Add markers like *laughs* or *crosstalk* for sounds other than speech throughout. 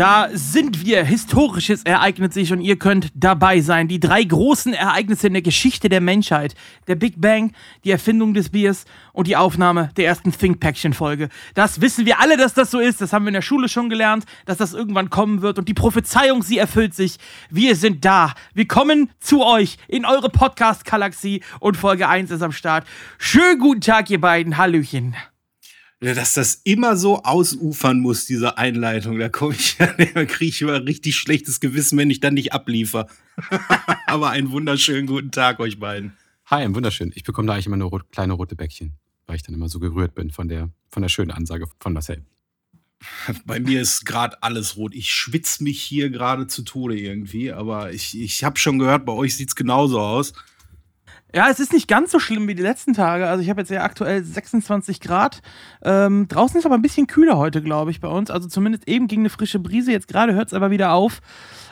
Da sind wir. Historisches ereignet sich und ihr könnt dabei sein. Die drei großen Ereignisse in der Geschichte der Menschheit. Der Big Bang, die Erfindung des Biers und die Aufnahme der ersten Think Paction Folge. Das wissen wir alle, dass das so ist. Das haben wir in der Schule schon gelernt, dass das irgendwann kommen wird. Und die Prophezeiung, sie erfüllt sich. Wir sind da. Wir kommen zu euch in eure Podcast-Galaxie und Folge 1 ist am Start. Schönen guten Tag, ihr beiden. Hallöchen dass das immer so ausufern muss, diese Einleitung. Da komme ich, *laughs* da kriege ich immer richtig schlechtes Gewissen, wenn ich dann nicht abliefer. *laughs* Aber einen wunderschönen guten Tag euch beiden. Hi, ein wunderschön. Ich bekomme da eigentlich immer nur rot, kleine rote Bäckchen, weil ich dann immer so gerührt bin von der, von der schönen Ansage von Marcel. *laughs* Bei mir ist gerade alles rot. Ich schwitze mich hier gerade zu Tode irgendwie, aber ich, ich habe schon gehört, bei euch sieht es genauso aus. Ja, es ist nicht ganz so schlimm wie die letzten Tage. Also ich habe jetzt ja aktuell 26 Grad. Ähm, draußen ist aber ein bisschen kühler heute, glaube ich, bei uns. Also zumindest eben ging eine frische Brise. Jetzt gerade hört es aber wieder auf.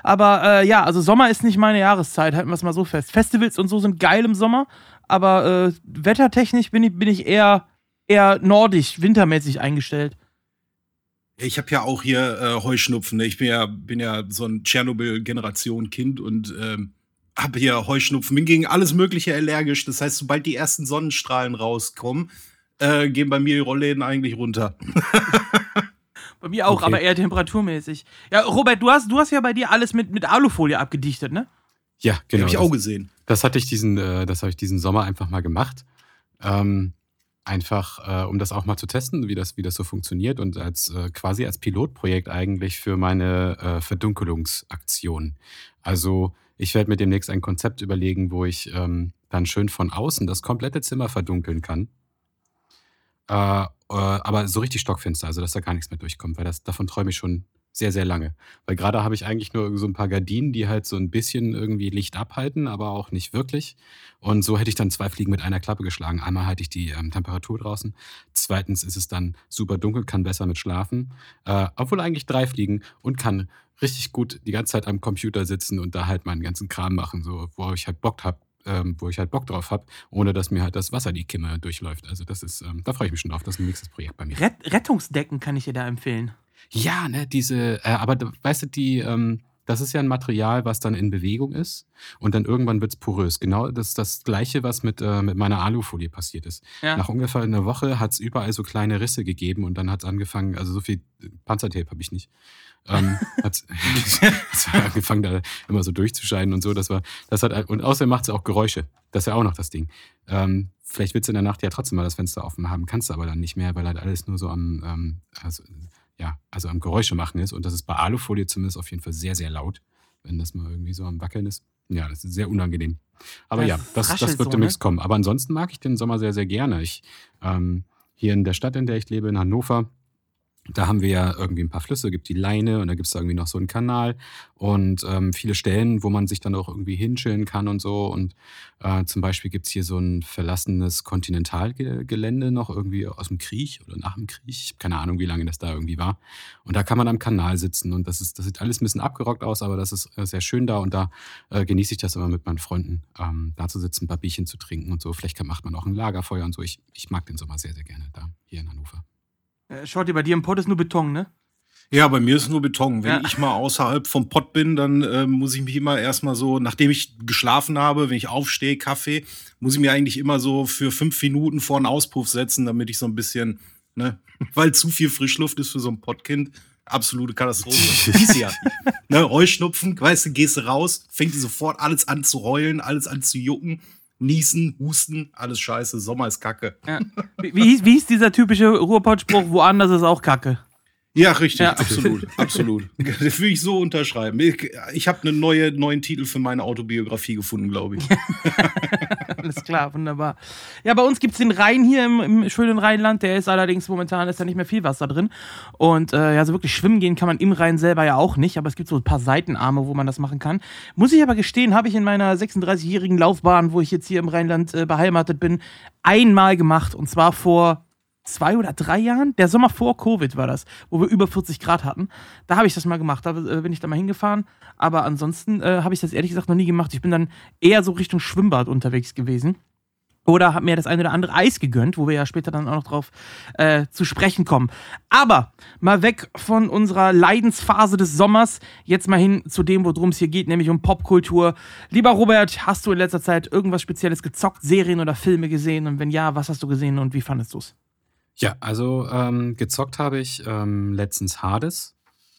Aber äh, ja, also Sommer ist nicht meine Jahreszeit, halten wir es mal so fest. Festivals und so sind geil im Sommer, aber äh, wettertechnisch bin ich, bin ich eher, eher nordisch, wintermäßig eingestellt. Ich habe ja auch hier äh, Heuschnupfen. Ne? Ich bin ja, bin ja so ein Tschernobyl-Generation-Kind und ähm, habe hier Heuschnupfen, bin gegen alles Mögliche allergisch. Das heißt, sobald die ersten Sonnenstrahlen rauskommen, äh, gehen bei mir die Rollläden eigentlich runter. *laughs* bei mir auch, okay. aber eher temperaturmäßig. Ja, Robert, du hast, du hast ja bei dir alles mit, mit Alufolie abgedichtet, ne? Ja, genau. Habe ich auch gesehen. Das hatte ich diesen, äh, das habe ich diesen Sommer einfach mal gemacht. Ähm, einfach, äh, um das auch mal zu testen, wie das, wie das so funktioniert und als äh, quasi als Pilotprojekt eigentlich für meine äh, Verdunkelungsaktion. Also ich werde mir demnächst ein Konzept überlegen, wo ich ähm, dann schön von außen das komplette Zimmer verdunkeln kann. Äh, äh, aber so richtig stockfinster, also dass da gar nichts mehr durchkommt, weil das, davon träume ich schon sehr, sehr lange. Weil gerade habe ich eigentlich nur so ein paar Gardinen, die halt so ein bisschen irgendwie Licht abhalten, aber auch nicht wirklich. Und so hätte ich dann zwei Fliegen mit einer Klappe geschlagen. Einmal halte ich die ähm, Temperatur draußen. Zweitens ist es dann super dunkel, kann besser mit schlafen. Äh, obwohl eigentlich drei Fliegen und kann richtig gut die ganze Zeit am Computer sitzen und da halt meinen ganzen Kram machen, so wo ich halt Bock hab, ähm, wo ich halt Bock drauf habe, ohne dass mir halt das Wasser die Kimme durchläuft. Also das ist, ähm, da freue ich mich schon drauf. Das ist ein nächstes Projekt bei mir. Ret Rettungsdecken kann ich dir da empfehlen. Ja, ne, diese, äh, aber weißt du, die, ähm, das ist ja ein Material, was dann in Bewegung ist und dann irgendwann wird es porös. Genau das ist das Gleiche, was mit, äh, mit meiner Alufolie passiert ist. Ja. Nach ungefähr einer Woche hat es überall so kleine Risse gegeben und dann hat es angefangen, also so viel Panzertape habe ich nicht. Ähm, *laughs* hat *laughs* angefangen, da immer so durchzuscheiden und so. Das war, das hat, und außerdem macht es auch Geräusche. Das ist ja auch noch das Ding. Ähm, vielleicht willst du in der Nacht ja trotzdem mal das Fenster offen haben, kannst du aber dann nicht mehr, weil halt alles nur so am, ähm, also, ja, also am Geräusche machen ist. Und das ist bei Alufolie zumindest auf jeden Fall sehr, sehr laut, wenn das mal irgendwie so am Wackeln ist. Ja, das ist sehr unangenehm. Aber das ja, das, das wird so, demnächst ne? kommen. Aber ansonsten mag ich den Sommer sehr, sehr gerne. Ich, ähm, hier in der Stadt, in der ich lebe, in Hannover, da haben wir ja irgendwie ein paar Flüsse, gibt die Leine und da gibt es irgendwie noch so einen Kanal und ähm, viele Stellen, wo man sich dann auch irgendwie hinschillen kann und so. Und äh, zum Beispiel gibt es hier so ein verlassenes Kontinentalgelände noch irgendwie aus dem Krieg oder nach dem Krieg. Ich habe keine Ahnung, wie lange das da irgendwie war. Und da kann man am Kanal sitzen und das ist, das sieht alles ein bisschen abgerockt aus, aber das ist äh, sehr schön da und da äh, genieße ich das immer mit meinen Freunden, ähm, da zu sitzen, ein paar Bierchen zu trinken und so. Vielleicht macht man auch ein Lagerfeuer und so. Ich, ich mag den Sommer sehr, sehr gerne da hier in Hannover. Äh, schaut ihr, bei dir im Pott ist nur Beton, ne? Ja, bei mir ist nur Beton. Wenn ja. ich mal außerhalb vom Pott bin, dann äh, muss ich mich immer erstmal so, nachdem ich geschlafen habe, wenn ich aufstehe, Kaffee, muss ich mir eigentlich immer so für fünf Minuten vor einen Auspuff setzen, damit ich so ein bisschen, ne, *laughs* weil zu viel Frischluft ist für so ein Pottkind. Absolute Katastrophe. *laughs* Easy ja. ne, Heuschnupfen, weißt du, gehst du raus, fängt sofort alles an zu heulen, alles an zu jucken. Niesen, Husten, alles scheiße, Sommer ist Kacke. Ja. Wie, wie, hieß, wie hieß dieser typische Ruhrpott-Spruch, woanders ist auch Kacke? Ja, richtig, ja. absolut, *laughs* absolut. Das will ich so unterschreiben. Ich, ich habe einen neue, neuen Titel für meine Autobiografie gefunden, glaube ich. *laughs* Alles klar, wunderbar. Ja, bei uns gibt es den Rhein hier im, im, schönen Rheinland. Der ist allerdings momentan ist da nicht mehr viel Wasser drin. Und äh, ja, so wirklich schwimmen gehen kann man im Rhein selber ja auch nicht. Aber es gibt so ein paar Seitenarme, wo man das machen kann. Muss ich aber gestehen, habe ich in meiner 36-jährigen Laufbahn, wo ich jetzt hier im Rheinland äh, beheimatet bin, einmal gemacht. Und zwar vor zwei oder drei Jahren, der Sommer vor Covid war das, wo wir über 40 Grad hatten. Da habe ich das mal gemacht, da äh, bin ich da mal hingefahren. Aber ansonsten äh, habe ich das ehrlich gesagt noch nie gemacht. Ich bin dann eher so Richtung Schwimmbad unterwegs gewesen. Oder habe mir das eine oder andere Eis gegönnt, wo wir ja später dann auch noch drauf äh, zu sprechen kommen. Aber mal weg von unserer Leidensphase des Sommers, jetzt mal hin zu dem, worum es hier geht, nämlich um Popkultur. Lieber Robert, hast du in letzter Zeit irgendwas Spezielles gezockt, Serien oder Filme gesehen? Und wenn ja, was hast du gesehen und wie fandest du es? Ja, also ähm, gezockt habe ich ähm, letztens Hades.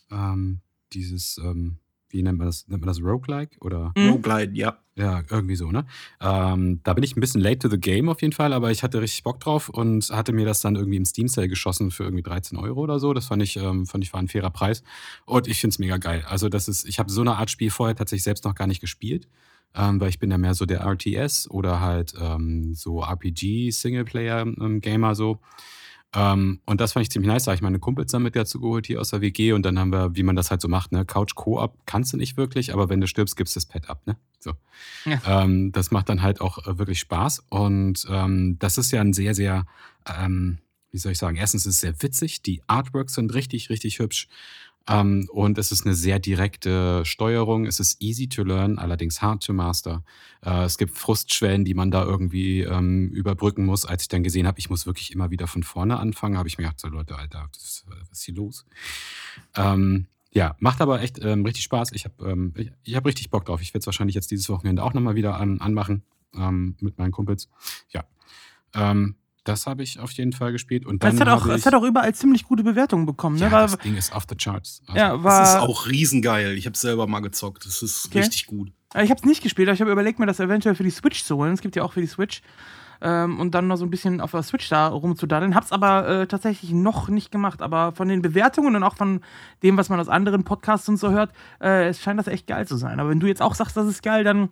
Ähm, dieses, ähm, wie nennt man das? Nennt man das Roguelike? Oder? Mhm. Roguelike, ja. Ja, irgendwie so, ne? Ähm, da bin ich ein bisschen late to the game auf jeden Fall, aber ich hatte richtig Bock drauf und hatte mir das dann irgendwie im Steam Sale geschossen für irgendwie 13 Euro oder so. Das fand ich, ähm, fand ich war ein fairer Preis. Und ich finde es mega geil. Also, das ist, ich habe so eine Art Spiel vorher tatsächlich selbst noch gar nicht gespielt. Ähm, weil ich bin ja mehr so der RTS oder halt ähm, so RPG-Singleplayer-Gamer ähm, so. Ähm, und das fand ich ziemlich nice. Da habe ich meine Kumpels dann mit dazu geholt hier aus der WG und dann haben wir, wie man das halt so macht, ne, Couch Co-op kannst du nicht wirklich, aber wenn du stirbst, gibst du das Pad ab, ne? So. Ja. Ähm, das macht dann halt auch äh, wirklich Spaß. Und ähm, das ist ja ein sehr, sehr, ähm, wie soll ich sagen, erstens ist es sehr witzig, die Artworks sind richtig, richtig hübsch. Ähm, und es ist eine sehr direkte Steuerung. Es ist easy to learn, allerdings hard to master. Äh, es gibt Frustschwellen, die man da irgendwie ähm, überbrücken muss. Als ich dann gesehen habe, ich muss wirklich immer wieder von vorne anfangen, habe ich mir gedacht, so Leute, Alter, was, ist hier los? Ähm, ja, macht aber echt ähm, richtig Spaß. Ich habe ähm, ich, ich hab richtig Bock drauf. Ich werde es wahrscheinlich jetzt dieses Wochenende auch nochmal wieder an, anmachen ähm, mit meinen Kumpels. Ja. Ähm, das habe ich auf jeden Fall gespielt. Und dann es, hat auch, es hat auch überall ziemlich gute Bewertungen bekommen. Ne? Ja, war, das Ding ist off the charts. Also ja, war, das ist auch riesengeil. Ich habe es selber mal gezockt. Das ist okay. richtig gut. Ich habe es nicht gespielt, aber ich habe überlegt, mir das eventuell für die Switch zu holen. Es gibt ja auch für die Switch. Ähm, und dann noch so ein bisschen auf der Switch da rumzudaddeln. Hab's aber äh, tatsächlich noch nicht gemacht. Aber von den Bewertungen und auch von dem, was man aus anderen Podcasts und so hört, äh, es scheint das echt geil zu sein. Aber wenn du jetzt auch sagst, das ist geil, dann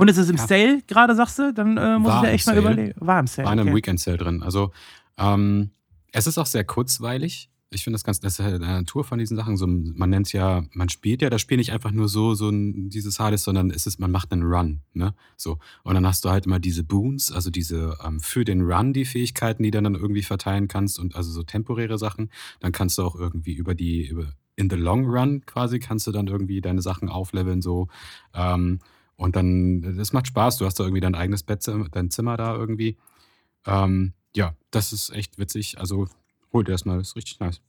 und es ist im ja. Sale gerade, sagst du? Dann äh, muss War ich ja echt mal überlegen. War im Sale. War in einem okay. Weekend-Sale drin. Also, ähm, es ist auch sehr kurzweilig. Ich finde das ganz, das ist halt der Natur von diesen Sachen. So, man nennt es ja, man spielt ja das Spiel nicht einfach nur so, so ein, dieses Hades, sondern es ist, man macht einen Run, ne? So. Und dann hast du halt immer diese Boons, also diese, ähm, für den Run die Fähigkeiten, die du dann irgendwie verteilen kannst und also so temporäre Sachen. Dann kannst du auch irgendwie über die, über, in the long run quasi kannst du dann irgendwie deine Sachen aufleveln, so. Ähm, und dann, das macht Spaß. Du hast da irgendwie dein eigenes Bett, dein Zimmer da irgendwie. Ähm, ja, das ist echt witzig. Also hol dir das mal, das ist richtig nice.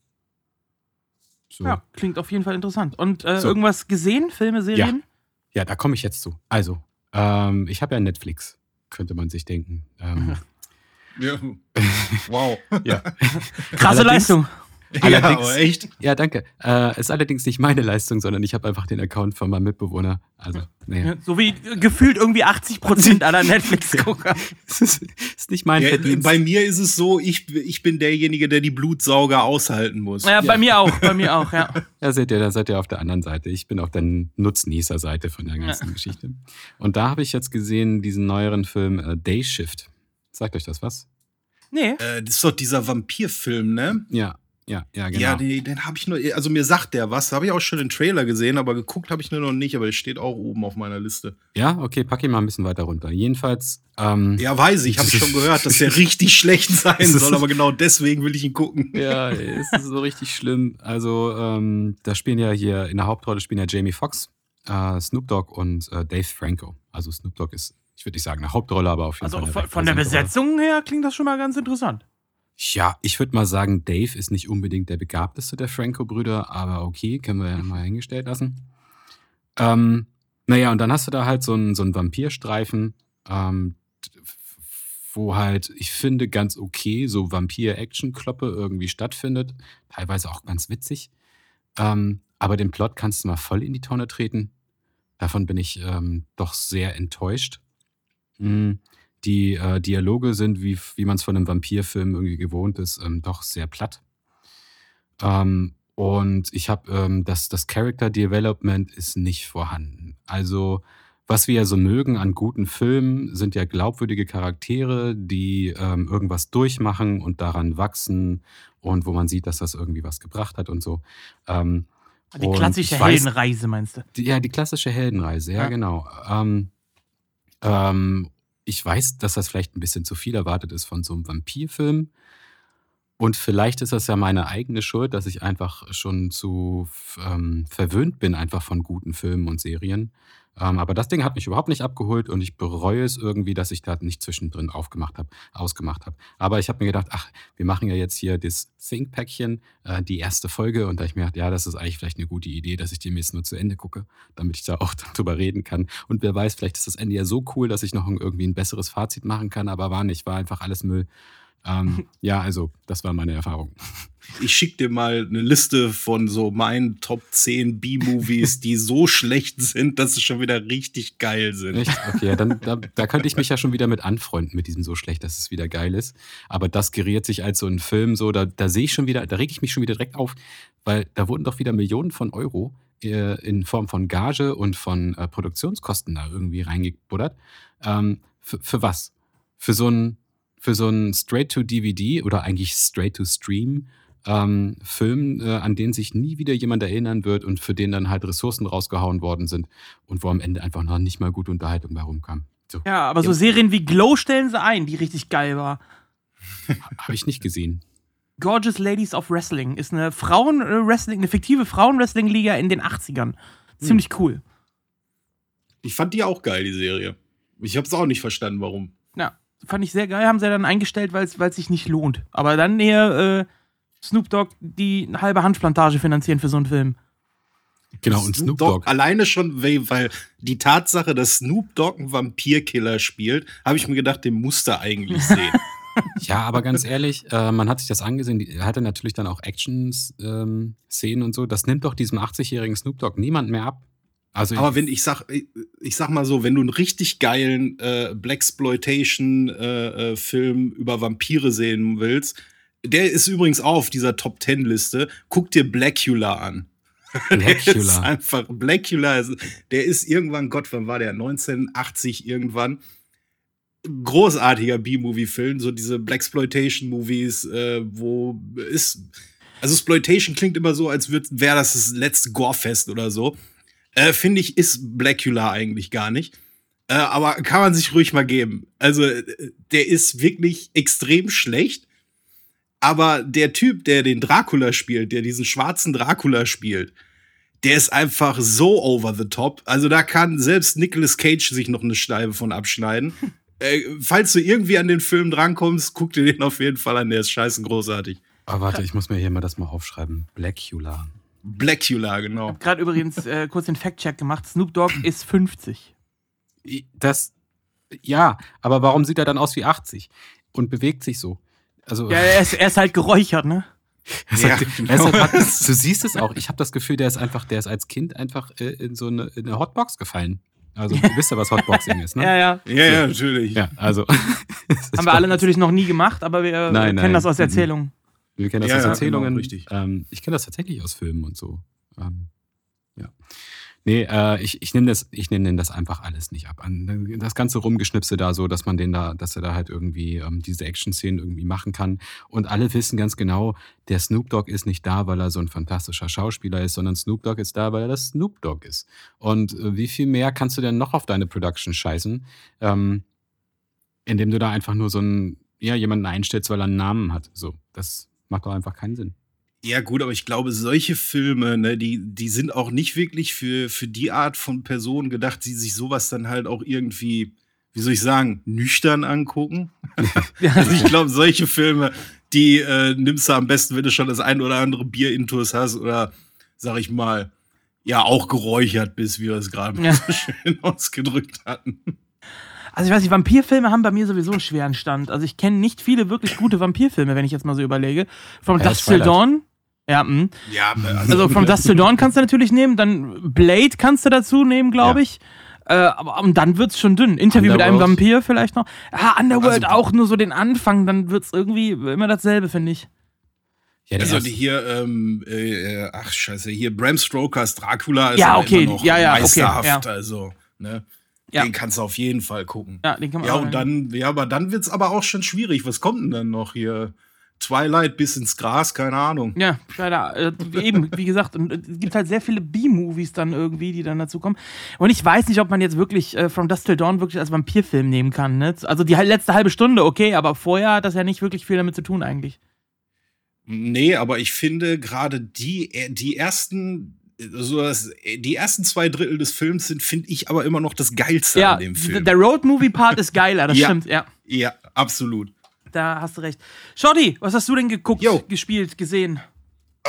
So. Ja, klingt auf jeden Fall interessant. Und äh, so. irgendwas gesehen? Filme, Serien? Ja, ja da komme ich jetzt zu. Also, ähm, ich habe ja Netflix, könnte man sich denken. Ähm, *laughs* ja. *laughs* Wow. ja. Krasse Leistung. *laughs* Allerdings, ja, echt? *laughs* Ja, danke. Äh, ist allerdings nicht meine Leistung, sondern ich habe einfach den Account von meinem Mitbewohner. Also, nee. So wie gefühlt irgendwie 80 Prozent *laughs* aller Netflix-Gucker. das ist, ist, nicht mein ja, Verdienst. Bei mir ist es so, ich, ich bin derjenige, der die Blutsauger aushalten muss. Ja, bei mir auch, bei mir auch, ja. Ja, seht ihr, da seid ihr auf der anderen Seite. Ich bin auf der Nutznießer-Seite von der ganzen ja. Geschichte. Und da habe ich jetzt gesehen, diesen neueren Film äh, Day Shift. Sagt euch das was? Nee. Äh, das ist doch dieser Vampirfilm, ne? Ja, ja, ja, genau. Ja, den, den habe ich nur, also mir sagt der was, habe ich auch schon den Trailer gesehen, aber geguckt habe ich nur noch nicht, aber der steht auch oben auf meiner Liste. Ja, okay, pack ihn mal ein bisschen weiter runter. Jedenfalls. Ähm, ja, weiß ich, habe ich schon gehört, dass *laughs* der richtig schlecht sein soll, aber genau deswegen will ich ihn gucken. Ja, es ist so richtig schlimm. Also, ähm, da spielen ja hier, in der Hauptrolle spielen ja Jamie Foxx, äh, Snoop Dogg und äh, Dave Franco. Also Snoop Dogg ist, ich würde nicht sagen eine Hauptrolle, aber auf jeden also Fall. Also von, von der Besetzung her klingt das schon mal ganz interessant. Ja, ich würde mal sagen, Dave ist nicht unbedingt der begabteste der Franco-Brüder, aber okay, können wir ja mal hingestellt lassen. Ähm, naja, und dann hast du da halt so einen, so einen Vampirstreifen, ähm, wo halt, ich finde, ganz okay so Vampir-Action-Kloppe irgendwie stattfindet. Teilweise auch ganz witzig. Ähm, aber den Plot kannst du mal voll in die Tonne treten. Davon bin ich ähm, doch sehr enttäuscht. Mhm. Die äh, Dialoge sind, wie, wie man es von einem Vampirfilm irgendwie gewohnt ist, ähm, doch sehr platt. Ähm, und ich habe ähm, das, das Character Development ist nicht vorhanden. Also, was wir ja so mögen an guten Filmen, sind ja glaubwürdige Charaktere, die ähm, irgendwas durchmachen und daran wachsen und wo man sieht, dass das irgendwie was gebracht hat und so. Ähm, die klassische Heldenreise, meinst du? Die, ja, die klassische Heldenreise, ja, ja. genau. Ähm, ähm, ich weiß, dass das vielleicht ein bisschen zu viel erwartet ist von so einem Vampirfilm. Und vielleicht ist das ja meine eigene Schuld, dass ich einfach schon zu ähm, verwöhnt bin, einfach von guten Filmen und Serien. Ähm, aber das Ding hat mich überhaupt nicht abgeholt und ich bereue es irgendwie, dass ich da nicht zwischendrin aufgemacht habe, ausgemacht habe. Aber ich habe mir gedacht, ach, wir machen ja jetzt hier das Think-Päckchen, äh, die erste Folge und da ich mir gedacht, ja, das ist eigentlich vielleicht eine gute Idee, dass ich dem jetzt nur zu Ende gucke, damit ich da auch *laughs* drüber reden kann. Und wer weiß, vielleicht ist das Ende ja so cool, dass ich noch irgendwie ein besseres Fazit machen kann, aber war nicht, war einfach alles Müll. Ähm, *laughs* ja, also, das war meine Erfahrung. *laughs* Ich schicke dir mal eine Liste von so meinen Top 10 B-Movies, die so *laughs* schlecht sind, dass sie schon wieder richtig geil sind. Echt? Okay, dann da, da, könnte ich mich ja schon wieder mit anfreunden, mit diesem so schlecht, dass es wieder geil ist. Aber das geriert sich als so ein Film so, da, da sehe ich schon wieder, da rege ich mich schon wieder direkt auf, weil da wurden doch wieder Millionen von Euro äh, in Form von Gage und von äh, Produktionskosten da irgendwie reingebuddert. Ähm, für, für was? Für so ein für so einen Straight-to-DVD oder eigentlich Straight-to-Stream ähm, Film, äh, an den sich nie wieder jemand erinnern wird und für den dann halt Ressourcen rausgehauen worden sind und wo am Ende einfach noch nicht mal gute Unterhaltung bei rumkam. So. Ja, aber so Serien wie Glow stellen sie ein, die richtig geil war. Habe ich nicht gesehen. Gorgeous Ladies of Wrestling ist eine Frauen-Wrestling, eine fiktive Frauen-Wrestling-Liga in den 80ern. Ziemlich hm. cool. Ich fand die auch geil, die Serie. Ich habe es auch nicht verstanden, warum. Fand ich sehr geil, haben sie dann eingestellt, weil es sich nicht lohnt. Aber dann eher äh, Snoop Dogg die halbe Handplantage finanzieren für so einen Film. Genau, und Snoop Dogg. Alleine schon, weil die Tatsache, dass Snoop Dogg einen Vampirkiller spielt, habe ich mir gedacht, den musste eigentlich *laughs* sehen. ja, aber ganz ehrlich, äh, man hat sich das angesehen, er hatte natürlich dann auch Action-Szenen ähm, und so. Das nimmt doch diesem 80-jährigen Snoop Dogg niemand mehr ab. Also aber wenn ich sag, ich sag mal so, wenn du einen richtig geilen äh, Blaxploitation äh, äh, Film über Vampire sehen willst, der ist übrigens auch auf dieser Top Ten Liste. Guck dir Blackula an. *laughs* Blackula. ist einfach Blackula. Der ist irgendwann, Gott, wann war der? 1980 irgendwann. Großartiger B-Movie-Film, so diese Blaxploitation-Movies, äh, wo ist also Exploitation klingt immer so, als wäre das das letzte Gorefest oder so. Äh, Finde ich, ist Blackula eigentlich gar nicht. Äh, aber kann man sich ruhig mal geben. Also, äh, der ist wirklich extrem schlecht. Aber der Typ, der den Dracula spielt, der diesen schwarzen Dracula spielt, der ist einfach so over the top. Also da kann selbst Nicolas Cage sich noch eine Scheibe von abschneiden. *laughs* äh, falls du irgendwie an den Film drankommst, guck dir den auf jeden Fall an. Der ist scheißen großartig. Aber warte, ich muss mir hier mal das mal aufschreiben. Blackula. Blackula, genau. Ich habe gerade übrigens äh, kurz den Fact-Check gemacht. Snoop Dogg ist 50. Das, ja, aber warum sieht er dann aus wie 80 und bewegt sich so? Also, ja, er ist, er ist halt geräuchert, ne? *laughs* Ja, halt, genau. halt, du siehst es auch. Ich habe das Gefühl, der ist einfach, der ist als Kind einfach äh, in so eine, in eine Hotbox gefallen. Also, du wisst ja, was Hotboxing *laughs* ist, ne? Ja, ja. Ja, ja, natürlich. Ja, also. *laughs* Haben wir alle natürlich noch nie gemacht, aber wir nein, kennen nein. das aus Erzählungen. Wir kennen das ja, aus Erzählungen. Ja, genau, ähm, ich kenne das tatsächlich aus Filmen und so. Ähm, ja. Nee, äh, ich, ich nehme das, ich nehme das einfach alles nicht ab. Das ganze Rumgeschnipse da so, dass man den da, dass er da halt irgendwie ähm, diese Action-Szenen irgendwie machen kann. Und alle wissen ganz genau, der Snoop Dogg ist nicht da, weil er so ein fantastischer Schauspieler ist, sondern Snoop Dogg ist da, weil er das Snoop Dogg ist. Und äh, wie viel mehr kannst du denn noch auf deine Production scheißen, ähm, indem du da einfach nur so einen, ja, jemanden einstellst, weil er einen Namen hat. So, das macht doch einfach keinen Sinn. Ja, gut, aber ich glaube, solche Filme, ne, die, die sind auch nicht wirklich für, für die Art von Personen gedacht, die sich sowas dann halt auch irgendwie, wie soll ich sagen, nüchtern angucken. *laughs* also ich glaube, solche Filme, die äh, nimmst du am besten, wenn du schon das ein oder andere Bier intus hast oder, sag ich mal, ja, auch geräuchert bist, wie wir es gerade ja. so *laughs* schön ausgedrückt hatten. Also ich weiß nicht, Vampirfilme haben bei mir sowieso einen schweren Stand. Also ich kenne nicht viele wirklich gute Vampirfilme, wenn ich jetzt mal so überlege. From ja, Dust Till Dawn. Ja, mh. ja also, also From Dust Till Dawn kannst du natürlich nehmen, dann Blade kannst du dazu nehmen, glaube ich. Äh, aber und dann wird's schon dünn. Interview Underworld. mit einem Vampir vielleicht noch. Ah, Underworld also, auch nur so den Anfang, dann wird's irgendwie immer dasselbe, finde ich. Ja, also die hier, ähm, äh, ach scheiße, hier Bram Stokers Dracula ist ja, okay. immer noch ja, ja, meisterhaft, okay, ja. also, ne? Ja. Den kannst du auf jeden Fall gucken. Ja, den kann man Ja, und dann, ja, aber dann wird es aber auch schon schwierig. Was kommt denn dann noch hier? Twilight bis ins Gras, keine Ahnung. Ja, leider. Äh, eben, wie gesagt, und es gibt halt sehr viele B-Movies dann irgendwie, die dann dazu kommen. Und ich weiß nicht, ob man jetzt wirklich äh, From Dust Till Dawn wirklich als Vampirfilm nehmen kann. Ne? Also die letzte halbe Stunde, okay, aber vorher hat das ja nicht wirklich viel damit zu tun eigentlich. Nee, aber ich finde gerade die, äh, die ersten so das, die ersten zwei Drittel des Films sind, finde ich, aber immer noch das Geilste ja, an dem Film. Der Road-Movie-Part ist geiler, das ja, stimmt, ja. Ja, absolut. Da hast du recht. Shorty, was hast du denn geguckt, Yo. gespielt, gesehen?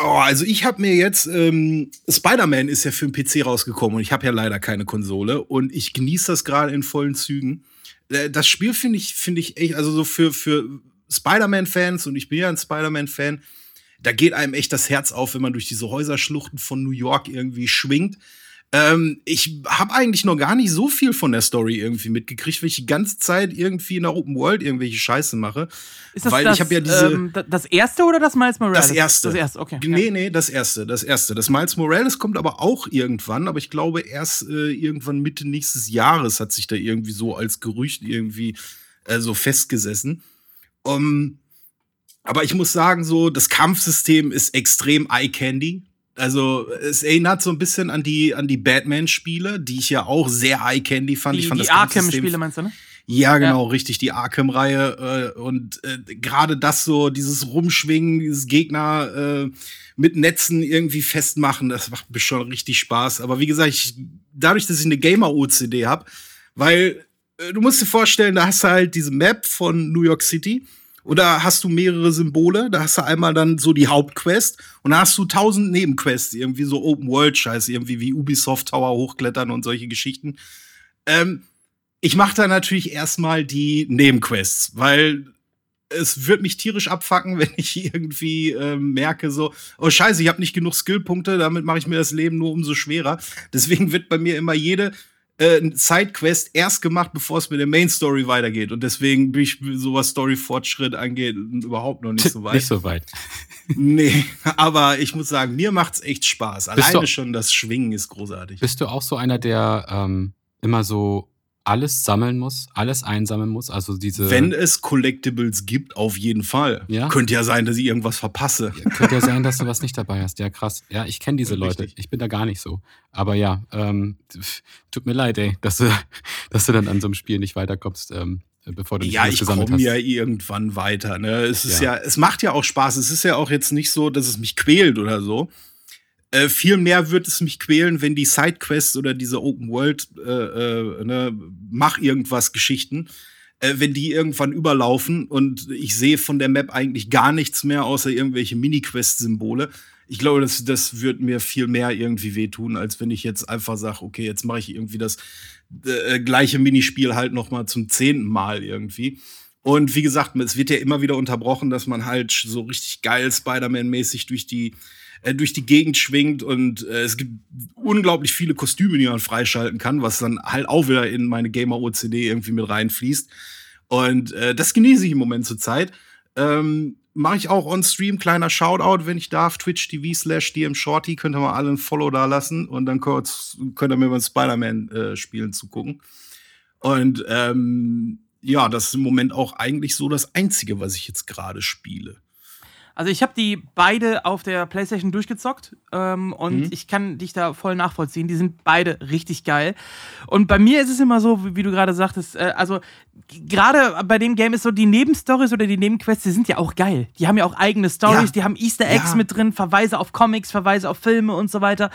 Oh, also ich habe mir jetzt ähm, Spider-Man ist ja für den PC rausgekommen und ich habe ja leider keine Konsole und ich genieße das gerade in vollen Zügen. Äh, das Spiel finde ich finde ich echt also so für für Spider-Man-Fans und ich bin ja ein Spider-Man-Fan da geht einem echt das Herz auf, wenn man durch diese Häuserschluchten von New York irgendwie schwingt. Ähm, ich habe eigentlich noch gar nicht so viel von der Story irgendwie mitgekriegt, weil ich die ganze Zeit irgendwie in der Open World irgendwelche Scheiße mache. Ist das weil das, ich habe ja diese ähm, das erste oder das Miles Morales? Das erste. Das erste, okay. Nee, nee, das erste, das erste. Das Miles Morales kommt aber auch irgendwann, aber ich glaube erst äh, irgendwann Mitte nächstes Jahres hat sich da irgendwie so als Gerücht irgendwie äh, so festgesessen. Um, aber ich muss sagen, so, das Kampfsystem ist extrem eye-candy. Also, es erinnert so ein bisschen an die, an die Batman-Spiele, die ich ja auch sehr eye-candy fand. Die, ich fand die Arkham-Spiele meinst du, ne? Ja, genau, ja. richtig, die Arkham-Reihe. Äh, und äh, gerade das so, dieses Rumschwingen, dieses Gegner äh, mit Netzen irgendwie festmachen, das macht mir schon richtig Spaß. Aber wie gesagt, ich, dadurch, dass ich eine Gamer-OCD habe, weil äh, du musst dir vorstellen, da hast du halt diese Map von New York City oder hast du mehrere Symbole? Da hast du einmal dann so die Hauptquest und da hast du tausend Nebenquests, irgendwie so Open-World-Scheiß, irgendwie wie Ubisoft Tower hochklettern und solche Geschichten. Ähm, ich mache da natürlich erstmal die Nebenquests, weil es wird mich tierisch abfacken, *laughs* wenn ich irgendwie äh, merke, so, oh scheiße, ich habe nicht genug Skillpunkte, damit mache ich mir das Leben nur umso schwerer. Deswegen wird bei mir immer jede äh, Sidequest erst gemacht, bevor es mit der Main Story weitergeht. Und deswegen bin ich so was Story-Fortschritt angeht überhaupt noch nicht so weit. Nicht so weit. *laughs* nee, aber ich muss sagen, mir macht's echt Spaß. Alleine du, schon das Schwingen ist großartig. Bist du auch so einer, der ähm, immer so alles sammeln muss, alles einsammeln muss. Also diese. Wenn es Collectibles gibt, auf jeden Fall. Ja? Könnte ja sein, dass ich irgendwas verpasse. Ja, könnte ja sein, dass du was nicht dabei hast. Ja, krass. Ja, ich kenne diese Leute. Ich bin da gar nicht so. Aber ja, ähm, tut mir leid, ey, dass du, *laughs* dass du dann an so einem Spiel nicht weiterkommst. Ähm, bevor du ja, ich komme ja irgendwann weiter. Ne? Es ist ja. ja, es macht ja auch Spaß. Es ist ja auch jetzt nicht so, dass es mich quält oder so. Äh, viel mehr wird es mich quälen, wenn die Sidequests oder diese Open World äh, äh, ne, mach irgendwas Geschichten, äh, wenn die irgendwann überlaufen und ich sehe von der Map eigentlich gar nichts mehr außer irgendwelche Mini-Quest-Symbole. Ich glaube, das, das wird mir viel mehr irgendwie wehtun, als wenn ich jetzt einfach sage, okay, jetzt mache ich irgendwie das äh, gleiche Minispiel halt noch mal zum zehnten Mal irgendwie. Und wie gesagt, es wird ja immer wieder unterbrochen, dass man halt so richtig geil Spider-Man-mäßig durch die äh, durch die Gegend schwingt und äh, es gibt unglaublich viele Kostüme, die man freischalten kann, was dann halt auch wieder in meine Gamer-OCD irgendwie mit reinfließt. Und äh, das genieße ich im Moment zur Zeit. Ähm, Mache ich auch on Stream, kleiner Shoutout, wenn ich darf, Twitch TV slash DM Shorty, könnt ihr mal alle ein Follow da lassen und dann könnt, könnt ihr mir beim Spider-Man-Spielen äh, zugucken. Und ähm, ja, das ist im Moment auch eigentlich so das Einzige, was ich jetzt gerade spiele. Also ich habe die beide auf der PlayStation durchgezockt ähm, und mhm. ich kann dich da voll nachvollziehen. Die sind beide richtig geil. Und bei mir ist es immer so, wie, wie du gerade sagtest, äh, also gerade bei dem Game ist so, die Nebenstories oder die Nebenquests, die sind ja auch geil. Die haben ja auch eigene Stories, ja. die haben Easter Eggs ja. mit drin, Verweise auf Comics, Verweise auf Filme und so weiter.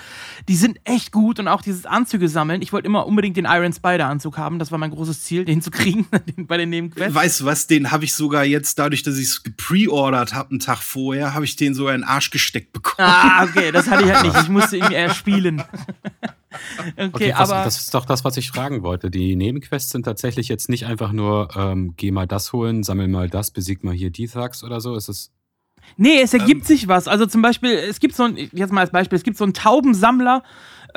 Die sind echt gut und auch dieses Anzüge sammeln. Ich wollte immer unbedingt den Iron Spider-Anzug haben, das war mein großes Ziel, den zu kriegen *laughs* bei den Nebenquests. Weißt du was, den habe ich sogar jetzt, dadurch, dass ich es gepreordert habe, einen Tag vorher, habe ich den sogar in den Arsch gesteckt bekommen. Ah, okay, das hatte ich halt nicht. Ich musste ihn eher spielen. *laughs* okay, okay was, aber. Das ist doch das, was ich fragen wollte. Die Nebenquests sind tatsächlich jetzt nicht einfach nur, ähm, geh mal das holen, sammel mal das, besieg mal hier die Thugs oder so. Ist es. Nee, es ergibt ähm, sich was. Also zum Beispiel, es gibt so ein, jetzt mal als Beispiel, es gibt so einen Taubensammler,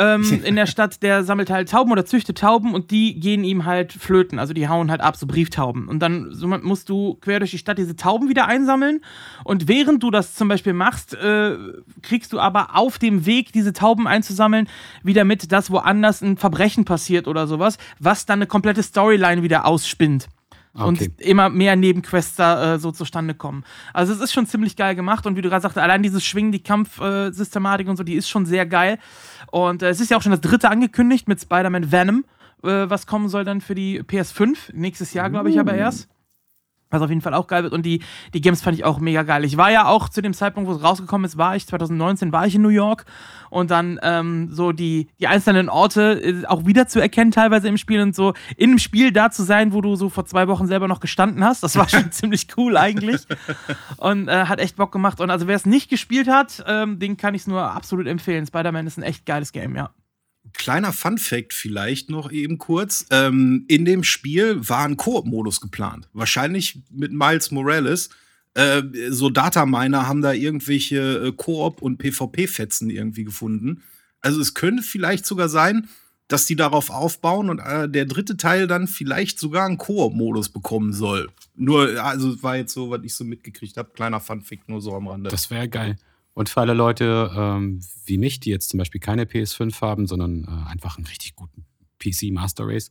ähm, *laughs* in der Stadt, der sammelt halt Tauben oder züchtet Tauben und die gehen ihm halt flöten. Also die hauen halt ab, so Brieftauben. Und dann so musst du quer durch die Stadt diese Tauben wieder einsammeln. Und während du das zum Beispiel machst, äh, kriegst du aber auf dem Weg, diese Tauben einzusammeln, wieder mit, dass woanders ein Verbrechen passiert oder sowas, was dann eine komplette Storyline wieder ausspinnt. Okay. Und immer mehr Nebenquests da äh, so zustande kommen. Also es ist schon ziemlich geil gemacht und wie du gerade sagst, allein dieses Schwingen, die Kampfsystematik und so, die ist schon sehr geil. Und äh, es ist ja auch schon das dritte angekündigt mit Spider-Man Venom, äh, was kommen soll dann für die PS5. Nächstes Jahr, glaube ich, aber uh. erst. Was auf jeden Fall auch geil wird. Und die, die Games fand ich auch mega geil. Ich war ja auch zu dem Zeitpunkt, wo es rausgekommen ist, war ich 2019, war ich in New York und dann ähm, so die, die einzelnen Orte äh, auch wieder zu erkennen, teilweise im Spiel und so in dem Spiel da zu sein, wo du so vor zwei Wochen selber noch gestanden hast. Das war schon *laughs* ziemlich cool eigentlich. Und äh, hat echt Bock gemacht. Und also wer es nicht gespielt hat, ähm, den kann ich es nur absolut empfehlen. Spider-Man ist ein echt geiles Game, ja. Kleiner Fun Fact vielleicht noch eben kurz. Ähm, in dem Spiel war ein Koop-Modus geplant. Wahrscheinlich mit Miles Morales. Äh, so Dataminer haben da irgendwelche äh, Koop- und PvP-Fetzen irgendwie gefunden. Also es könnte vielleicht sogar sein, dass die darauf aufbauen und äh, der dritte Teil dann vielleicht sogar einen Koop-Modus bekommen soll. Nur, also war jetzt so, was ich so mitgekriegt habe. Kleiner Fun-Fact nur so am Rande. Das wäre geil. Und für alle Leute ähm, wie mich, die jetzt zum Beispiel keine PS5 haben, sondern äh, einfach einen richtig guten PC Master Race,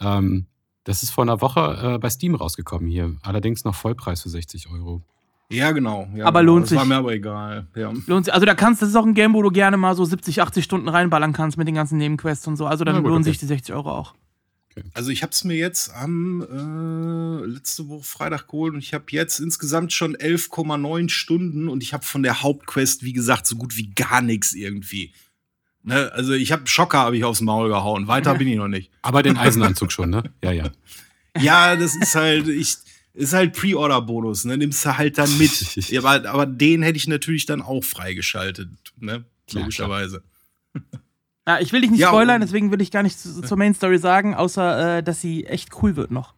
ähm, das ist vor einer Woche äh, bei Steam rausgekommen hier. Allerdings noch Vollpreis für 60 Euro. Ja, genau. Ja, aber genau. lohnt das sich. war mir aber egal. Ja. Lohnt sich. Also da kannst, das ist auch ein Game, wo du gerne mal so 70, 80 Stunden reinballern kannst mit den ganzen Nebenquests und so. Also dann gut, lohnen okay. sich die 60 Euro auch. Also ich habe es mir jetzt am äh, letzte Woche Freitag geholt und ich habe jetzt insgesamt schon 11,9 Stunden und ich habe von der Hauptquest, wie gesagt, so gut wie gar nichts irgendwie. Ne? Also ich habe Schocker habe ich aufs Maul gehauen. Weiter bin ich noch nicht. *laughs* Aber den Eisenanzug schon, ne? Ja, ja. Ja, das ist halt, ich, ist halt Pre-Order-Bonus, ne? Nimmst du halt dann mit. *laughs* aber, aber den hätte ich natürlich dann auch freigeschaltet, ne? Logischerweise. Ja, *laughs* ich will dich nicht Ja, spoilern, deswegen will ich gar nichts zu- zur Main Story sagen, außer äh, dass sie echt cool wird noch.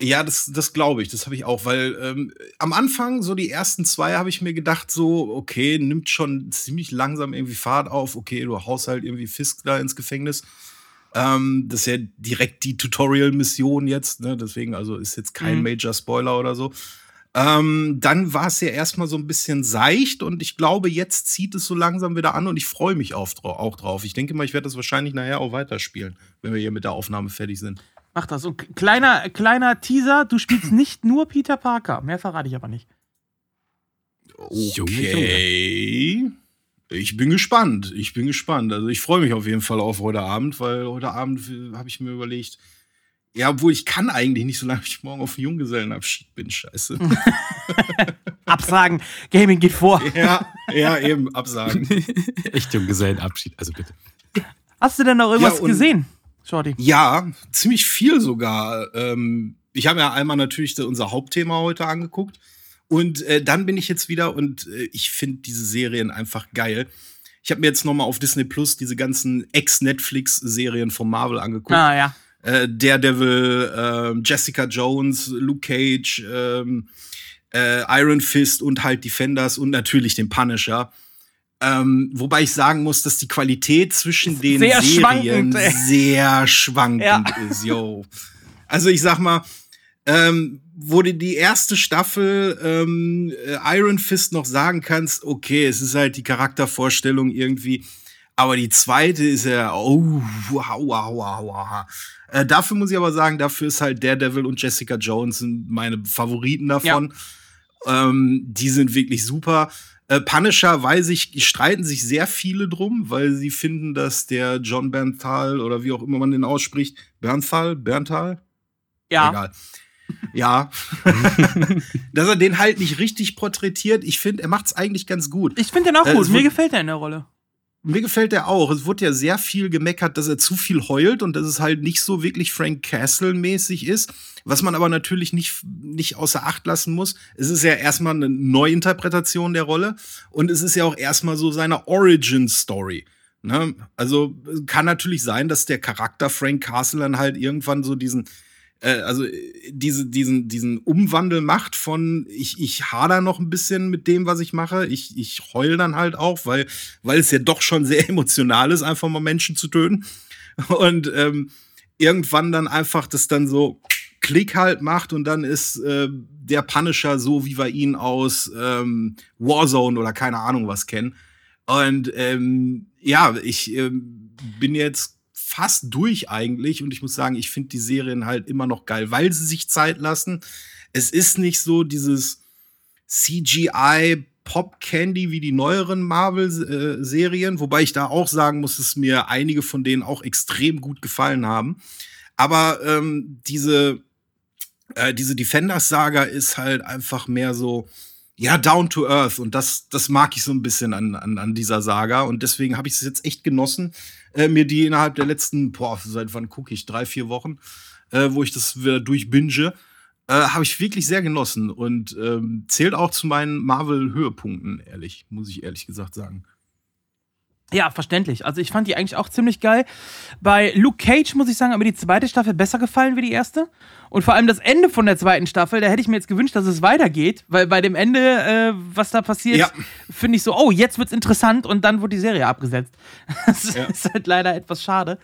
Ja, das, das glaube ich, das habe ich auch, weil ähm, am Anfang, so die ersten zwei, habe ich mir gedacht, so, okay, nimmt schon ziemlich langsam irgendwie Fahrt auf, okay, du haust halt irgendwie Fisk da ins Gefängnis. Ähm, das ist ja direkt die Tutorial-Mission jetzt, ne? Deswegen, also ist jetzt kein Mhm. Major Spoiler oder so. Ähm, dann war es ja erstmal so ein bisschen seicht und ich glaube, jetzt zieht es so langsam wieder an und ich freue mich auf, auch drauf. Ich denke mal, ich werde das wahrscheinlich nachher auch weiterspielen, wenn wir hier mit der Aufnahme fertig sind. Mach das. Und kleiner, kleiner Teaser, du spielst *clears throat* nicht nur Peter Parker. Mehr verrate ich aber nicht. Okay. Ich bin gespannt. Ich bin gespannt. Also ich freue mich auf jeden Fall auf heute Abend, weil heute Abend habe ich mir überlegt, ja, obwohl ich kann eigentlich nicht, solange ich morgen auf den Junggesellenabschied bin. Scheiße. *laughs* Absagen, Gaming geht vor. ja, ja, eben, absagen. *laughs* Echt Junggesellenabschied, also bitte. Hast du denn noch irgendwas Ja, und- gesehen, Shorty? Ja, ziemlich viel sogar. Ähm, ich habe ja einmal natürlich unser Hauptthema heute angeguckt. Und äh, dann bin ich jetzt wieder und äh, ich finde diese Serien einfach geil. Ich habe mir jetzt noch mal auf Disney Plus diese ganzen Ex-Netflix-Serien von Marvel angeguckt. Ah, ja. Äh, Daredevil, ähm, Jessica Jones, Luke Cage, ähm, äh, Iron Fist und halt Defenders und natürlich den Punisher. Ähm, wobei ich sagen muss, dass die Qualität zwischen den sehr Serien schwankend, sehr schwankend Ja. ist, yo. Also ich sag mal, ähm, wo du die erste Staffel ähm, äh, Iron Fist noch sagen kannst, okay, es ist halt die Charaktervorstellung irgendwie, aber die zweite ist ja, oh, wow, wow, wow, wow. Äh, dafür muss ich aber sagen, dafür ist halt Daredevil und Jessica Jones sind meine Favoriten davon. Ähm, die sind wirklich super. Äh, Punisher, weiß ich, streiten sich sehr viele drum, weil sie finden, dass der John Bernthal oder wie auch immer man den ausspricht, Bernthal, Bernthal, Ja. Egal. Ja. *laughs* Dass er den halt nicht richtig porträtiert. Ich finde, er macht's eigentlich ganz gut. Ich finde den auch Äh, gut. Mir gefällt er in der Rolle. Mir gefällt er auch. Es wurde ja sehr viel gemeckert, dass er zu viel heult und dass es halt nicht so wirklich Frank Castle-mäßig ist. Was man aber natürlich nicht, nicht außer Acht lassen muss. Es ist ja erstmal eine Neuinterpretation der Rolle und es ist ja auch erstmal so seine Origin-Story. Ne? Also kann natürlich sein, dass der Charakter Frank Castle dann halt irgendwann so diesen, äh, also äh, diese, diesen, diesen Umwandel macht von ich, ich hader noch ein bisschen mit dem, was ich mache. Ich, ich heul dann halt auch, weil, weil es ja doch schon sehr *laughs* emotional ist, einfach mal Menschen zu töten. Und ähm, irgendwann dann einfach das dann so Klick halt macht und dann ist äh, der Punisher so, wie wir ihn aus ähm, Warzone oder keine Ahnung was kennen. Und ähm, ja, ich ähm, bin jetzt fast durch eigentlich und ich muss sagen, ich finde die Serien halt immer noch geil, weil sie sich Zeit lassen. Es ist nicht so dieses CGI Pop Candy wie die neueren Marvel äh, Serien, wobei ich da auch sagen muss, dass mir einige von denen auch extrem gut gefallen haben. Aber ähm, diese äh, diese Defenders-Saga ist halt einfach mehr so, ja, down to earth. Und das, das mag ich so ein bisschen an, an, an dieser Saga. Und deswegen habe ich es jetzt echt genossen, äh, mir die innerhalb der letzten, boah, seit wann gucke ich? Drei, vier Wochen, äh, wo ich das wieder durchbinge. Äh, habe ich wirklich sehr genossen und ähm, zählt auch zu meinen Marvel-Höhepunkten, ehrlich, muss ich ehrlich gesagt sagen. Ja, verständlich. Also ich fand die eigentlich auch ziemlich geil. Bei Luke Cage muss ich sagen, hat mir die zweite Staffel besser gefallen wie die erste. Und vor allem das Ende von der zweiten Staffel, da hätte ich mir jetzt gewünscht, dass es weitergeht, weil bei dem Ende, äh, was da passiert, ja. finde ich so, oh, jetzt wird's interessant und dann wird die Serie abgesetzt. *laughs* Das ja. ist halt leider etwas schade.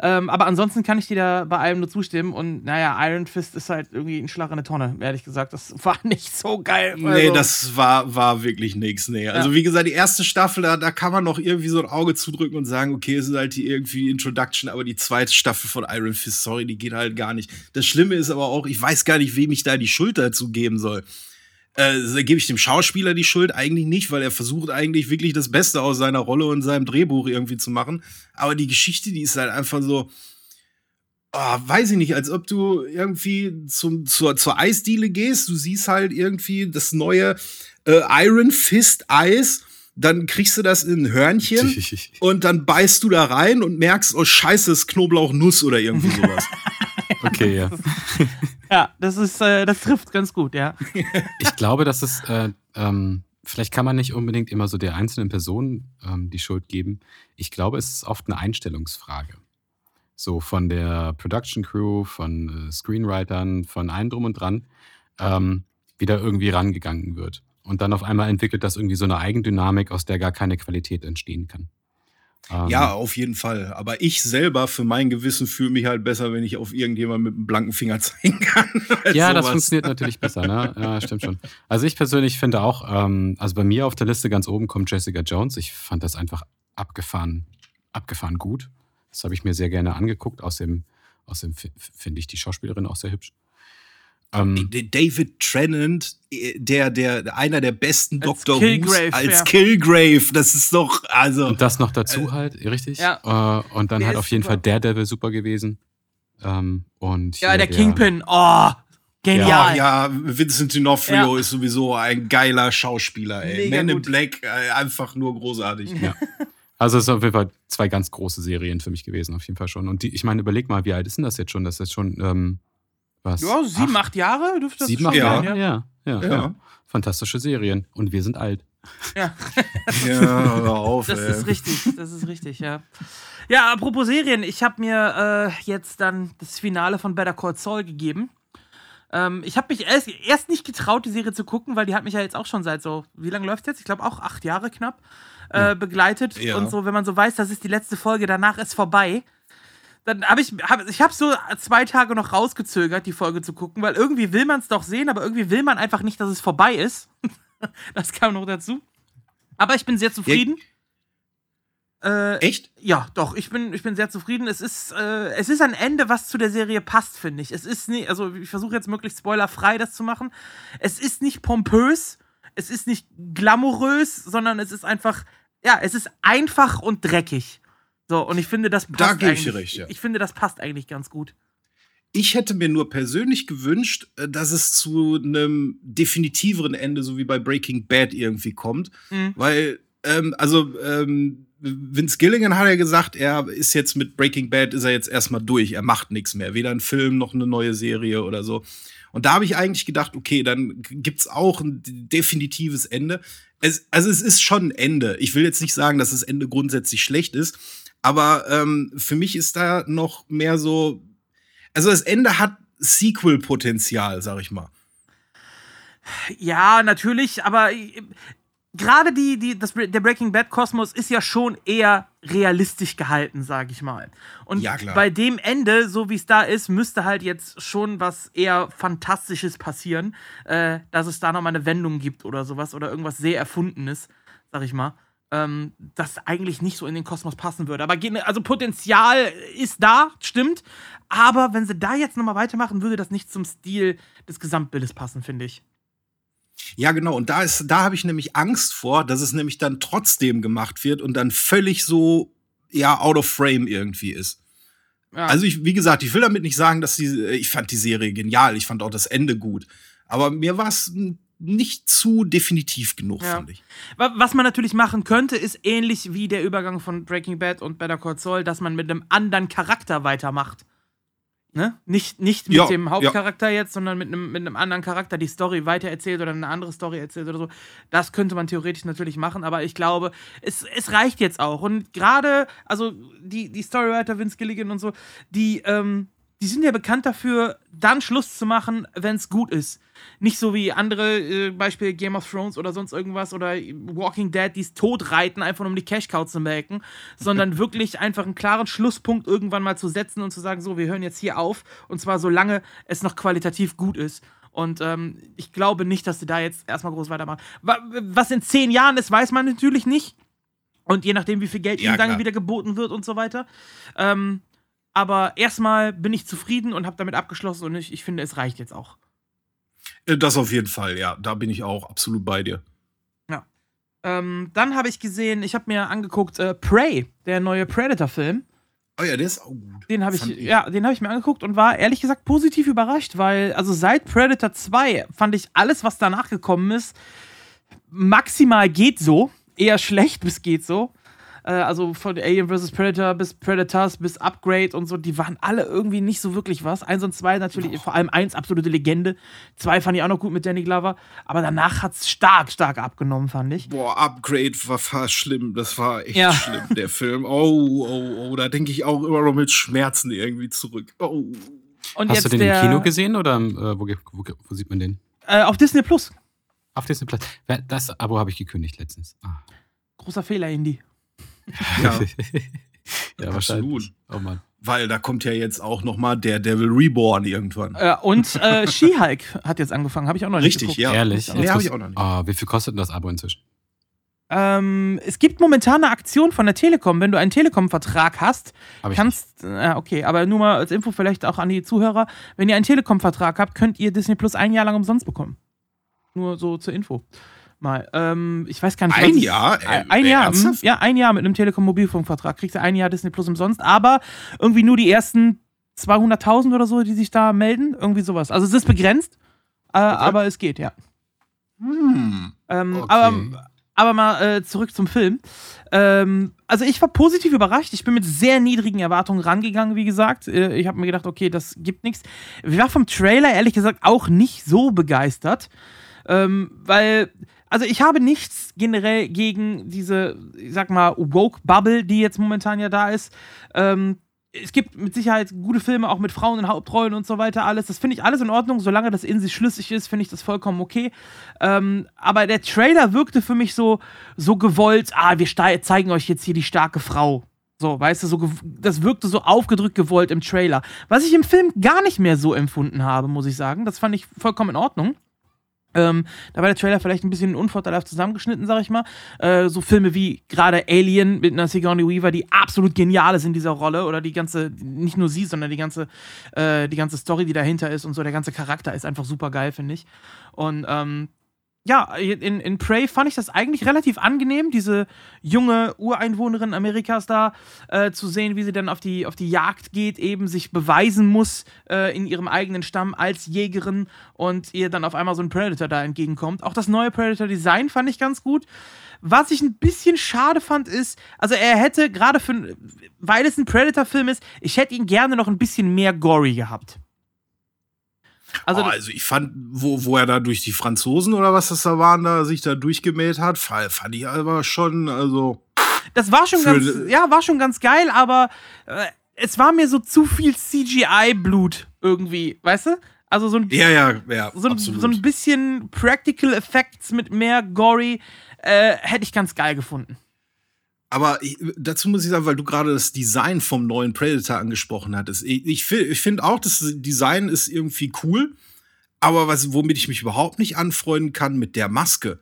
Ähm, aber ansonsten kann ich dir da bei allem nur zustimmen und naja, Iron Fist ist halt irgendwie ein Schlag in der Tonne, ehrlich gesagt. Das *laughs* war nicht so geil. Also. Nee, das war, war wirklich nichts. Nee. Also, ja. wie gesagt, die erste Staffel, da, da kann man noch irgendwie so ein Auge zudrücken und sagen, okay, es ist halt die irgendwie Introduction, aber die zweite Staffel von Iron Fist, sorry, die geht halt gar nicht. Das Schlimme ist aber auch, ich weiß gar nicht, wem ich da die Schuld dazu geben soll. Äh, gebe ich dem Schauspieler die Schuld eigentlich nicht, weil er versucht eigentlich wirklich das Beste aus seiner Rolle und seinem Drehbuch irgendwie zu machen. Aber die Geschichte, die ist halt einfach so, oh, weiß ich nicht, als ob du irgendwie zum, zur, zur Eisdiele gehst, du siehst halt irgendwie das neue äh, Iron Fist Eis dann kriegst du das in ein Hörnchen *laughs* und dann beißt du da rein und merkst, oh scheiße, ist Knoblauchnuss oder irgendwie sowas. *laughs* okay, ja. ja, das ist, äh, das trifft ganz gut, ja. Ich glaube, dass es, äh, ähm, vielleicht kann man nicht unbedingt immer so der einzelnen Person ähm, die Schuld geben. Ich glaube, es ist oft eine Einstellungsfrage. So von der Production Crew, von äh, Screenwritern, von allem drum und dran, ähm, wieder irgendwie rangegangen wird. Und dann auf einmal entwickelt das irgendwie so eine Eigendynamik, aus der gar keine Qualität entstehen kann. Ähm, ja, auf jeden Fall. Aber ich selber für mein Gewissen fühle mich halt besser, wenn ich auf irgendjemand mit einem blanken Finger *laughs* zeigen kann. ja, sowas. das funktioniert natürlich besser, ne? *laughs* Ja, stimmt schon. Also ich persönlich finde auch, ähm, also bei mir auf der Liste ganz oben kommt Jessica Jones. Ich fand das einfach abgefahren, abgefahren gut. Das habe ich mir sehr gerne angeguckt. Außerdem, außerdem finde ich die Schauspielerin auch sehr hübsch. Ähm, David Trennant, äh, der, der, einer der besten Dr. Who's als ja. Killgrave, das ist doch, also. Und das noch dazu äh, halt, richtig? Ja. Äh, und dann der halt auf jeden super. Fall Daredevil super gewesen. Ähm, und ja, der, der Kingpin, oh, Genial. Ja, ja Vincent D'Onofrio ja. ist sowieso ein geiler Schauspieler, ey. Mega Man in Black, äh, einfach nur großartig. Ja. *laughs* Also es ist auf jeden Fall zwei ganz große Serien für mich gewesen, auf jeden Fall schon. Und die, ich meine, überleg mal, wie alt ist denn das jetzt schon? Das ist jetzt schon ähm, was? Ja, sieben, acht, acht Jahre dürfte das sieben, acht Jahre, ja. Ja, ja, ja. ja. Fantastische Serien. Und wir sind alt. *laughs* Ja. ja, hör auf. Das ey. ist richtig, das ist richtig, ja. Ja, apropos Serien, ich habe mir äh, jetzt dann das Finale von Better Call Saul gegeben. Ähm, ich habe mich erst, erst, nicht getraut, die Serie zu gucken, weil die hat mich ja jetzt auch schon seit so, wie lange läuft jetzt? Ich glaube auch acht Jahre knapp äh, begleitet. Ja. Und so, wenn man so weiß, das ist die letzte Folge, danach ist vorbei dann habe ich, hab, ich habe so zwei Tage noch rausgezögert, die Folge zu gucken, weil irgendwie will man es doch sehen, aber irgendwie will man einfach nicht, dass es vorbei ist. *laughs* das kam noch dazu. Aber ich bin sehr zufrieden. Äh, Echt? Ja, doch, ich bin, ich bin sehr zufrieden. Es ist, äh, es ist ein Ende, was zu der Serie passt, finde ich. Es ist nicht, also ich versuche jetzt möglichst spoilerfrei das zu machen. Es ist nicht pompös, es ist nicht glamourös, sondern es ist einfach, ja, es ist einfach und dreckig. So, und ich finde, das passt. Da gebe ich recht, ja. Ich finde, das passt eigentlich ganz gut. Ich hätte mir nur persönlich gewünscht, äh, dass es zu einem definitiveren Ende, so wie bei Breaking Bad, irgendwie kommt. Mhm. Weil, ähm, also, ähm, Vince Gilligan hat ja gesagt, er ist jetzt mit Breaking Bad, ist er jetzt erstmal durch. Er macht nichts mehr. Weder ein Film noch eine neue Serie oder so. Und da habe ich eigentlich gedacht, okay, dann gibt's auch ein definitives Ende. Es, also es ist schon ein Ende. Ich will jetzt nicht sagen, dass das Ende grundsätzlich schlecht ist, aber ähm, für mich ist da noch mehr so. Also das Ende hat Sequel-Potenzial, sag ich mal. Ja, natürlich, aber äh, gerade die, die, das, der Breaking Bad Kosmos ist ja schon eher realistisch gehalten, sag ich mal. Und ja, bei dem Ende, so wie es da ist, müsste halt jetzt schon was eher Fantastisches passieren, äh, dass es da nochmal eine Wendung gibt oder sowas oder irgendwas sehr Erfundenes, sag ich mal ähm, das eigentlich nicht so in den Kosmos passen würde. Aber also Potenzial ist da, stimmt. Aber wenn sie da jetzt nochmal weitermachen, würde das nicht zum Stil des Gesamtbildes passen, finde ich. Ja, genau. Und da ist, da habe ich nämlich Angst vor, dass es nämlich dann trotzdem gemacht wird und dann völlig so, ja, out of frame irgendwie ist. Ja. Also ich, wie gesagt, ich will damit nicht sagen, dass die, ich fand die Serie genial, ich fand auch das Ende gut. Aber mir war es nicht zu definitiv genug, ja. fand ich. Was man natürlich machen könnte, ist ähnlich wie der Übergang von Breaking Bad und Better Call Saul, dass man mit einem anderen Charakter weitermacht. Ne? Nicht, nicht mit ja, dem Hauptcharakter ja. jetzt, sondern mit einem, mit einem anderen Charakter die Story weitererzählt oder eine andere Story erzählt oder so. Das könnte man theoretisch natürlich machen, aber ich glaube, es, es reicht jetzt auch. Und gerade, also die, die Storywriter Vince Gilligan und so, die, ähm, die sind ja bekannt dafür, dann Schluss zu machen, wenn es gut ist. Nicht so wie andere, äh, Beispiel Game of Thrones oder sonst irgendwas oder Walking Dead, die es tot reiten, einfach um die Cash Cow zu melken, *laughs* sondern wirklich einfach einen klaren Schlusspunkt irgendwann mal zu setzen und zu sagen, so, wir hören jetzt hier auf und zwar solange es noch qualitativ gut ist. Und ähm, ich glaube nicht, dass sie da jetzt erstmal groß weitermachen. Was in zehn Jahren ist, weiß man natürlich nicht. Und je nachdem, wie viel Geld ja, ihnen dann wieder geboten wird und so weiter. Ähm, aber erstmal bin ich zufrieden und habe damit abgeschlossen und ich, ich finde, es reicht jetzt auch. Äh, das auf jeden Fall, ja. Da bin ich auch absolut bei dir. Ja. Ähm, dann habe ich gesehen, ich habe mir angeguckt, äh, Prey, der neue Predator-Film. Oh ja, der ist auch gut. Den habe ich, ich, ja, den habe ich mir angeguckt und war ehrlich gesagt positiv überrascht, weil, also seit Predator 2 fand ich alles, was danach gekommen ist, maximal geht so. Eher schlecht *laughs* bis geht so äh, also von Alien vs. Predator bis Predators bis Upgrade und so, die waren alle irgendwie nicht so wirklich was. Eins und zwei natürlich, oh. vor allem eins, absolute Legende. Zwei fand ich auch noch gut mit Danny Glover, aber danach hat es stark, stark abgenommen, fand ich. Boah, Upgrade war fast schlimm, das war echt ja. schlimm, der Film. Oh, oh, oh, da denke ich auch immer noch mit Schmerzen irgendwie zurück. Oh. Und Hast du den im Kino gesehen oder äh, wo, wo, wo, sieht man den? Äh, auf Disney Plus. Auf Disney Plus. Das Abo habe ich gekündigt letztens. Ah. Großer Fehler, Indy. Ja, *laughs* ja *laughs* wahrscheinlich. Oh Mann. Weil da kommt ja jetzt auch noch mal der Devil Reborn irgendwann. Äh, und äh, *laughs* She-Hulk hat jetzt angefangen, habe ich auch noch nicht Richtig, geguckt. ja. Ehrlich? Nee, habe ich auch noch nicht. Oh, wie viel kostet denn das Abo inzwischen? Ähm, es gibt momentan eine Aktion von der Telekom, wenn du einen Telekom-Vertrag hast, kannst, äh, okay, aber nur mal als Info vielleicht auch an die Zuhörer, wenn ihr einen Telekom-Vertrag habt, könnt ihr Disney Plus ein Jahr lang umsonst bekommen. Nur so zur Info mal. Ähm, ich weiß gar nicht. Ein Jahr? Äh, ein äh, Jahr. Ernsthaft? Ja, ein Jahr mit einem Telekom-Mobilfunkvertrag. Kriegst du ein Jahr Disney Plus umsonst, aber irgendwie nur die ersten 200.000 oder so, die sich da melden. Irgendwie sowas. Also es ist begrenzt, äh, okay. aber es geht, ja. Hm. Ähm, okay. aber, aber mal äh, zurück zum Film. Ähm, also ich war positiv überrascht. Ich bin mit sehr niedrigen Erwartungen rangegangen, wie gesagt. Äh, ich habe mir gedacht, okay, das gibt nichts. Ich war vom Trailer ehrlich gesagt auch nicht so begeistert. Ähm, weil also ich habe nichts generell gegen diese, ich sag mal, Woke-Bubble, die jetzt momentan ja da ist. Ähm, es gibt mit Sicherheit gute Filme, auch mit Frauen in Hauptrollen und so weiter, alles. Das finde ich alles in Ordnung, solange das in sich schlüssig ist, finde ich das vollkommen okay. Ähm, aber der Trailer wirkte für mich so, so gewollt, ah, wir zeigen euch jetzt hier die starke Frau. So, weißt du, so das wirkte so aufgedrückt gewollt im Trailer. Was ich im Film gar nicht mehr so empfunden habe, muss ich sagen. Das fand ich vollkommen in Ordnung. Ähm, da war der Trailer vielleicht ein bisschen unvorteilhaft zusammengeschnitten, sag ich mal. Äh, so Filme wie gerade Alien mit einer Sigourney Weaver, die absolut genial ist in dieser Rolle, oder die ganze, nicht nur sie, sondern die ganze, äh, die ganze Story, die dahinter ist und so, der ganze Charakter ist einfach super geil, finde ich. Und ähm, ja, in, in Prey fand ich das eigentlich relativ angenehm, diese junge Ureinwohnerin Amerikas da äh, zu sehen, wie sie dann auf die, auf die Jagd geht, eben sich beweisen muss äh, in ihrem eigenen Stamm als Jägerin und ihr dann auf einmal so ein Predator da entgegenkommt. Auch das neue Predator-Design fand ich ganz gut. Was ich ein bisschen schade fand, ist, also er hätte gerade für, weil es ein Predator-Film ist, ich hätte ihn gerne noch ein bisschen mehr gory gehabt. Also, oh, also ich fand, wo, wo er da durch die Franzosen oder was das da waren, da sich da durchgemäht hat, fand ich aber schon, also. Das war schon ganz, ja, war schon ganz geil, aber äh, es war mir so zu viel CGI-Blut irgendwie, weißt du? Also so ein, ja, ja, ja, so, ein, so ein bisschen Practical Effects mit mehr Gory äh, hätte ich ganz geil gefunden. Aber ich, dazu muss ich sagen, weil du gerade das Design vom neuen Predator angesprochen hattest. Ich, ich, ich finde auch, das Design ist irgendwie cool. Aber was, womit ich mich überhaupt nicht anfreunden kann, mit der Maske.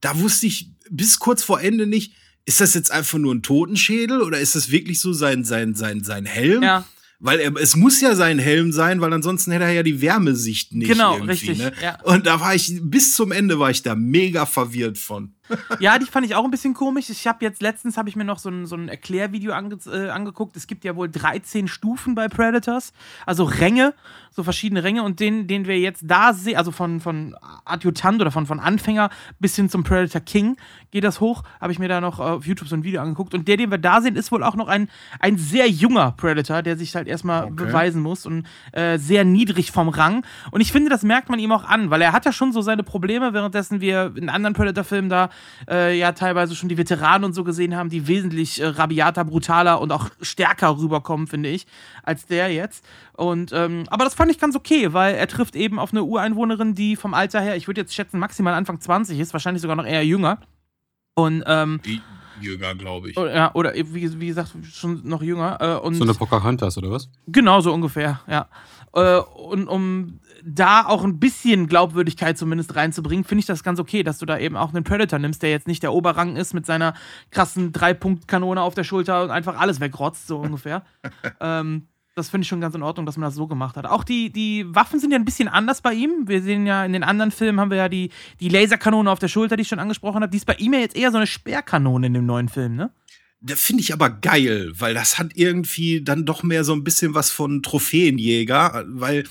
Da wusste ich bis kurz vor Ende nicht, ist das jetzt einfach nur ein Totenschädel oder ist das wirklich so sein, sein, sein, sein Helm? Ja. weil er, es muss ja sein Helm sein, weil ansonsten hätte er ja die Wärmesicht nicht. Genau, richtig. Ne? Ja. Und da war ich, bis zum Ende war ich da mega verwirrt von. Ja, die fand ich auch ein bisschen komisch. Ich habe jetzt letztens habe ich mir noch so ein, so ein Erklärvideo ange, äh, angeguckt. Es gibt ja wohl 13 Stufen bei Predators, also Ränge, so verschiedene Ränge und den, den wir jetzt da sehen, also von, von Adjutant oder von, von Anfänger bis hin zum Predator King geht das hoch. Habe ich mir da noch auf YouTube so ein Video angeguckt und der, den wir da sehen, ist wohl auch noch ein, ein sehr junger Predator, der sich halt erstmal okay. beweisen muss und äh, sehr niedrig vom Rang. Und ich finde, das merkt man ihm auch an, weil er hat ja schon so seine Probleme, währenddessen wir in anderen Predator-Filmen da äh, ja teilweise schon die Veteranen und so gesehen haben, die wesentlich äh, rabiater, brutaler und auch stärker rüberkommen, finde ich, als der jetzt. Und ähm, aber das fand ich ganz okay, weil er trifft eben auf eine Ureinwohnerin, die vom Alter her, ich würde jetzt schätzen, maximal Anfang 20 ist, wahrscheinlich sogar noch eher jünger. Und ähm, jünger, glaube ich. Ja, oder wie, wie gesagt, schon noch jünger. Äh, und so eine Pocahontas, oder was? Genau, so ungefähr, ja. Äh, und um da auch ein bisschen Glaubwürdigkeit zumindest reinzubringen, finde ich das ganz okay, dass du da eben auch einen Predator nimmst, der jetzt nicht der Oberrang ist mit seiner krassen Drei-Punkt-Kanone auf der Schulter und einfach alles wegrotzt, so ungefähr. *laughs* ähm, das finde ich schon ganz in Ordnung, dass man das so gemacht hat. Auch die, die Waffen sind ja ein bisschen anders bei ihm. Wir sehen ja in den anderen Filmen haben wir ja die, die Laserkanone auf der Schulter, die ich schon angesprochen habe. Die ist bei ihm ja jetzt eher so eine Sperrkanone in dem neuen Film, ne? Das finde ich aber geil, weil das hat irgendwie dann doch mehr so ein bisschen was von Trophäenjäger, weil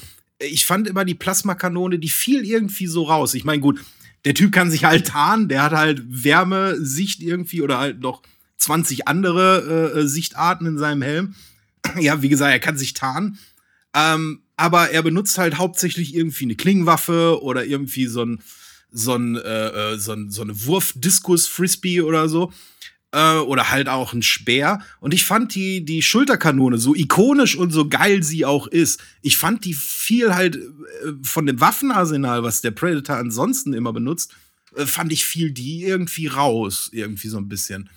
ich fand immer die Plasmakanone, die fiel irgendwie so raus. Ich meine, gut, der Typ kann sich halt tarnen, der hat halt Wärmesicht irgendwie oder halt noch 20 andere äh, Sichtarten in seinem Helm. *clears throat* ja, wie gesagt, er kann sich tarnen. Ähm, aber er benutzt halt hauptsächlich irgendwie eine Klingenwaffe oder irgendwie so ein, so ein, äh, äh so, ein, so eine Wurf-Diskus-Frisbee oder so. Äh, oder halt auch ein Speer. Und ich fand die, die Schulterkanone, so ikonisch und so geil sie auch ist, ich fand die viel halt äh, von dem Waffenarsenal, was der Predator ansonsten immer benutzt, äh, fand ich viel die irgendwie raus, irgendwie so ein bisschen.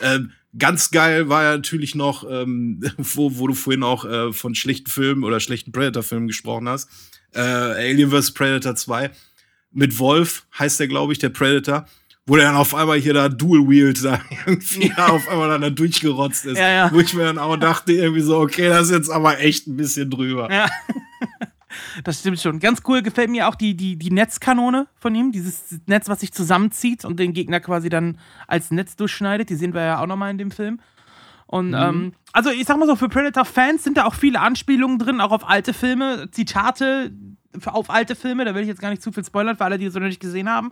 Ähm, Ganz geil war ja natürlich noch, ähm, *laughs* wo, wo du vorhin auch äh, von schlechten Filmen oder schlechten Predator-Filmen gesprochen hast. Äh, Alien vs. Predator 2. Mit Wolf heißt der, glaube ich, der Predator. Wo der dann auf einmal hier da Dual-Wheeled da *laughs* irgendwie *laughs* ja. auf einmal dann da durchgerotzt ist. Ja, ja. Wo ich mir dann auch dachte, irgendwie so, okay, das ist jetzt aber echt ein bisschen drüber. Ja. *laughs* Das stimmt schon. Ganz cool gefällt mir auch die, die, die Netzkanone von ihm. Dieses Netz, was sich zusammenzieht und den Gegner quasi dann als Netz durchschneidet. Die sehen wir ja auch nochmal in dem Film. Und mhm. ähm, also ich sag mal so, für Predator-Fans sind da auch viele Anspielungen drin, auch auf alte Filme, Zitate auf alte Filme, da will ich jetzt gar nicht zu viel spoilern für alle, die es noch nicht gesehen haben.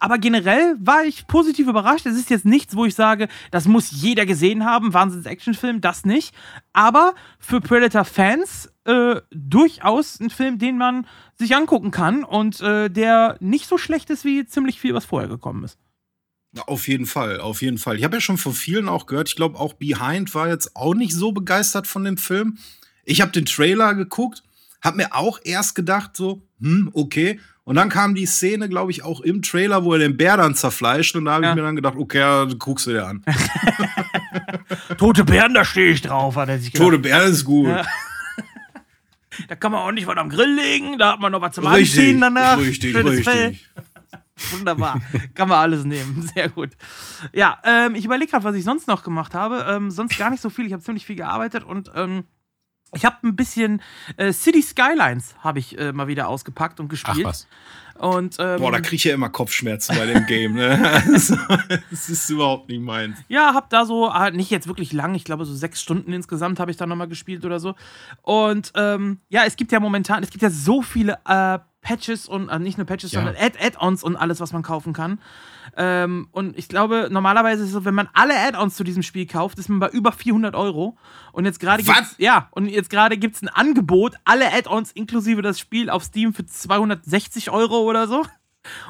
Aber generell war ich positiv überrascht. Es ist jetzt nichts, wo ich sage, das muss jeder gesehen haben, Wahnsinns-Actionfilm, das nicht. Aber für Predator-Fans äh, durchaus ein Film, den man sich angucken kann und äh, der nicht so schlecht ist wie ziemlich viel, was vorher gekommen ist. Auf jeden Fall, auf jeden Fall. Ich habe ja schon von vielen auch gehört, ich glaube auch Behind war jetzt auch nicht so begeistert von dem Film. Ich habe den Trailer geguckt, habe mir auch erst gedacht so, hm, okay. Und dann kam die Szene, glaube ich, auch im Trailer, wo er den Bär dann zerfleischt. Und da habe ja. ich mir dann gedacht, okay, ja, guckst du dir an. *laughs* Tote Bären, da stehe ich drauf, hat er sich gedacht. Tote Bären ist gut. Ja. *laughs* Da kann man auch nicht was am Grill legen, da hat man noch was zum richtig, Anziehen danach. Richtig, Schönes richtig. Fell. Wunderbar. Kann man alles nehmen. *laughs* Sehr gut. Ja, ähm, ich überlege gerade, was ich sonst noch gemacht habe. Ähm, sonst gar nicht so viel. Ich habe ziemlich viel gearbeitet und ähm, ich habe ein bisschen äh, City Skylines habe ich äh, mal wieder ausgepackt und gespielt. Ach was. Und, ähm, Boah, da kriege ich ja immer Kopfschmerzen bei dem Game. Ne? *laughs* Also, das ist überhaupt nicht meins. Ja, hab da so, halt nicht jetzt wirklich lang, ich glaube so sechs Stunden insgesamt habe ich da nochmal gespielt oder so. Und ähm, ja, es gibt ja momentan, es gibt ja so viele äh, Patches und äh, nicht nur Patches, ja. sondern Add-ons und alles, was man kaufen kann. Ähm, und ich glaube, normalerweise ist es so, wenn man alle Add-ons zu diesem Spiel kauft, ist man bei über 400 Euro. Und jetzt gerade gibt's, ja, und jetzt gerade gibt es ein Angebot, alle Add-ons inklusive das Spiel auf Steam für 260 Euro oder so.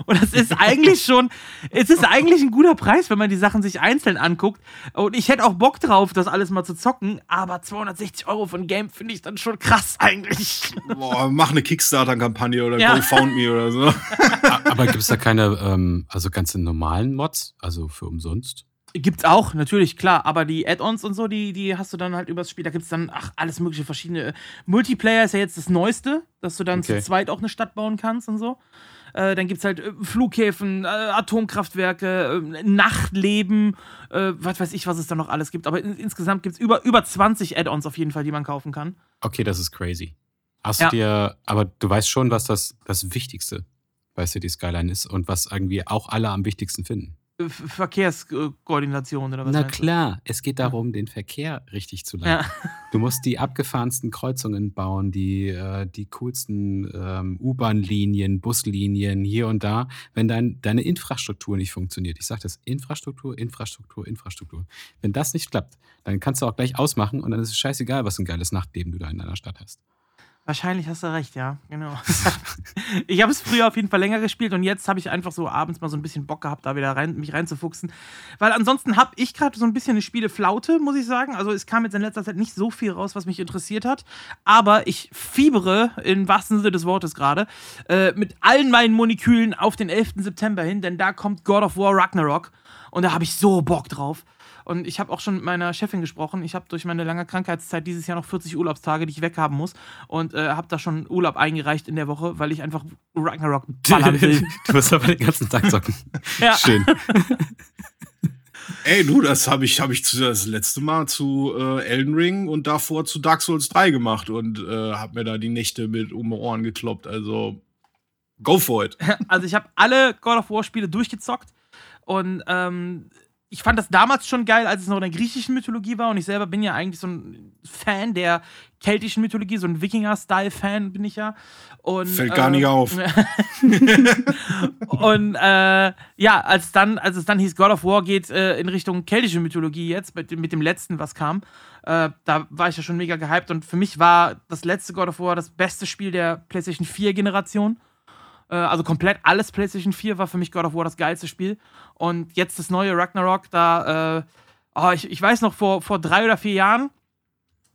Und das ist eigentlich *laughs* schon, es ist eigentlich ein guter Preis, wenn man die Sachen sich einzeln anguckt. Und ich hätte auch Bock drauf, das alles mal zu zocken, aber 260 Euro von Game finde ich dann schon krass eigentlich. Boah, mach eine Kickstarter-Kampagne oder ja. GoFoundMe oder so. *laughs* aber gibt es da keine, ähm, also ganze normalen Mods, also für umsonst? Gibt's auch, natürlich, klar. Aber die Add-ons und so, die, die hast du dann halt übers Spiel. Da gibt's dann, ach, alles mögliche verschiedene. Multiplayer ist ja jetzt das Neueste, dass du dann okay. zu zweit auch eine Stadt bauen kannst und so. Äh, dann gibt es halt äh, Flughäfen, äh, Atomkraftwerke, äh, Nachtleben, äh, was weiß ich, was es da noch alles gibt. Aber in, insgesamt gibt es über, über 20 Add-ons auf jeden Fall, die man kaufen kann. Okay, das ist crazy. Hast ja. du dir, aber du weißt schon, was das, das Wichtigste bei City Skyline ist und was irgendwie auch alle am wichtigsten finden. Verkehrskoordination oder was? Na klar, es geht darum, den Verkehr richtig zu leiten. Ja. Du musst die abgefahrensten Kreuzungen bauen, die, äh, die coolsten ähm, U-Bahn-Linien, Buslinien hier und da, wenn dein, deine Infrastruktur nicht funktioniert. Ich sage das, Infrastruktur, Infrastruktur, Infrastruktur. Wenn das nicht klappt, dann kannst du auch gleich ausmachen und dann ist es scheißegal, was ein geiles Nachtleben du da in deiner Stadt hast. Wahrscheinlich hast du recht, ja, genau. *laughs* ich habe es früher auf jeden Fall länger gespielt und jetzt habe ich einfach so abends mal so ein bisschen Bock gehabt, da wieder rein, mich reinzufuchsen. Weil ansonsten habe ich gerade so ein bisschen eine Spieleflaute, muss ich sagen. Also es kam jetzt in letzter Zeit nicht so viel raus, was mich interessiert hat. Aber ich fiebere im wahrsten Sinne des Wortes gerade äh, mit allen meinen Molekülen auf den 11. September hin, denn da kommt God of War Ragnarok. Und da habe ich so Bock drauf. Und ich habe auch schon mit meiner Chefin gesprochen. Ich habe durch meine lange Krankheitszeit dieses Jahr noch 40 Urlaubstage, die ich weghaben muss. Und äh, habe da schon Urlaub eingereicht in der Woche, weil ich einfach Ragnarok *laughs* ballern will. *laughs* du wirst aber den ganzen Tag zocken. Ja. Schön. Ey, du, das habe ich, hab ich das letzte Mal zu äh, Elden Ring und davor zu Dark Souls 3 gemacht und äh, habe mir da die Nächte mit um die Ohren gekloppt. Also, go for it. *laughs* Also, ich habe alle God of War Spiele durchgezockt und ähm, ich fand das damals schon geil, als es noch in der griechischen Mythologie war. Und ich selber bin ja eigentlich so ein Fan der keltischen Mythologie, so ein Wikinger-Style-Fan bin ich ja. Und, Fällt äh, gar nicht auf. *laughs* und äh, ja, als, dann, als es dann hieß, God of War geht äh, in Richtung keltische Mythologie jetzt, mit, mit dem letzten, was kam, äh, da war ich ja schon mega gehypt. Und für mich war das letzte God of War das beste Spiel der PlayStation 4-Generation. Äh, also komplett alles PlayStation 4 war für mich God of War das geilste Spiel. Und jetzt das neue Ragnarok, da, äh, oh, ich, ich weiß noch, vor, vor drei oder vier Jahren,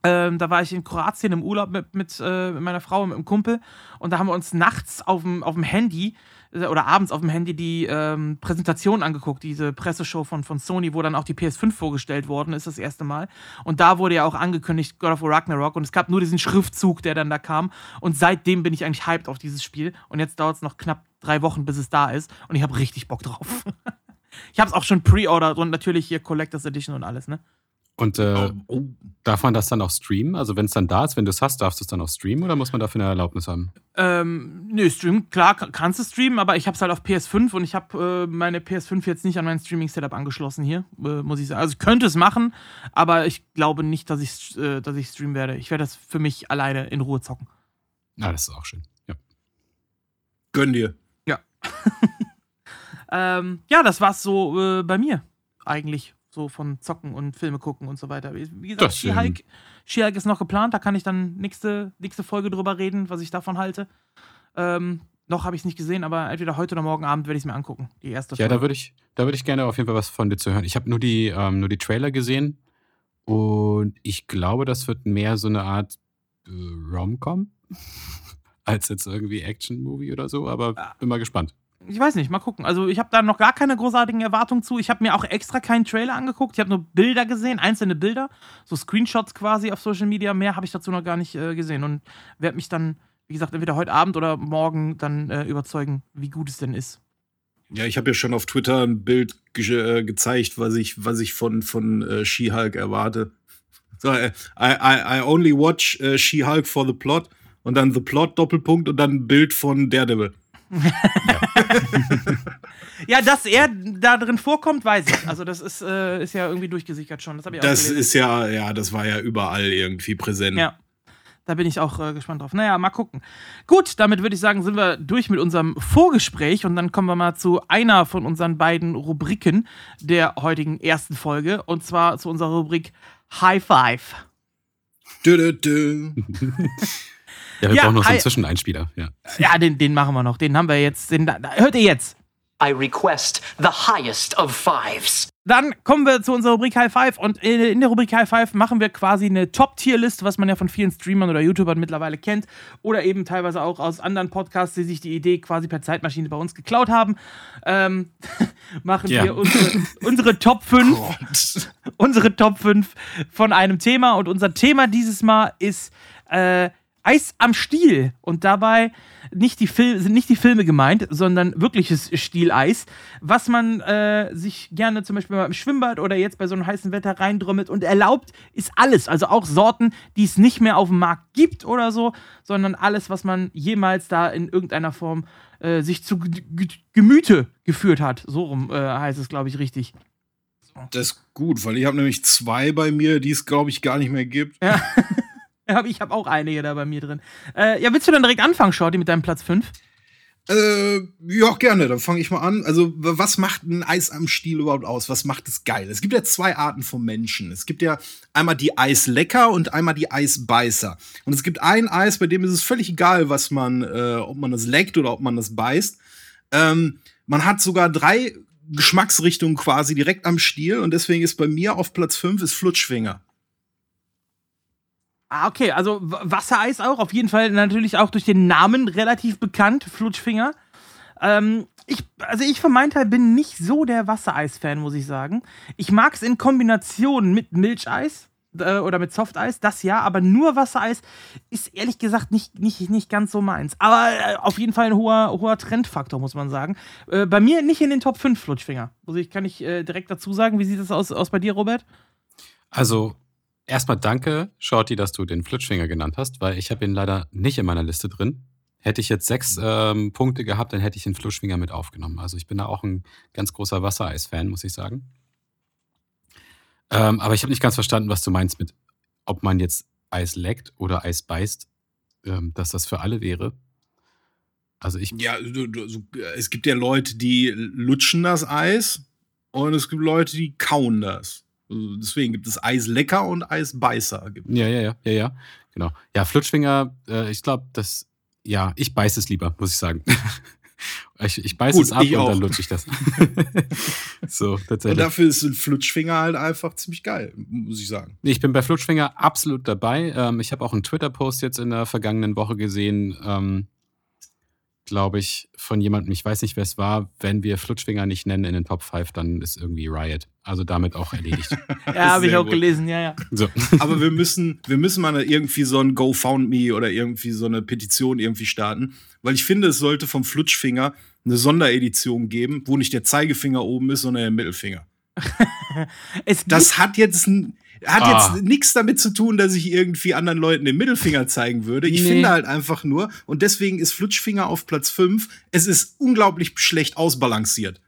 ähm, da war ich in Kroatien im Urlaub mit, mit, äh, mit meiner Frau und mit einem Kumpel und da haben wir uns nachts auf dem, Handy äh, oder abends auf dem Handy die ähm, Präsentation angeguckt, diese Presseshow von, von Sony, wo dann auch die PS5 vorgestellt worden ist, das erste Mal. Und da wurde ja auch angekündigt God of War Ragnarok und es gab nur diesen Schriftzug, der dann da kam. Und seitdem bin ich eigentlich hyped auf dieses Spiel. Und jetzt dauert es noch knapp drei Wochen, bis es da ist. Und ich habe richtig Bock drauf. *laughs* ich habe es auch schon pre-ordered und natürlich hier Collectors Edition und alles, ne? Und äh, oh, oh. darf man das dann auch streamen? Also wenn es dann da ist, wenn du es hast, darfst du es dann auch streamen oder muss man dafür eine Erlaubnis haben? Ähm, nö, streamen, klar kannst du streamen, aber ich habe es halt auf PS5 und ich habe äh, meine PS5 jetzt nicht an mein Streaming-Setup angeschlossen hier, äh, muss ich sagen. Also ich könnte es machen, aber ich glaube nicht, dass ich, äh, dass ich streamen werde. Ich werde das für mich alleine in Ruhe zocken. Na, das ist auch schön, ja. Gönn dir. Ja. *laughs* ähm, ja, das war's so äh, bei mir eigentlich so von Zocken und Filme gucken und so weiter. Wie gesagt, She-Hulk She ist noch geplant, da kann ich dann nächste, nächste Folge drüber reden, was ich davon halte. Ähm, noch habe ich es nicht gesehen, aber entweder heute oder morgen Abend werde ich es mir angucken. Die erste Ja, da würde ich, würd ich gerne auf jeden Fall was von dir zu hören. Ich habe nur, die, ähm, nur die Trailer gesehen und ich glaube, das wird mehr so eine Art äh, Rom-Com *laughs* als jetzt irgendwie Action-Movie oder so, aber bin mal gespannt ich weiß nicht, mal gucken. Also ich habe da noch gar keine großartigen Erwartungen zu. Ich habe mir auch extra keinen Trailer angeguckt. Ich habe nur Bilder gesehen, einzelne Bilder, so Screenshots quasi auf Social Media. Mehr habe ich dazu noch gar nicht äh, gesehen und werde mich dann, wie gesagt, entweder heute Abend oder morgen dann äh, überzeugen, wie gut es denn ist. Ja, ich habe ja schon auf Twitter ein Bild ge äh, gezeigt, was ich, was ich von, von äh, She-Hulk erwarte. So, äh, I, I, I only watch uh, She-Hulk for the plot und dann The Plot Doppelpunkt und dann ein Bild von Daredevil *laughs* ja, dass er da drin vorkommt, weiß ich. Also das ist, äh, ist ja irgendwie durchgesichert schon. Das, ich das ist ja, ja, das war ja überall irgendwie präsent. Ja. Da bin ich auch äh, gespannt drauf. Naja, mal gucken. Gut, damit würde ich sagen, sind wir durch mit unserem Vorgespräch und dann kommen wir mal zu einer von unseren beiden Rubriken der heutigen ersten Folge und zwar zu unserer Rubrik High Five. Du, du, du. Ja, wir ja, brauchen noch so einen Zwischeneinspieler. Ja, ja den, den machen wir noch. Den haben wir jetzt. Den, hört ihr jetzt? I request the highest of fives. Dann kommen wir zu unserer Rubrik High Five und in der Rubrik High Five machen wir quasi eine Top-Tier-Liste, was man ja von vielen Streamern oder YouTubern mittlerweile kennt oder eben teilweise auch aus anderen Podcasts, die sich die Idee quasi per Zeitmaschine bei uns geklaut haben. Ähm, *laughs* machen ja. wir unsere, unsere Top 5 *laughs* unsere Top 5 von einem Thema und unser Thema dieses Mal ist äh, Eis am Stiel. Und dabei nicht die Fil sind nicht die Filme gemeint, sondern wirkliches Stieleis, was man äh, sich gerne zum Beispiel beim Schwimmbad oder jetzt bei so einem heißen Wetter reindrümmelt und erlaubt ist alles. Also auch Sorten, die es nicht mehr auf dem Markt gibt oder so, sondern alles, was man jemals da in irgendeiner Form äh, sich zu Gemüte geführt hat. So rum äh, heißt es, glaube ich, richtig. Das ist gut, weil ich habe nämlich zwei bei mir, die es, glaube ich, gar nicht mehr gibt. Ja. *laughs* *laughs* ich habe auch einige da bei mir drin. Äh, ja, willst du dann direkt anfangen, Shorty, mit deinem Platz 5? Äh, ja, gerne, dann fange ich mal an. Also, was macht ein Eis am Stiel überhaupt aus? Was macht es geil? Es gibt ja zwei Arten von Menschen. Es gibt ja einmal die Eislecker und einmal die Eisbeißer. Und es gibt ein Eis, bei dem ist es völlig egal, was man, äh, ob man das leckt oder ob man das beißt. Ähm, man hat sogar drei Geschmacksrichtungen quasi direkt am Stiel und deswegen ist bei mir auf Platz 5 ist Flutschfinger. Ah, okay, also Wassereis auch, auf jeden Fall natürlich auch durch den Namen relativ bekannt, Flutschfinger. Ähm, ich, also ich für meinen Teil bin nicht so der Wassereis-Fan, muss ich sagen. Ich mag es in Kombination mit Milcheis äh, oder mit Softeis, das ja, aber nur Wassereis ist ehrlich gesagt nicht, nicht, nicht ganz so meins. Aber äh, auf jeden Fall ein hoher, hoher Trendfaktor, muss man sagen. Äh, bei mir nicht in den Top 5 Flutschfinger. Also ich kann ich äh, direkt dazu sagen, wie sieht das aus, aus bei dir, Robert? Also erstmal danke, Shorty, dass du den Flutschfinger genannt hast, weil ich habe ihn leider nicht in meiner Liste drin. Hätte ich jetzt sechs ähm, Punkte gehabt, dann hätte ich den Flutschfinger mit aufgenommen. Also ich bin da auch ein ganz großer Wassereis-Fan, muss ich sagen. Ähm, aber ich habe nicht ganz verstanden, was du meinst mit, ob man jetzt Eis leckt oder Eis beißt, ähm, dass das für alle wäre. Also ich. Ja, du, du, es gibt ja Leute, die lutschen das Eis und es gibt Leute, die kauen das. Also deswegen gibt es Eislecker und Eisbeißer. Ja, ja, ja, ja, ja. Genau. Ja, Flutschfinger, äh, ich glaube, das, ja, ich beiße es lieber, muss ich sagen. *laughs* ich, ich beiße es ab und auch. dann lutsche ich das. *laughs* so, tatsächlich. Und dafür ist ein Flutschfinger halt einfach ziemlich geil, muss ich sagen. Ich bin bei Flutschfinger absolut dabei. Ähm, ich habe auch einen Twitter-Post jetzt in der vergangenen Woche gesehen. Ähm, glaube ich, von jemandem, ich weiß nicht, wer es war, wenn wir Flutschfinger nicht nennen in den Top 5, dann ist irgendwie Riot. Also damit auch erledigt. *laughs* ja, habe ich auch gut. gelesen, ja, ja. So. *laughs* Aber wir müssen, wir müssen mal irgendwie so ein GoFoundMe oder irgendwie so eine Petition irgendwie starten, weil ich finde, es sollte vom Flutschfinger eine Sonderedition geben, wo nicht der Zeigefinger oben ist, sondern der Mittelfinger. *laughs* das hat jetzt ein hat ah. jetzt nichts damit zu tun, dass ich irgendwie anderen Leuten den Mittelfinger zeigen würde. Ich nee. finde halt einfach nur, und deswegen ist Flutschfinger auf Platz 5, es ist unglaublich schlecht ausbalanciert.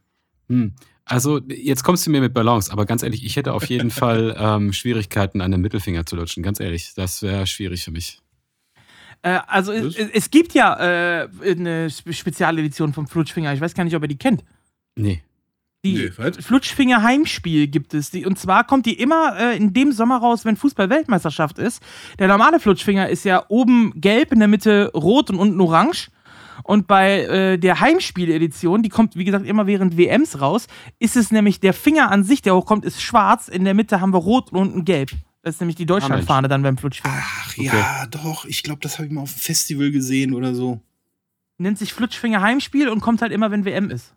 Hm. Also, jetzt kommst du mir mit Balance, aber ganz ehrlich, ich hätte auf jeden *laughs* Fall ähm, Schwierigkeiten, an den Mittelfinger zu lutschen. Ganz ehrlich, das wäre schwierig für mich. Äh, also, es, es, gibt ja äh, eine Spezialedition vom Flutschfinger. Ich weiß gar nicht, ob ihr die kennt. Nee. Die nee, Flutschfinger Heimspiel gibt es. Die, und zwar kommt die immer äh, in dem Sommer raus, wenn Fußball-Weltmeisterschaft ist. Der normale Flutschfinger ist ja oben gelb, in der Mitte rot und unten orange. Und bei äh, der Heimspiel-Edition, die kommt, wie gesagt, immer während WMs raus, ist es nämlich der Finger an sich, der hochkommt, ist schwarz. In der Mitte haben wir rot und unten gelb. Das ist nämlich die Deutschlandfahne dann beim Flutschfinger. Ach okay. ja, doch. Ich glaube, das habe ich mal auf dem Festival gesehen oder so. Nennt sich Flutschfinger Heimspiel und kommt halt immer, wenn WM ist.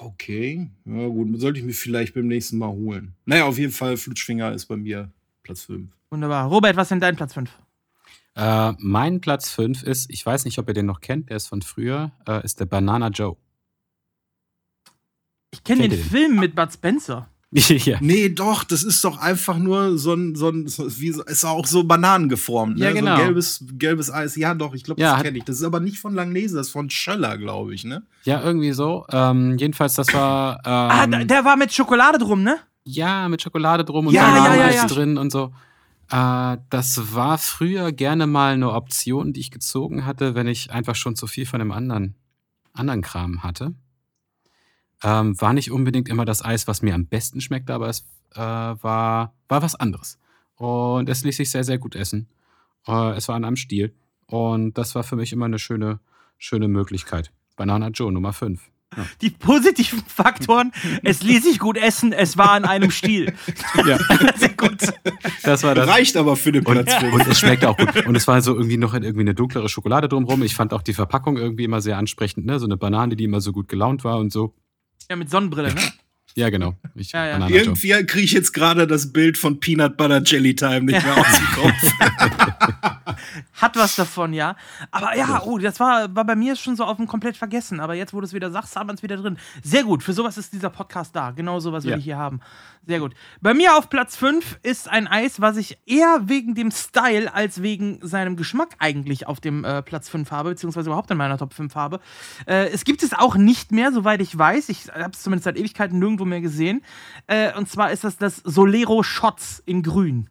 Okay, ja gut, sollte ich mir vielleicht beim nächsten Mal holen. Naja, auf jeden Fall, Flutschfinger ist bei mir Platz 5. Wunderbar. Robert, was ist denn dein Platz 5? Äh, mein Platz 5 ist, ich weiß nicht, ob ihr den noch kennt, der ist von früher, äh, ist der Banana Joe. Ich kenne den, den Film mit Bud Spencer. *laughs* ja. Nee, doch, das ist doch einfach nur so ein, so ein wie, ist auch so Bananen geformt. Ne? Ja, genau. So gelbes, gelbes Eis. Ja, doch, ich glaube, das ja, kenne ich. Das ist aber nicht von Langnese, das ist von Schöller, glaube ich, ne? Ja, irgendwie so. Ähm, jedenfalls, das war. Ähm, ah, der war mit Schokolade drum, ne? Ja, mit Schokolade drum und ja, Bananen ja, ja, drin und so. Äh, das war früher gerne mal eine Option, die ich gezogen hatte, wenn ich einfach schon zu viel von dem anderen, anderen Kram hatte. Ähm, war nicht unbedingt immer das Eis, was mir am besten schmeckte, aber es äh, war, war was anderes. Und es ließ sich sehr, sehr gut essen. Äh, es war an einem Stiel. Und das war für mich immer eine schöne, schöne Möglichkeit. Banana Joe Nummer 5. Ja. Die positiven *laughs* Faktoren, es ließ sich gut essen, es war an einem Stiel. *laughs* Ja. *laughs* Sehr gut. Das war das. Reicht aber für den Platz. Und, und es schmeckte auch gut. Und es war so irgendwie noch irgendwie eine dunklere Schokolade drumherum. Ich fand auch die Verpackung irgendwie immer sehr ansprechend. Ne? So eine Banane, die immer so gut gelaunt war und so. Ja, mit Sonnenbrille, ne? Ja, genau. Ich, ja, ja. Irgendwie kriege ich jetzt gerade das Bild von Peanut Butter Jelly Time nicht mehr *laughs* aus dem Kopf. *laughs* Hat was davon, ja. Aber ja, oh, das war, war bei mir schon so auf dem komplett vergessen. Aber jetzt, wo du es wieder sagst, haben wir es wieder drin. Sehr gut. Für sowas ist dieser Podcast da. Genau sowas will Ja. ich hier haben. Sehr gut. Bei mir auf Platz 5 ist ein Eis, was ich eher wegen dem Style als wegen seinem Geschmack eigentlich auf dem äh, Platz 5 habe, beziehungsweise überhaupt in meiner Top 5 habe. Äh, es gibt es auch nicht mehr, soweit ich weiß. Ich habe es zumindest seit Ewigkeiten nirgendwo mehr gesehen. Äh, und zwar ist das das Solero Shots in grün.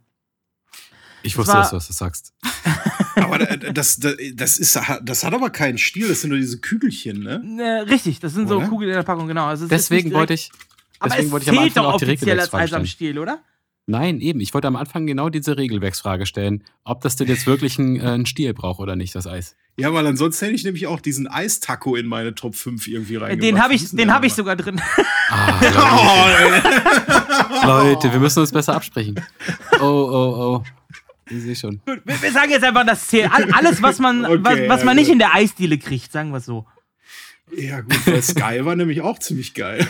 Ich Das wusste, dass du was sagst. *laughs* Aber da- das, das, das, ist, das hat aber keinen Stil, das sind nur diese Kügelchen, ne? Äh, richtig, das sind so Oder? Kugeln in der Packung, genau. Also Deswegen wollte ich, Aber deswegen es wollte ich am Anfang auch die offiziell als Eis am. Stiel, oder? Nein, eben. Ich wollte am Anfang genau diese Regelwerksfrage stellen, ob das denn jetzt wirklich einen, äh, einen Stiel braucht oder nicht, das Eis. Ja, weil ansonsten hätte ich nämlich auch diesen Eistaco in meine Top 5 irgendwie Äh, reingebracht. Den habe ich, den hab ich sogar drin. Ah, Oh, *laughs* Leute, *laughs* Leute, wir müssen uns besser absprechen. Oh, oh, oh. Ich sehe schon. Gut, wir, wir sagen jetzt einfach, das zählt. All- Alles, was man, *laughs* Okay, was, was ja, man nicht gut. in der Eisdiele kriegt, sagen wir es so. ja, gut, weil Sky war nämlich auch ziemlich geil.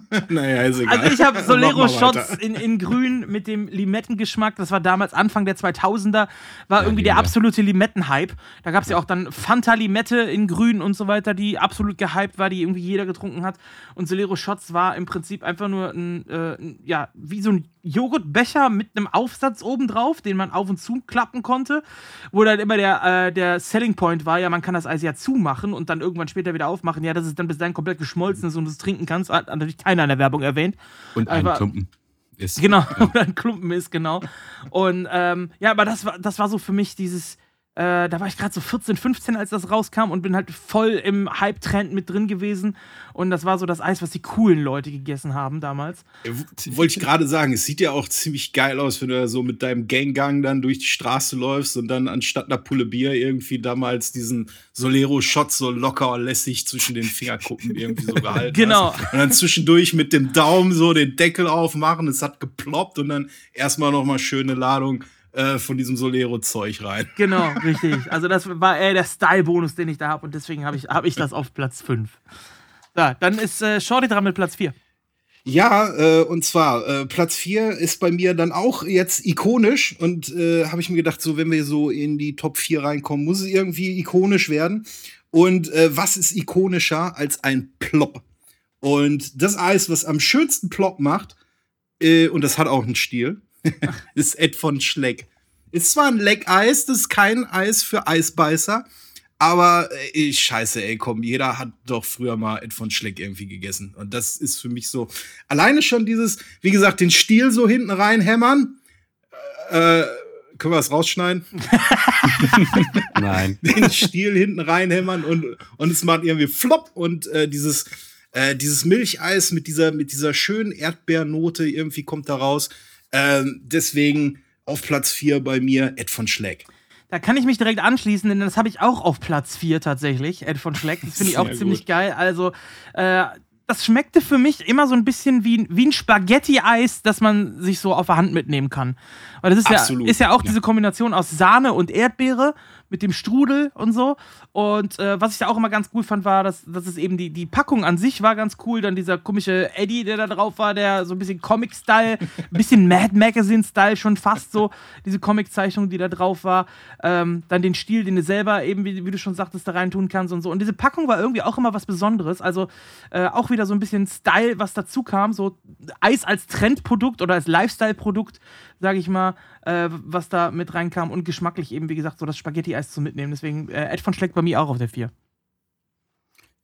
*laughs* naja, ist egal. Also ich habe *laughs* Solero Mach mal weiter. Shots in, in grün mit dem Limettengeschmack. Das war damals Anfang der 2000er. War irgendwie der absolute Limettenhype. Da gab es ja auch dann Fanta Limette in grün und so weiter, die absolut gehypt war, die irgendwie jeder getrunken hat. Und Solero Shots war im Prinzip einfach nur ein, äh, ein- ja, wie so ein Joghurtbecher mit einem Aufsatz oben drauf, den man auf und zu klappen konnte. Wo dann immer der, äh, der Selling Point war, ja, man kann das Eis ja zumachen und dann irgendwann später wieder aufmachen. Ja, dass es dann bis dahin komplett geschmolzen ist und du es trinken kannst. Hat natürlich keiner in der Werbung erwähnt. Und ein Aber- Klumpen ist. Genau, oder *laughs* ein Klumpen ist, genau. Und ähm, ja, aber das war, das war so für mich dieses, äh, da war ich gerade so 14, 15, als das rauskam und bin halt voll im Hype-Trend mit drin gewesen. Und das war so das Eis, was die coolen Leute gegessen haben damals. W- Wollte ich gerade sagen, es sieht ja auch ziemlich geil aus, wenn du da so mit deinem Ganggang dann durch die Straße läufst und dann anstatt einer Pulle Bier irgendwie damals diesen Solero-Shot so locker und lässig zwischen den Fingerkuppen irgendwie so gehalten Genau. hast. Und dann zwischendurch mit dem Daumen so den Deckel aufmachen, es hat geploppt und dann erstmal noch mal schöne Ladung äh, von diesem Solero-Zeug rein. Genau, *laughs* richtig. Also das war eher der Style-Bonus, den ich da habe und deswegen habe ich, hab ich das auf Platz 5. So, dann ist äh, Shorty dran mit Platz 4. Ja, äh, und zwar äh, Platz 4 ist bei mir dann auch jetzt ikonisch und äh, habe ich mir gedacht, so wenn wir so in die Top 4 reinkommen, muss es irgendwie ikonisch werden. Und äh, was ist ikonischer als ein Plop? Und das Eis, was am schönsten Plop macht, äh, und das hat auch einen Stil, *laughs* ist Ed von Schleck. Ist zwar ein Leckeis, das ist kein Eis für Eisbeißer, aber äh, ich scheiße, ey, komm, jeder hat doch früher mal Ed von Schleck irgendwie gegessen. Und das ist für mich so. Alleine schon dieses, wie gesagt, den Stiel so hinten reinhämmern. Äh, können wir das rausschneiden? *laughs* Nein. *laughs* den Stiel hinten reinhämmern und, und es macht irgendwie flop und äh, dieses, äh, dieses Milcheis mit dieser, mit dieser schönen Erdbeernote irgendwie kommt da raus. Ähm, deswegen auf Platz 4 bei mir Ed von Schleck. Da kann ich mich direkt anschließen, denn das habe ich auch auf Platz 4 tatsächlich, Ed von Schleck. Das finde ich auch Sehr ziemlich gut. geil. Also, äh, das schmeckte für mich immer so ein bisschen wie, wie ein Spaghetti-Eis, das man sich so auf der Hand mitnehmen kann. Weil das ist Absolut, ja, ist ja auch ja. diese Kombination aus Sahne und Erdbeere mit dem Strudel und so. Und äh, was ich da auch immer ganz cool fand, war, dass, dass es eben die, die Packung an sich war ganz cool. Dann dieser komische Eddie, der da drauf war, der so ein bisschen Comic-Style, ein bisschen Mad Magazine-Style schon fast so, diese Comic-Zeichnung, die da drauf war. Ähm, dann den Stil, den du selber eben, wie, wie du schon sagtest, da rein tun kannst und so. Und diese Packung war irgendwie auch immer was Besonderes. Also äh, auch wieder so ein bisschen Style, was dazu kam. So Eis als Trendprodukt oder als Lifestyle-Produkt, sage ich mal, äh, was da mit reinkam. Und geschmacklich eben, wie gesagt, so das Spaghetti-Eis zu mitnehmen. Deswegen äh, Ed von Schleck bei mir auch auf der 4.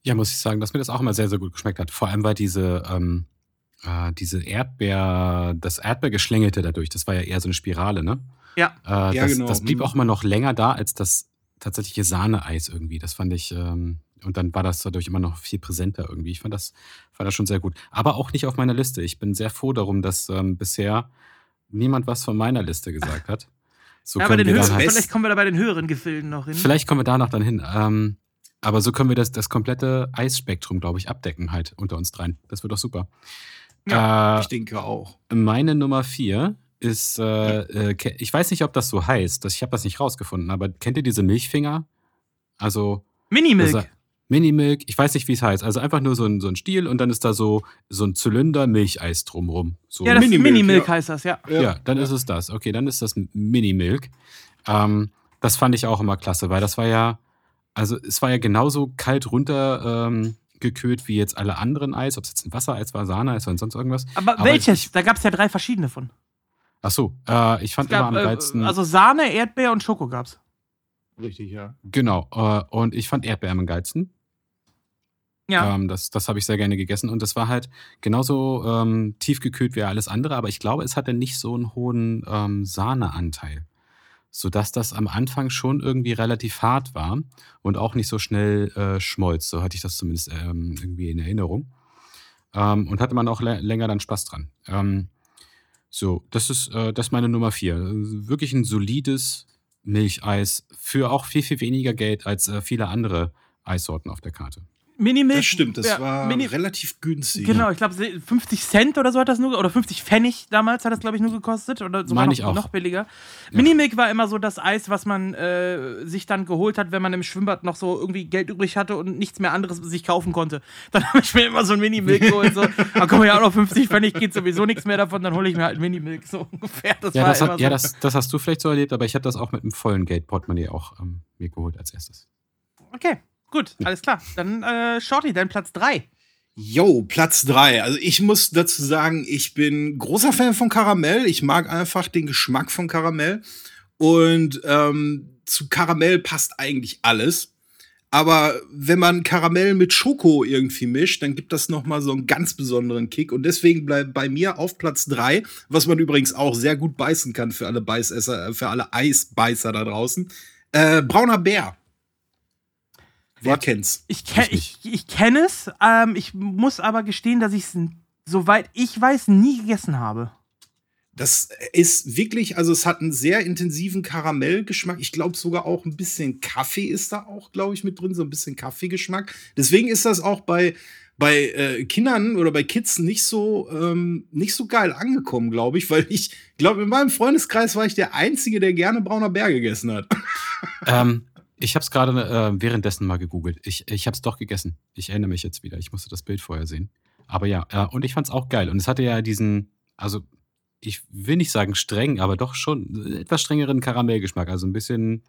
Ja, muss ich sagen, dass mir das auch immer sehr, sehr gut geschmeckt hat. Vor allem, weil diese, ähm, äh, diese Erdbeer, das Erdbeergeschlängelte dadurch, das war ja eher so eine Spirale, ne? Ja. Äh, Ja, das, genau. das blieb Mhm. auch immer noch länger da als das tatsächliche Sahneeis irgendwie. Das fand ich, ähm, und dann war das dadurch immer noch viel präsenter irgendwie. Ich fand das, fand das schon sehr gut. Aber auch nicht auf meiner Liste. Ich bin sehr froh darum, dass ähm, bisher niemand was von meiner Liste gesagt hat. So ja, können wir dann halt, vielleicht kommen wir da bei den höheren Gefilden noch hin. vielleicht kommen wir da noch dann hin. Ähm, aber so können wir das, das komplette Eisspektrum, glaube ich, abdecken halt unter uns dreien. Das wird doch super. Äh, Ich denke auch. meine Nummer vier ist, äh, äh, ich weiß nicht, ob das so heißt, ich habe das nicht rausgefunden, aber kennt ihr diese Milchfinger? Also Minimilk. Minimilk, ich weiß nicht, wie es heißt. Also einfach nur so ein, so ein Stiel und dann ist da so, so ein Zylinder Milcheis drumrum. So. ja, das Minimilk, Minimilk ja. heißt das, ja. ja. dann ist es das. Okay, dann ist das Minimilk. Ähm, Das fand ich auch immer klasse, weil das war ja, also es war ja genauso kalt runter ähm, gekühlt wie jetzt alle anderen Eis, ob es jetzt ein Wassereis war, Sahneeis oder sonst irgendwas. Aber, Aber welches? Ich, da gab es ja drei verschiedene von. Ach so, äh, ich fand gab, immer am äh, geilsten. Also Sahne, Erdbeer und Schoko gab's. Richtig, ja. Genau. Äh, und ich fand Erdbeer am geilsten. Ja. Ähm, das das habe ich sehr gerne gegessen. Und das war halt genauso ähm, tiefgekühlt wie alles andere, aber ich glaube, es hatte nicht so einen hohen ähm, Sahneanteil. Sodass das am Anfang schon irgendwie relativ hart war und auch nicht so schnell äh, schmolz. So hatte ich das zumindest ähm, irgendwie in Erinnerung. Ähm, und hatte man auch länger dann Spaß dran. Ähm, so, das ist, äh, das ist meine Nummer vier. Wirklich ein solides Milcheis für auch viel, viel weniger Geld als äh, viele andere Eissorten auf der Karte. Minimilch. Das stimmt, das ja, war Mini relativ günstig. Genau, ich glaube 50 Cent oder so hat das nur, oder 50 Pfennig damals hat das, glaube ich, nur gekostet. Oder sogar noch, noch, billiger. Ja. Minimilk war immer so das Eis, was man äh, sich dann geholt hat, wenn man im Schwimmbad noch so irgendwie Geld übrig hatte und nichts mehr anderes sich kaufen konnte. *laughs* Dann habe ich mir immer so ein Minimilk *laughs* geholt. So, da kommen ja auch noch 50 Pfennig, geht sowieso nichts mehr davon, dann hole ich mir halt Minimilk, so ungefähr. Das ja, das, hat, so. ja das, das, hast du vielleicht so erlebt, aber ich habe das auch mit einem vollen Geldportemonnaie auch ähm, mir geholt als erstes. Okay. Gut, alles klar. Dann äh, Shorty, dein Platz 3. Yo, Platz 3. Also ich muss dazu sagen, ich bin großer Fan von Karamell. Ich mag einfach den Geschmack von Karamell. Und ähm, zu Karamell passt eigentlich alles. Aber wenn man Karamell mit Schoko irgendwie mischt, dann gibt das noch mal so einen ganz besonderen Kick. Und deswegen bleibt bei mir auf Platz 3, was man übrigens auch sehr gut beißen kann für alle Beißesser, für alle Eisbeißer da draußen, äh, brauner Bär. Wer What? kennt's? Ich, ke ich, ich kenne es. Ähm, ich muss aber gestehen, dass ich es, soweit ich weiß, nie gegessen habe. Das ist wirklich, also es hat einen sehr intensiven Karamellgeschmack. Ich glaube sogar auch ein bisschen Kaffee ist da auch, glaube ich, mit drin, so ein bisschen Kaffeegeschmack. Deswegen ist das auch bei, bei äh, Kindern oder bei Kids nicht so, ähm, nicht so geil angekommen, glaube ich, weil ich glaube, in meinem Freundeskreis war ich der Einzige, der gerne brauner Bär gegessen hat. Ähm, ich habe es gerade äh, währenddessen mal gegoogelt. Ich, ich habe es doch gegessen. Ich erinnere mich jetzt wieder. Ich musste das Bild vorher sehen. Aber ja, äh, und ich fand es auch geil. Und es hatte ja diesen, also ich will nicht sagen streng, aber doch schon etwas strengeren Karamellgeschmack. Also ein bisschen.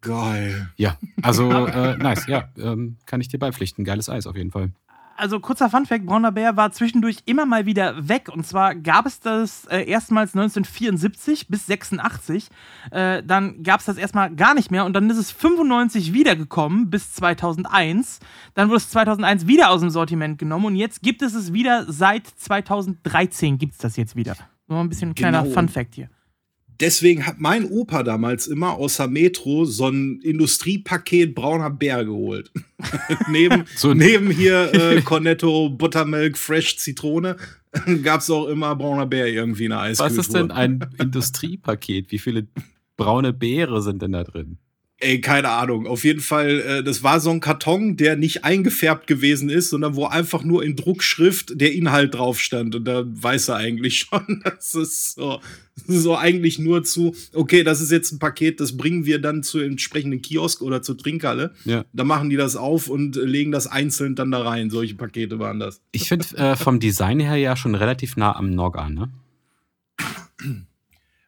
Geil. Ja, also *laughs* äh, nice. Ja, ähm, kann ich dir beipflichten. Geiles Eis auf jeden Fall also kurzer Funfact, Brauner Bär war zwischendurch immer mal wieder weg. Und zwar gab es das äh, erstmals 1974 bis 86. Äh, dann gab es das erstmal gar nicht mehr. Und dann ist es 95 wiedergekommen bis 2001. Dann wurde es 2001 wieder aus dem Sortiment genommen. Und jetzt gibt es es wieder seit 2013 gibt es das jetzt wieder. Nur ein bisschen ein kleiner genau. Funfact hier deswegen hat mein Opa damals immer außer Metro so ein Industriepaket brauner Bär geholt. *laughs* neben, *laughs* so neben hier äh, Cornetto, Buttermilk, Fresh Zitrone *laughs* gab es auch immer brauner Bär irgendwie in der Eiskultur. Was ist denn ein Industriepaket? Wie viele braune Beere sind denn da drin? Ey, keine Ahnung. Auf jeden Fall, äh, das war so ein Karton, der nicht eingefärbt gewesen ist, sondern wo einfach nur in Druckschrift der Inhalt drauf stand. Und da weiß er eigentlich *laughs* schon, das ist so, so eigentlich nur zu, okay, das ist jetzt ein Paket, das bringen wir dann zu entsprechenden Kiosk oder zur Trinkhalle. Ja. Da machen die das auf und legen das einzeln dann da rein. Solche Pakete waren das. Ich finde äh, vom Design her ja schon relativ nah am Nog an, ne? *clears throat*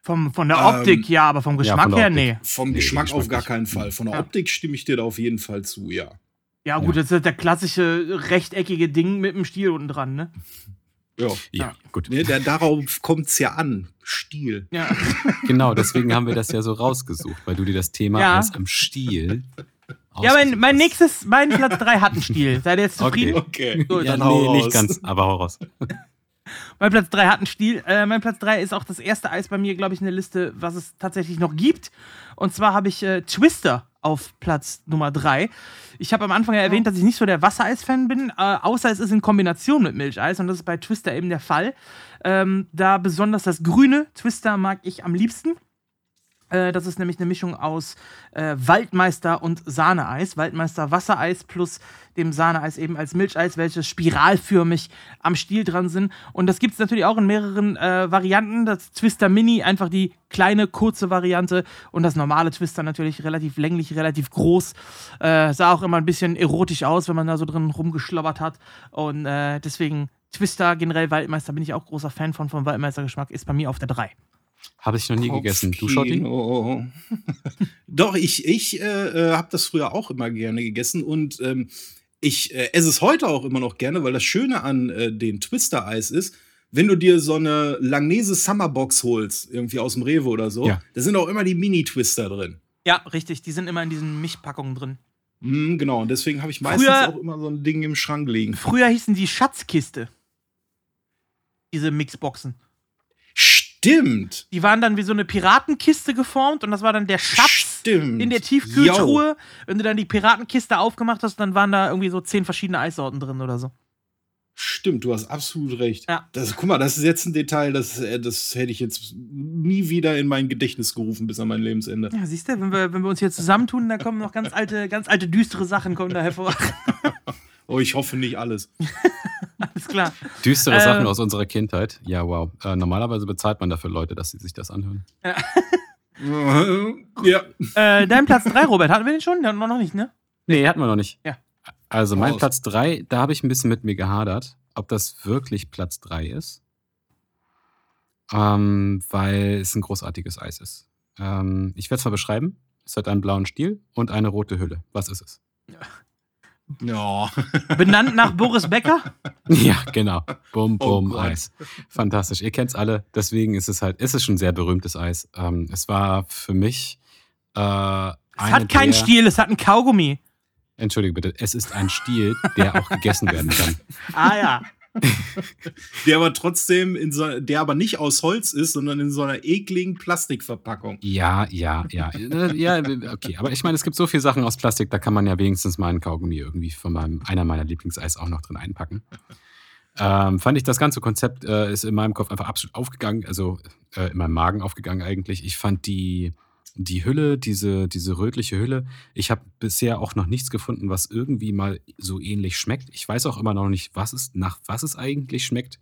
Vom, von der Optik, ähm, ja, aber vom Geschmack ja, her, nee. Vom nee, Geschmack, auf gar keinen Fall. Von der ja. Optik stimme ich dir da auf jeden Fall zu, ja. Ja, gut, ja. das ist der klassische rechteckige Ding mit dem Stiel unten dran, ne? Ja, ja gut. Nee, der, darauf kommt es ja an. Stiel. Ja. *laughs* genau, deswegen haben wir das ja so rausgesucht, weil du dir das Thema ja. als am Stiel. Ja, mein, mein nächstes, mein Platz 3 hat einen Stiel. Seid ihr jetzt zufrieden? Okay. okay. ja, nee, nicht ganz, aber hau raus. *laughs* Mein Platz 3 hat einen Stil. Äh, mein Platz 3 ist auch das erste Eis bei mir, glaube ich, in der Liste, was es tatsächlich noch gibt. Und zwar habe ich äh, Twister auf Platz Nummer 3. Ich habe am Anfang ja erwähnt, dass ich nicht so der Wassereis-Fan bin, äh, außer es ist in Kombination mit Milcheis und das ist bei Twister eben der Fall. Ähm, da besonders das grüne Twister mag ich am liebsten. Äh, das ist nämlich eine Mischung aus äh, Waldmeister und Sahneeis. Waldmeister Wassereis plus dem Sahneeis eben als Milcheis, welche spiralförmig am Stiel dran sind. Und das gibt es natürlich auch in mehreren äh, Varianten. Das Twister Mini, einfach die kleine, kurze Variante. Und das normale Twister natürlich relativ länglich, relativ groß. Äh, sah auch immer ein bisschen erotisch aus, wenn man da so drin rumgeschlobbert hat. Und äh, deswegen Twister, generell Waldmeister bin ich auch großer Fan von, vom Waldmeistergeschmack, ist bei mir auf der 3. Habe ich noch nie gegessen. Du, Schotti? *laughs* Doch, ich, ich äh, äh habe das früher auch immer gerne gegessen und ähm, ich äh, esse es heute auch immer noch gerne, weil das Schöne an äh, den Twister-Eis ist, wenn du dir so eine Langnese Summerbox holst, irgendwie aus dem Rewe oder so, ja. da sind auch immer die Mini-Twister drin. Ja, richtig. Die sind immer in diesen Mischpackungen drin. Mm, genau, und deswegen habe ich meistens früher, auch immer so ein Ding im Schrank liegen. Früher hießen die Schatzkiste. Diese Mixboxen. Stimmt. Die waren dann wie so eine Piratenkiste geformt und das war dann der Schatz Stimmt. in der Tiefkühltruhe. Yo. Wenn du dann die Piratenkiste aufgemacht hast, dann waren da irgendwie so zehn verschiedene Eissorten drin oder so. Stimmt, du hast absolut recht. Ja. Das, guck mal, das ist jetzt ein Detail, das, äh, das hätte ich jetzt nie wieder in mein Gedächtnis gerufen bis an mein Lebensende. Ja, siehst du, wenn wir, wenn wir uns hier zusammentun, da kommen noch ganz alte, ganz alte düstere Sachen kommen da hervor. *laughs* oh, ich hoffe nicht alles. *laughs* alles klar. Düstere äh, Sachen aus unserer Kindheit. Ja, wow. Äh, normalerweise bezahlt man dafür Leute, dass sie sich das anhören. Ja. *laughs* ja. Äh, dein Platz 3, Robert, hatten wir den schon? Ja, noch nicht, ne? Nee, hatten wir noch nicht. Ja. Also mein Raus. Platz 3, da habe ich ein bisschen mit mir gehadert, ob das wirklich Platz 3 ist. Ähm, weil es ein großartiges Eis ist. Ähm, ich werde es mal beschreiben. Es hat einen blauen Stiel und eine rote Hülle. Was ist es? Ja. *laughs* Benannt nach Boris Becker? Ja, genau. Bum, oh bum, oh Eis. Fantastisch. Ihr kennt es alle. Deswegen ist es halt, ist es schon ein sehr berühmtes Eis. Ähm, es war für mich. Äh, es hat keinen Stiel, es hat einen Kaugummi. Entschuldige bitte, es ist ein Stiel, der auch gegessen werden kann. *laughs* ah ja. *laughs* der aber trotzdem in so, der aber nicht aus Holz ist, sondern in so einer ekligen Plastikverpackung. Ja, ja, ja. Ja, okay. Aber ich meine, es gibt so viele Sachen aus Plastik, da kann man ja wenigstens mal einen Kaugummi irgendwie von meinem, einer meiner Lieblingseis auch noch drin einpacken. Ähm, fand ich das ganze Konzept äh, ist in meinem Kopf einfach absolut aufgegangen, also äh, in meinem Magen aufgegangen eigentlich. Ich fand die die Hülle, diese, diese rötliche Hülle, ich habe bisher auch noch nichts gefunden, was irgendwie mal so ähnlich schmeckt. Ich weiß auch immer noch nicht, was es, nach was es eigentlich schmeckt.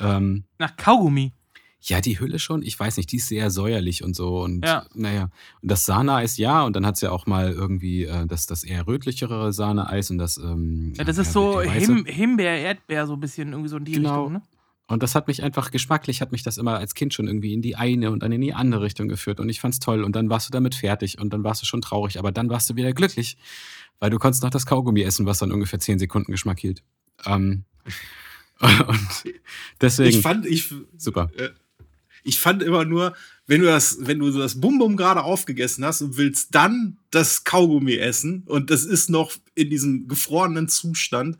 Ähm, nach Kaugummi. Ja, die Hülle schon. Ich weiß nicht, die ist sehr säuerlich und so. Und ja. naja, und das Sahneeis ja. Und dann hat es ja auch mal irgendwie äh, das, das eher rötlichere Sahneeis und das. Ähm, ja, das ist so Him Himbeer, Erdbeer, so ein bisschen irgendwie so in die genau. Richtung, ne? Und das hat mich einfach geschmacklich, hat mich das immer als Kind schon irgendwie in die eine und dann in die andere Richtung geführt. Und ich fand's toll. Und dann warst du damit fertig und dann warst du schon traurig. Aber dann warst du wieder glücklich, weil du konntest noch das Kaugummi essen, was dann ungefähr 10 Sekunden Geschmack hielt. Ähm, *laughs* und deswegen. Ich fand, ich, super. Äh, ich fand immer nur, wenn du das, wenn du das Bum Bum gerade aufgegessen hast und willst dann das Kaugummi essen und das ist noch in diesem gefrorenen Zustand,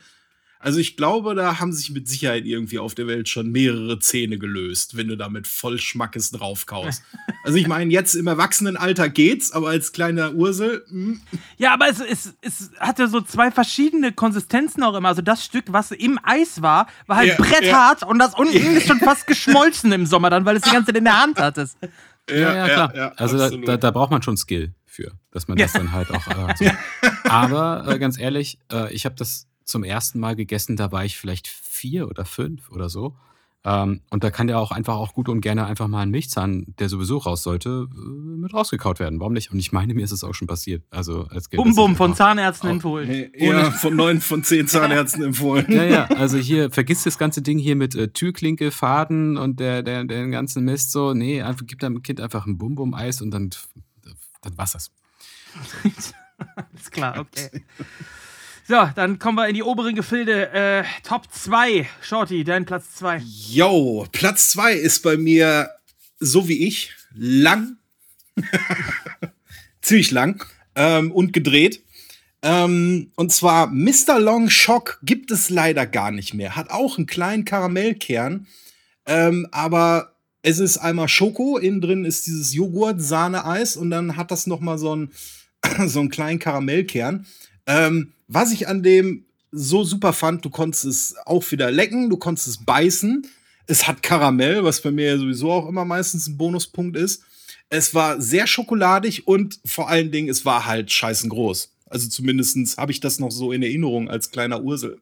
also ich glaube, da haben sich mit Sicherheit irgendwie auf der Welt schon mehrere Zähne gelöst, wenn du damit voll Schmackes draufkaust. *laughs* also ich meine, jetzt im Erwachsenenalter geht's, aber als kleiner Ursel. Mh. Hm. Ja, aber es, es, es hatte so zwei verschiedene Konsistenzen auch immer. Also das Stück, was im Eis war, war halt ja, bretthart ja. und das unten *laughs* ist schon fast geschmolzen im Sommer dann, weil es die ganze Zeit in der Hand hattest. Ja, ja, klar. Ja, also da, da, da, braucht man schon Skill für, dass man das dann halt auch. Äh, so. *laughs* Aber äh, ganz ehrlich, äh, ich habe das zum ersten Mal gegessen, da war ich vielleicht vier oder fünf oder so. Ähm, und da kann ja auch einfach auch gut und gerne einfach mal ein Milchzahn, der sowieso raus sollte, äh, mit rausgekaut werden. Warum nicht? Und ich meine, mir ist es auch schon passiert. Also als Bum Bum von Zahnärzten empfohlen. Nee, ja, von neun von zehn Zahnärzten *laughs* empfohlen. Ja, ja, also hier, vergiss das ganze Ding hier mit äh, Türklinke, Faden und der, der, den ganzen Mist so. Nee, einfach, gib deinem Kind einfach ein Bum Bum Eis und dann, dann war's das. *laughs* Alles klar, okay. *laughs* So, dann kommen wir in die oberen Gefilde. Äh, Top 2. Shorty, dein Platz 2. Yo, Platz 2 ist bei mir so wie ich lang. *laughs* Ziemlich lang. Ähm, und gedreht. Ähm, und zwar Mr. Long Shock gibt es leider gar nicht mehr. Hat auch einen kleinen Karamellkern. Ähm, aber es ist einmal Schoko, innen drin ist dieses Joghurt-Sahne-Eis und dann hat das noch mal so einen, *clears throat* so einen kleinen Karamellkern. Ähm, was ich an dem so super fand, du konntest es auch wieder lecken, du konntest es beißen. Es hat Karamell, was bei mir ja sowieso auch immer meistens ein Bonuspunkt ist. Es war sehr schokoladig und vor allen Dingen, es war halt scheißen groß. Also zumindest habe ich das noch so in Erinnerung als kleiner Ursel.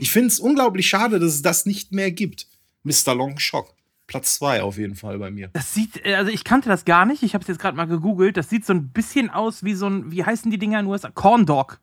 Ich finde es unglaublich schade, dass es das nicht mehr gibt. Mr. Long Shock. Platz zwei auf jeden Fall bei mir. Das sieht, äh, also ich kannte das gar nicht. Ich habe es jetzt gerade mal gegoogelt. Das sieht so ein bisschen aus wie so ein, wie heißen die Dinger in den USA? Corn Dog.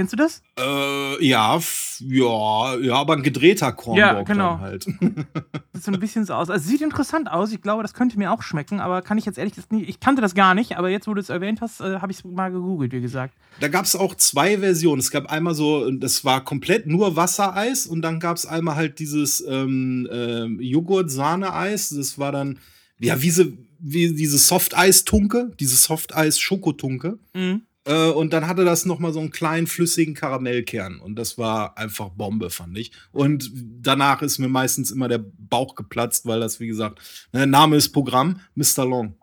Kennst du das? Äh, ja, ja, ja, aber ein gedrehter Cornball ja, genau. halt. *laughs* Sieht so ein bisschen so aus. Also sieht interessant aus. Ich glaube, das könnte mir auch schmecken, aber kann ich jetzt ehrlich gesagt nicht. Ich kannte das gar nicht, aber jetzt, wo du es erwähnt hast, äh, habe ich es mal gegoogelt, wie gesagt. Da gab es auch zwei Versionen. Es gab einmal so, das war komplett nur Wassereis und dann gab es einmal halt dieses ähm, äh, Joghurt-Sahne-Eis. Das war dann, ja, wie, sie, wie diese Soft-Eis-Tunke, diese Soft-Eis-Schokotunke. Mhm. Äh, und dann hatte das noch mal so einen kleinen flüssigen Karamellkern und das war einfach Bombe, fand ich. Und danach ist mir meistens immer der Bauch geplatzt, weil das, wie gesagt, ne, Name ist Programm, Mr. Long.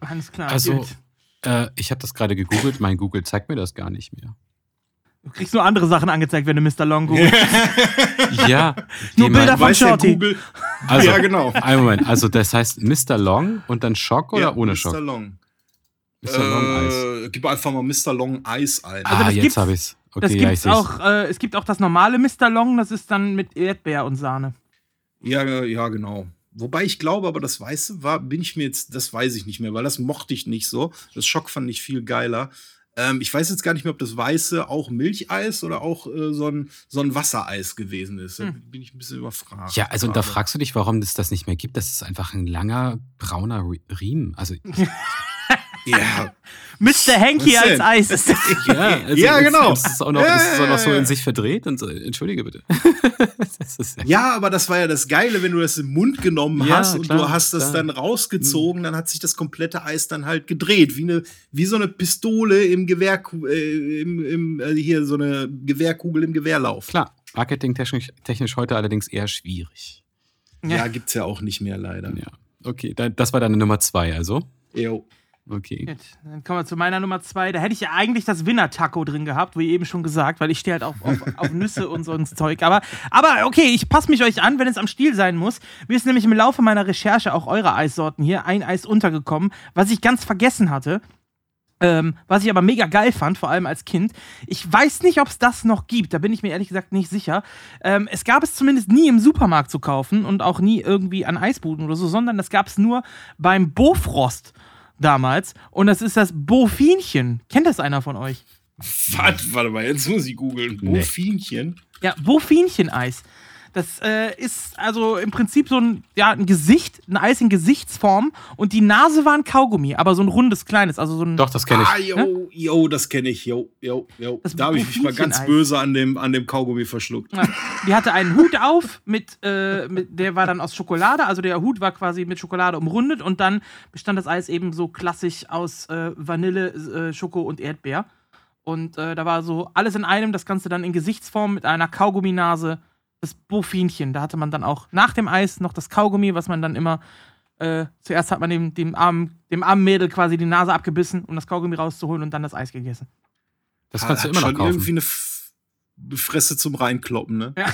Alles klar. Also, äh, ich habe das gerade gegoogelt, mein Google zeigt mir das gar nicht mehr. Du kriegst nur andere Sachen angezeigt, wenn du Mr. Long googelst. *laughs* ja. Nur Bilder von Shorty. Also, ja, genau. Einen Moment. Also, das heißt Mr. Long und dann Schock oder ja, ohne Schock? Mr. Long. Mr. Long Ice. Äh, gib einfach mal Mr. Long Ice ein. Also ah, jetzt habe ich's. Okay, das ja, gibt's ich auch, äh, es gibt auch das normale Mr. Long, das ist dann mit Erdbeer und Sahne. Ja, ja, genau. Wobei ich glaube, aber das Weiße war, bin ich mir jetzt, das weiß ich nicht mehr, weil das mochte ich nicht so. Das Schock fand ich viel geiler. Ähm, ich weiß jetzt gar nicht mehr, ob das Weiße auch Milcheis oder auch äh, so, ein, so ein Wassereis gewesen ist. Da hm. bin ich ein bisschen überfragt. Ja, also und da fragst du dich, warum es das nicht mehr gibt. Das ist einfach ein langer brauner Riemen. Also *laughs* Ja. *laughs* Mr. Hanky als Eis. *laughs* ja, *laughs* also ja, genau. Das ist, auch noch, das ist auch noch so in sich verdreht und so. Entschuldige bitte. ja, aber das war ja das Geile, wenn du das im Mund genommen ja, hast und klar, du hast das klar. dann rausgezogen, dann hat sich das komplette Eis dann halt gedreht, wie eine, wie so eine Pistole im Gewehr, äh, im, im, äh, hier so eine Gewehrkugel im Gewehrlauf. Klar, marketingtechnisch technisch heute allerdings eher schwierig. Ja, ja gibt's ja auch nicht mehr leider. Ja, okay, das war deine Nummer zwei, also. Jo. Okay. Gut, dann kommen wir zu meiner Nummer zwei. Da hätte ich ja eigentlich das Winner-Taco drin gehabt, wie eben schon gesagt, weil ich stehe halt auf, auf, *laughs* auf, Nüsse und so ein Zeug. Aber, aber okay, ich passe mich euch an, wenn es am Stiel sein muss. Mir ist nämlich im Laufe meiner Recherche auch eure Eissorten hier ein Eis untergekommen, was ich ganz vergessen hatte. Ähm, was ich aber mega geil fand, vor allem als Kind. Ich weiß nicht, ob es das noch gibt, da bin ich mir ehrlich gesagt nicht sicher. Ähm, es gab es zumindest nie im Supermarkt zu kaufen und auch nie irgendwie an Eisbuden oder so, sondern das gab es nur beim Bofrost damals. Und das ist das Bofinchen. Kennt das einer von euch? Was? Warte mal, jetzt muss ich googeln. Bofinchen? Ja, Bofinchen-Eis. Das äh, ist also im Prinzip so ein, ja, ein Gesicht, ein Eis in Gesichtsform und die Nase war ein Kaugummi, aber so ein rundes, kleines, also so ein. Doch, das kenne ich. Ah, jo, ne? jo, das kenne ich, jo, jo, jo. Das da habe ich mich mal ganz böse an dem, an dem Kaugummi verschluckt. Ja. Die hatte einen Hut auf, mit, äh, mit, der war dann aus Schokolade, also der Hut war quasi mit Schokolade umrundet und dann bestand das Eis eben so klassisch aus äh, Vanille, äh, Schoko und Erdbeer. Und äh, da war so alles in einem, das Ganze dann in Gesichtsform mit einer Kaugumminase das Bofinchen. Da hatte man dann auch nach dem Eis noch das Kaugummi, was man dann immer. Äh, zuerst hat man dem, dem, armen, dem armen Mädel quasi die Nase abgebissen, um das Kaugummi rauszuholen und dann das Eis gegessen. Das kannst du immer noch kaufen. irgendwie eine F Fresse zum Reinkloppen, ne? Ja.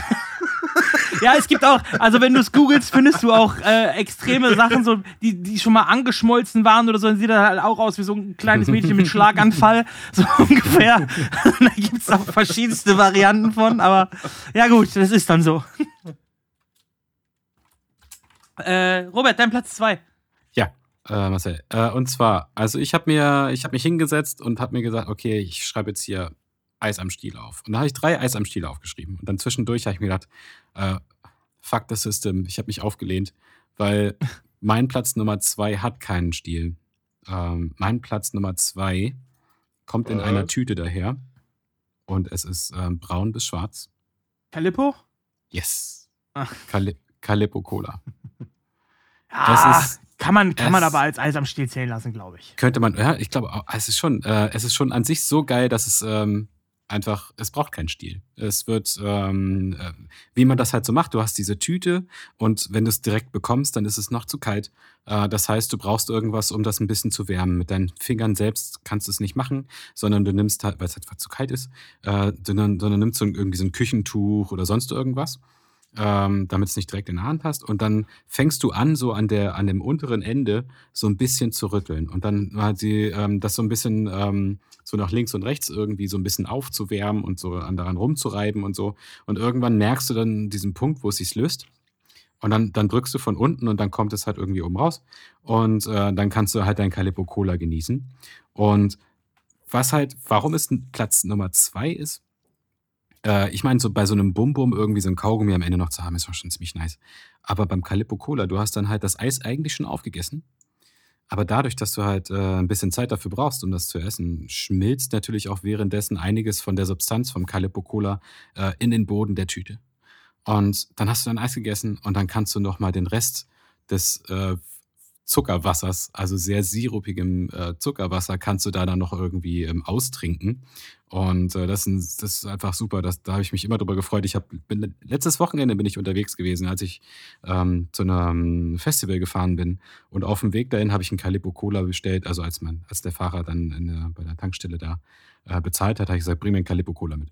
Ja, es gibt auch, also wenn du es googelst, findest du auch äh, extreme Sachen, so, die, die schon mal angeschmolzen waren oder so. Dann sieht er halt auch aus wie so ein kleines Mädchen mit Schlaganfall, *laughs* so ungefähr. *laughs* da gibt es auch verschiedenste Varianten von, aber ja, gut, das ist dann so. *laughs* äh, Robert, dein Platz zwei. Ja, äh, Marcel. Äh, und zwar, also ich habe mir, ich habe mich hingesetzt und habe mir gesagt, okay, ich schreibe jetzt hier Eis am Stiel auf. Und da habe ich drei Eis am Stiel aufgeschrieben. Und dann zwischendurch habe ich mir gedacht, äh, fuck the system. Ich habe mich aufgelehnt, weil *laughs* mein Platz Nummer zwei hat keinen Stiel. Ähm, mein Platz Nummer zwei kommt in äh. einer Tüte daher und es ist ähm, braun bis schwarz. Calippo? Yes. Cali Calippo Cola. *laughs* Ja, ist, kann man, kann man aber als Eis am Stiel zählen lassen, glaube ich. Könnte man, ja, ich glaube, es ist schon, äh, es ist schon an sich so geil, dass es ähm, einfach, es braucht keinen Stiel. Es wird, ähm, äh, wie man das halt so macht, du hast diese Tüte und wenn du es direkt bekommst, dann ist es noch zu kalt. Äh, das heißt, du brauchst irgendwas, um das ein bisschen zu wärmen. Mit deinen Fingern selbst kannst du es nicht machen, sondern du nimmst halt, weil es einfach zu kalt ist, äh, sondern, sondern nimmst so irgendwie so ein Küchentuch oder sonst irgendwas. Ähm, damit es nicht direkt in der Hand hast. Und dann fängst du an, so an, der, an dem unteren Ende so ein bisschen zu rütteln. Und dann hat sie ähm, das so ein bisschen ähm, so nach links und rechts irgendwie so ein bisschen aufzuwärmen und so an daran rumzureiben und so. Und irgendwann merkst du dann diesen Punkt, wo es sich löst. Und dann, dann drückst du von unten und dann kommt es halt irgendwie oben raus. Und äh, dann kannst du halt dein Calippo Cola genießen. Und was halt, warum es Platz Nummer zwei ist, Äh, ich meine, so bei so einem Bum-Bum irgendwie so ein Kaugummi am Ende noch zu haben, ist schon ziemlich nice. Aber beim Calippo Cola, du hast dann halt das Eis eigentlich schon aufgegessen. Aber dadurch, dass du halt äh, ein bisschen Zeit dafür brauchst, um das zu essen, schmilzt natürlich auch währenddessen einiges von der Substanz vom Calippo Cola äh, in den Boden der Tüte. Und dann hast du dein Eis gegessen und dann kannst du nochmal den Rest des äh, Zuckerwassers, also sehr sirupigem äh, Zuckerwasser, kannst du da dann noch irgendwie ähm, austrinken. Und äh, das, ist, das, ist, einfach super. Das, da habe ich mich immer drüber gefreut. Ich hab, bin, letztes Wochenende bin ich unterwegs gewesen, als ich ähm, zu einem Festival gefahren bin. Und auf dem Weg dahin habe ich einen Calippo Cola bestellt. Also als, man, als der Fahrer dann der, bei der Tankstelle da äh, bezahlt hat, habe ich gesagt, bring mir einen Calippo Cola mit.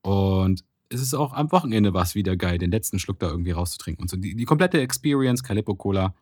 Und es ist auch am Wochenende war es wieder geil, den letzten Schluck da irgendwie rauszutrinken. Und so die, die komplette Experience, Calippo Cola,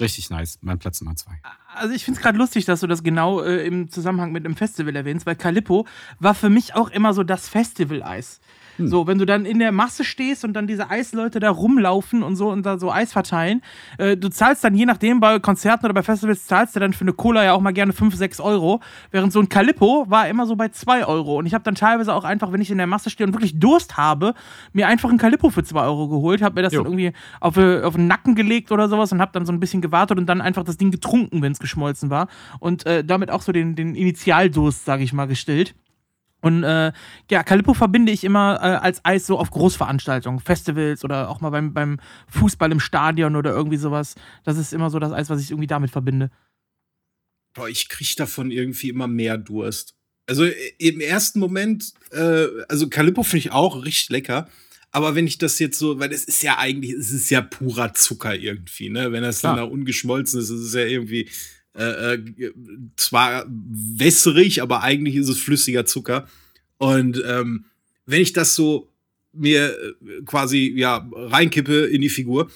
Richtig nice, mein Platz Nummer zwei. Also ich finde es gerade lustig, dass du das genau äh, im Zusammenhang mit einem Festival erwähnst, weil Calippo war für mich auch immer so das Festival-Eis. Hm. So, wenn du dann in der Masse stehst und dann diese Eisleute da rumlaufen und so und da so Eis verteilen, äh, du zahlst dann je nachdem bei Konzerten oder bei Festivals zahlst du dann für eine Cola ja auch mal gerne 5, 6 Euro, während so ein Calippo war immer so bei 2 Euro. Und ich habe dann teilweise auch einfach, wenn ich in der Masse stehe und wirklich Durst habe, mir einfach ein Calippo für 2 Euro geholt, habe mir das jo. dann irgendwie auf, äh, auf den Nacken gelegt oder sowas und habe dann so ein bisschen gewartet und dann einfach das Ding getrunken, wenn es geschmolzen war. Und äh, damit auch so den, den Initialdurst, sage ich mal, gestillt. Und äh, ja, Calippo verbinde ich immer äh, als Eis so auf Großveranstaltungen, Festivals oder auch mal beim, beim Fußball im Stadion oder irgendwie sowas. Das ist immer so das Eis, was ich irgendwie damit verbinde. Boah, ich kriege davon irgendwie immer mehr Durst. Also im ersten Moment, äh, also Calippo finde ich auch richtig lecker. Aber wenn ich das jetzt so, weil es ist ja eigentlich, es ist ja purer Zucker irgendwie, ne? Wenn das Klar. dann da ungeschmolzen ist, ist es ja irgendwie äh, äh, zwar wässrig, aber eigentlich ist es flüssiger Zucker. Und ähm, wenn ich das so mir äh, quasi ja reinkippe in die Figur,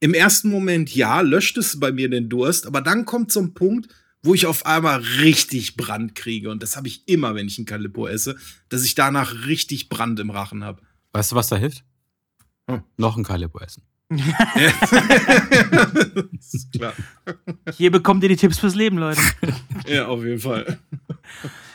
im ersten Moment ja, löscht es bei mir den Durst, aber dann kommt so ein Punkt, wo ich auf einmal richtig Brand kriege. Und das habe ich immer, wenn ich ein Calippo esse, dass ich danach richtig Brand im Rachen habe. Weißt du, was da hilft? Hm. Noch ein Calippo essen. Ist klar. *laughs* Hier bekommt ihr die Tipps fürs Leben, Leute. Ja, auf jeden Fall.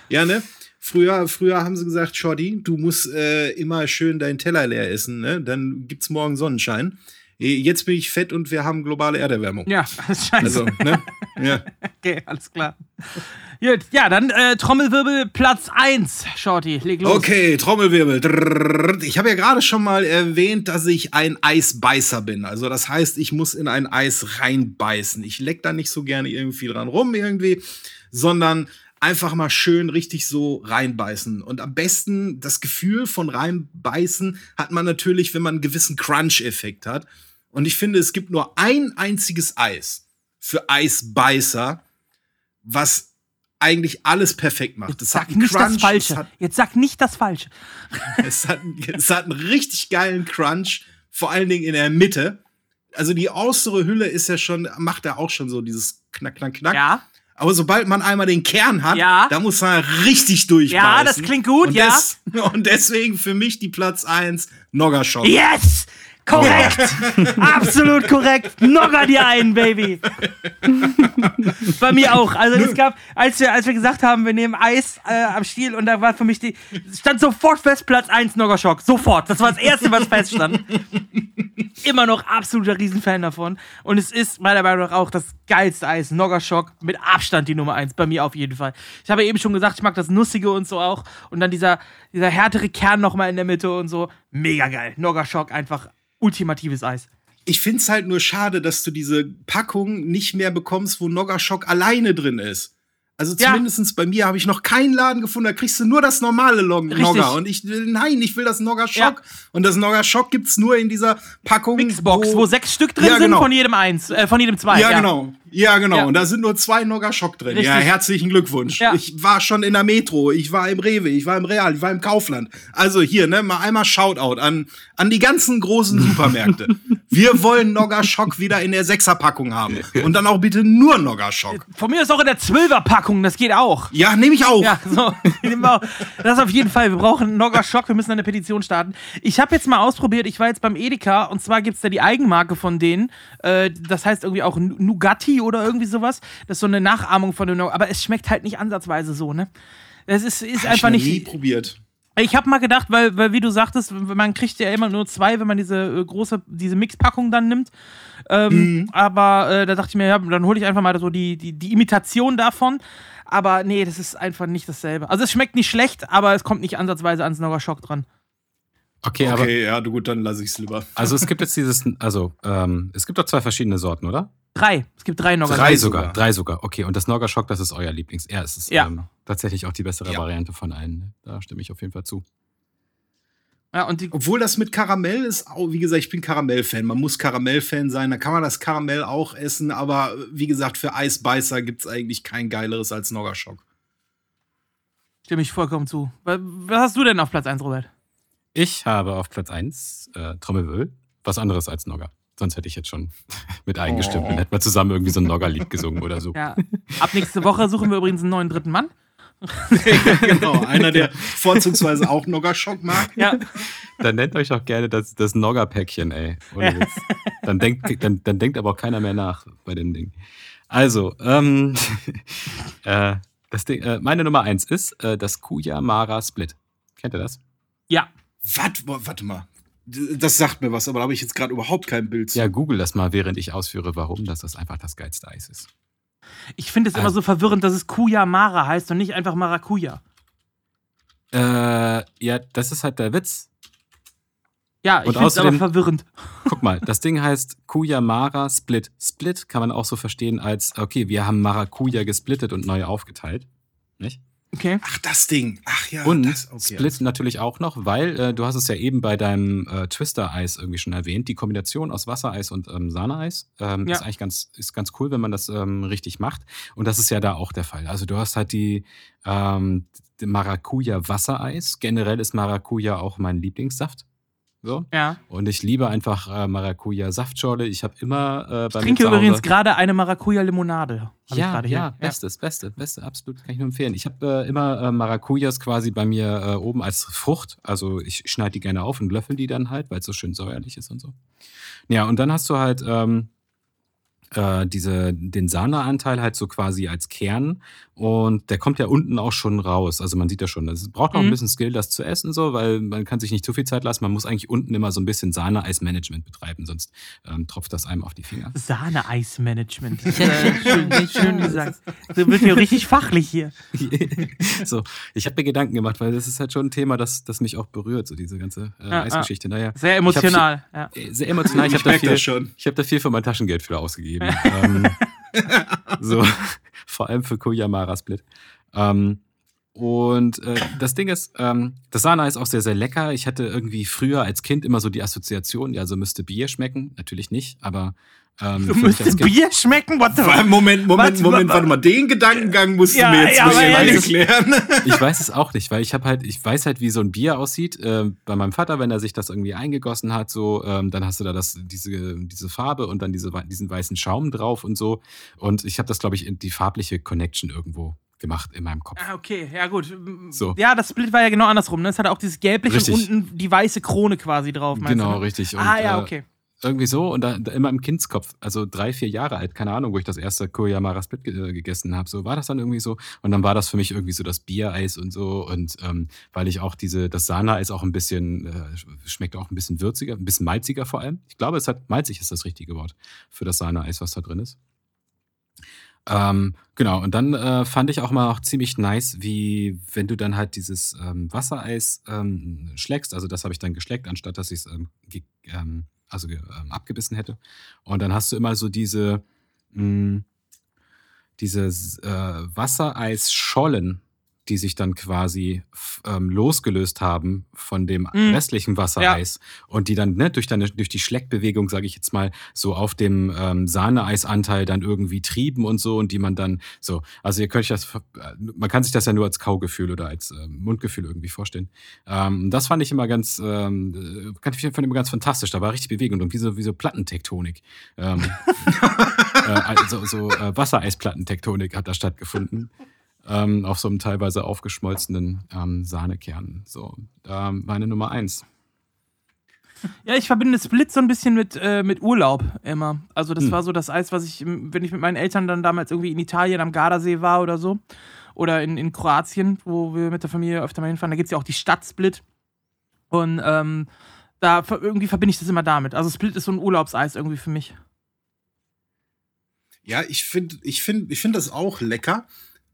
Ja, ne? Früher, früher haben sie gesagt, Shorty, du musst äh, immer schön deinen Teller leer essen, ne? Dann gibt's morgen Sonnenschein. Äh, jetzt bin ich fett und wir haben globale Erderwärmung. Ja, scheiße. Also, ne? Ja. *laughs* Okay, alles klar. Gut, ja, dann äh, Trommelwirbel Platz 1, Shorty, leg los. Okay, Trommelwirbel. Ich habe ja gerade schon mal erwähnt, dass ich ein Eisbeißer bin. Also das heißt, ich muss in ein Eis reinbeißen. Ich leck da nicht so gerne irgendwie dran rum irgendwie, sondern einfach mal schön richtig so reinbeißen. Und am besten das Gefühl von reinbeißen hat man natürlich, wenn man einen gewissen Crunch-Effekt hat. Und ich finde, es gibt nur ein einziges Eis für Eisbeißer, was eigentlich alles perfekt macht. Jetzt sag nicht Crunch, das Falsche. Hat, Jetzt sag nicht das Falsche. es, hat, es hat einen richtig geilen Crunch, vor allen Dingen in der Mitte. Also die äußere Hülle ist ja schon, macht er auch schon so dieses Knack, Knack, Knack. Ja. Aber sobald man einmal den Kern hat, ja. da muss man richtig durchbeißen. Ja, das klingt gut, und ja. Des, *laughs* und deswegen für mich die Platz 1 Noggerschock. Yes! Korrekt! *laughs* Absolut korrekt! Nogger dir ein, Baby! Bei mir auch. Also es gab, als wir, als wir gesagt haben, wir nehmen Eis äh, am Stiel und da war für mich die, stand sofort fest Platz 1 Noggerschock. Sofort. Das war das Erste, was feststand. *laughs* Immer noch absoluter Riesenfan davon. Und es ist meiner Meinung nach auch das geilste Eis. Noggerschock mit Abstand die Nummer 1. Bei mir auf jeden Fall. Ich habe eben schon gesagt, ich mag das Nussige und so auch. Und dann dieser, dieser härtere Kern nochmal in der Mitte und so. Mega geil. Noggerschock einfach ultimatives Eis. Ich finde es halt nur schade, dass du diese Packung nicht mehr bekommst, wo Noggerschock alleine drin ist. Also zumindest ja. bei mir habe ich noch keinen Laden gefunden, da kriegst du nur das normale Log Nogger. Und ich will, nein, ich will das Nogger Schock. Ja. Und das Nogger Schock gibt es nur in dieser Packung. Mixbox, wo, wo sechs Stück drin ja, genau. sind von jedem eins, äh, von jedem zwei. Ja. genau. Ja, genau. Ja. Und da sind nur zwei Nogger Schock drin. Richtig. Ja, herzlichen Glückwunsch. Ja. Ich war schon in der Metro, ich war im Rewe, ich war im Real, ich war im Kaufland. Also hier, ne, mal einmal Shoutout an, an die ganzen großen Supermärkte. *laughs* Wir wollen Nogger Schock wieder in der Sechserpackung haben. Und dann auch bitte nur Nogger Schock. Von mir ist auch in der Zwölferpackung, das geht auch. Ja, nehme ich auch. Ja, so. *laughs* Das auf jeden Fall. Wir brauchen Nogger Schock, wir müssen eine Petition starten. Ich habe jetzt mal ausprobiert, ich war jetzt beim Edeka und zwar gibt es da die Eigenmarke von denen. Äh, das heißt irgendwie auch Nugatti oder irgendwie sowas. Das ist so eine Nachahmung von dem, aber es schmeckt halt nicht ansatzweise so, ne? Es ist, ist Hab einfach ich nicht. Nie probiert. Ich habe mal gedacht, weil, weil, wie du sagtest, man kriegt ja immer nur zwei, wenn man diese äh, große, diese Mixpackung dann nimmt. Ähm, mhm. Aber äh, da dachte ich mir, ja, dann hole ich einfach mal so die, die, die Imitation davon. Aber nee, das ist einfach nicht dasselbe. Also es schmeckt nicht schlecht, aber es kommt nicht ansatzweise ans Nogger Schock dran. Okay, okay aber, ja, du gut, dann lasse ich es lieber. Also es gibt jetzt dieses, also ähm, es gibt doch zwei verschiedene Sorten, oder? Drei. Es gibt drei Nogger Drei sogar, drei sogar. Okay, und das Nogger Schock, das ist euer Lieblings. Ja, es ist ja. Ähm, tatsächlich auch die bessere ja. Variante von allen. Da stimme ich auf jeden Fall zu. Ja, und die Obwohl das mit Karamell ist, auch, wie gesagt, ich bin Karamell-Fan. Man muss Karamell-Fan sein, da kann man das Karamell auch essen, aber wie gesagt, für Eisbeißer gibt es eigentlich kein geileres als Noggerschock. Stimme ich vollkommen zu. Was hast du denn auf Platz 1, Robert? Ich habe auf Platz 1 äh, Trommelwirbel, was anderes als Nogger. Sonst hätte ich jetzt schon *laughs* mit eingestimmt oh. und hätten wir zusammen irgendwie so ein Nogger-Lied gesungen oder so. Ja. Ab nächste Woche suchen wir übrigens einen neuen dritten Mann. *laughs* genau, einer, der vorzugsweise auch Nogger-Schock mag. Ja. Dann nennt euch auch gerne das, das Nogger-Päckchen, ey. Dann denkt, dann, dann denkt aber auch keiner mehr nach bei dem Ding. Also, ähm, *laughs* äh, das Ding, äh, meine Nummer eins ist äh, das Kuya Mara Split. Kennt ihr das? Ja. Warte, warte mal. Das sagt mir was, aber da habe ich jetzt gerade überhaupt kein Bild zu. Ja, google das mal, während ich ausführe, warum das, das einfach das geilste Eis ist. Ich finde es also, immer so verwirrend, dass es Kuya Mara heißt und nicht einfach Maracuja. Äh, ja, das ist halt der Witz. Ja, ich finde es aber verwirrend. Guck mal, das Ding heißt Kuya Mara Split. Split kann man auch so verstehen als, okay, wir haben Maracuja gesplittet und neu aufgeteilt. Nicht? Okay. Ach, das Ding. Ach ja. Und das, okay, Split natürlich auch noch, weil äh, du hast es ja eben bei deinem äh, Twister-Eis irgendwie schon erwähnt. Die Kombination aus Wassereis und ähm, Sahneeis ähm, ja. ist eigentlich ganz, ist ganz cool, wenn man das ähm, richtig macht. Und das ist ja da auch der Fall. Also du hast halt die, ähm, Maracuja-Wassereis. Generell ist Maracuja auch mein Lieblingssaft. So. Ja. Und ich liebe einfach äh, Maracuja-Saftschorle. Ich habe immer äh, bei Ich trinke übrigens gerade eine Maracuja-Limonade. Ja, ja, bestes, beste, beste, absolut, kann ich nur empfehlen. Ich habe äh, immer äh, Maracujas quasi bei mir äh, oben als Frucht. Also ich schneide die gerne auf und löffel die dann halt, weil es so schön säuerlich ist und so. Ja, und dann hast du halt ähm, äh, diese, den Sahneanteil halt so quasi als Kern und der kommt ja unten auch schon raus. Also man sieht ja schon, es braucht noch mhm. ein bisschen Skill, das zu essen, so, weil man kann sich nicht zu viel Zeit lassen. Man muss eigentlich unten immer so ein bisschen Sahne-Eis-Management betreiben, sonst ähm, tropft das einem auf die Finger. Sahne-Eis-Management. *laughs* äh, schön, schön gesagt. Du bist ja richtig fachlich hier. *laughs* so, ich habe mir Gedanken gemacht, weil das ist halt schon ein Thema, das, das mich auch berührt, so diese ganze äh, ja, Eisgeschichte. Naja, sehr emotional. Viel, ja. Äh, sehr emotional. Ich, ich habe da, viel, hab da viel für mein Taschengeld für ausgegeben geben. *laughs* ähm, so, vor allem für Kuyamara Split. Ähm, und äh, das Ding ist, ähm, das Sahne ist auch sehr, sehr lecker. Ich hatte irgendwie früher als Kind immer so die Assoziation, ja, so müsste Bier schmecken. Natürlich nicht, aber ähm, du müsstest Bier schmecken? What the Moment, Moment, Moment, Moment, warte mal, den Gedankengang musst ja, du mir jetzt ja, mal erklären. Ich weiß es auch nicht, weil ich habe halt, ich weiß halt, wie so ein Bier aussieht. Äh, bei meinem Vater, wenn er sich das irgendwie eingegossen hat, so, ähm, dann hast du da das, diese, diese Farbe und dann diese, diesen weißen Schaum drauf und so. Und ich habe das, glaube ich, in die farbliche Connection irgendwo gemacht in meinem Kopf. Ah, okay, ja gut. So. Ja, das Split war ja genau andersrum. Ne? Es hatte auch dieses gelbliche richtig. und unten die weiße Krone quasi drauf. Genau, du, ne? richtig. Und, ah, ja, äh, okay. Äh, irgendwie so und da, da, immer im Kindskopf, also drei, vier Jahre alt, keine Ahnung, wo ich das erste Koyamara Split ge gegessen habe. So war das dann irgendwie so. Und dann war das für mich irgendwie so das Biereis und so. Und ähm, weil ich auch diese, das Sahneeis auch ein bisschen, äh, schmeckt auch ein bisschen würziger, ein bisschen malziger vor allem. Ich glaube, es hat, malzig ist das richtige Wort für das Sahneeis, was da drin ist. Ähm, genau, und dann äh, fand ich auch mal auch ziemlich nice, wie wenn du dann halt dieses ähm, Wassereis ähm, schlägst, also das habe ich dann geschleckt, anstatt dass ich es ähm, ähm, also ähm, abgebissen hätte. Und dann hast du immer so diese, mh, hm, diese äh, Wassereisschollen, die sich dann quasi ähm, losgelöst haben von dem mm. restlichen Wassereis ja. und die dann ne, durch, deine, durch die Schleckbewegung, sage ich jetzt mal, so auf dem ähm, Sahneeisanteil dann irgendwie trieben und so und die man dann so, also ihr könnt euch das, äh, man kann sich das ja nur als Kaugefühl oder als äh, Mundgefühl irgendwie vorstellen. Ähm, das fand ich immer ganz, ähm, äh, ich fand immer ganz fantastisch, da war richtig Bewegung und wie so, wie so Plattentektonik. Ähm, *laughs* äh, also so äh, Wassereisplattentektonik hat da stattgefunden ähm, auf so einem teilweise aufgeschmolzenen ähm, Sahnekern. So, äh, meine Nummer eins. Ja, ich verbinde Split so ein bisschen mit, äh, mit Urlaub immer. Also das hm. war so das Eis, was ich, wenn ich mit meinen Eltern dann damals irgendwie in Italien am Gardasee war oder so Oder in, in Kroatien, wo wir mit der Familie öfter mal hinfahren. Da gibt es ja auch die Stadt Split. Und ähm, da irgendwie verbinde ich das immer damit. Also Split ist so ein Urlaubseis irgendwie für mich. Ja, ich finde ich find, ich find das auch lecker.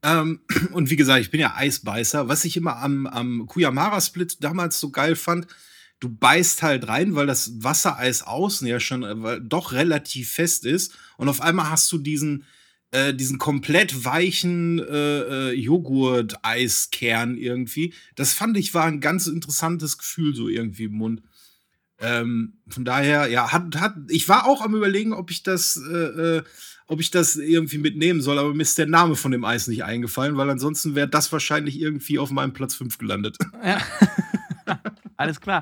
Ähm, *clears throat* und wie gesagt, ich bin ja Eisbeißer. Was ich immer am, am Kuyamara-Split damals so geil fand, du beißt halt rein, weil das Wassereis außen ja schon äh, doch relativ fest ist. Und auf einmal hast du diesen, äh, diesen komplett weichen äh, äh, Joghurt-Eiskern irgendwie. Das fand ich war ein ganz interessantes Gefühl so irgendwie im Mund. Ähm, von daher, ja, hat, hat, ich war auch am überlegen, ob ich das, äh, äh, ob ich das irgendwie mitnehmen soll, aber mir ist der Name von dem Eis nicht eingefallen, weil ansonsten wäre das wahrscheinlich irgendwie auf meinem Platz 5 gelandet. *laughs* Ja. *laughs* Alles klar.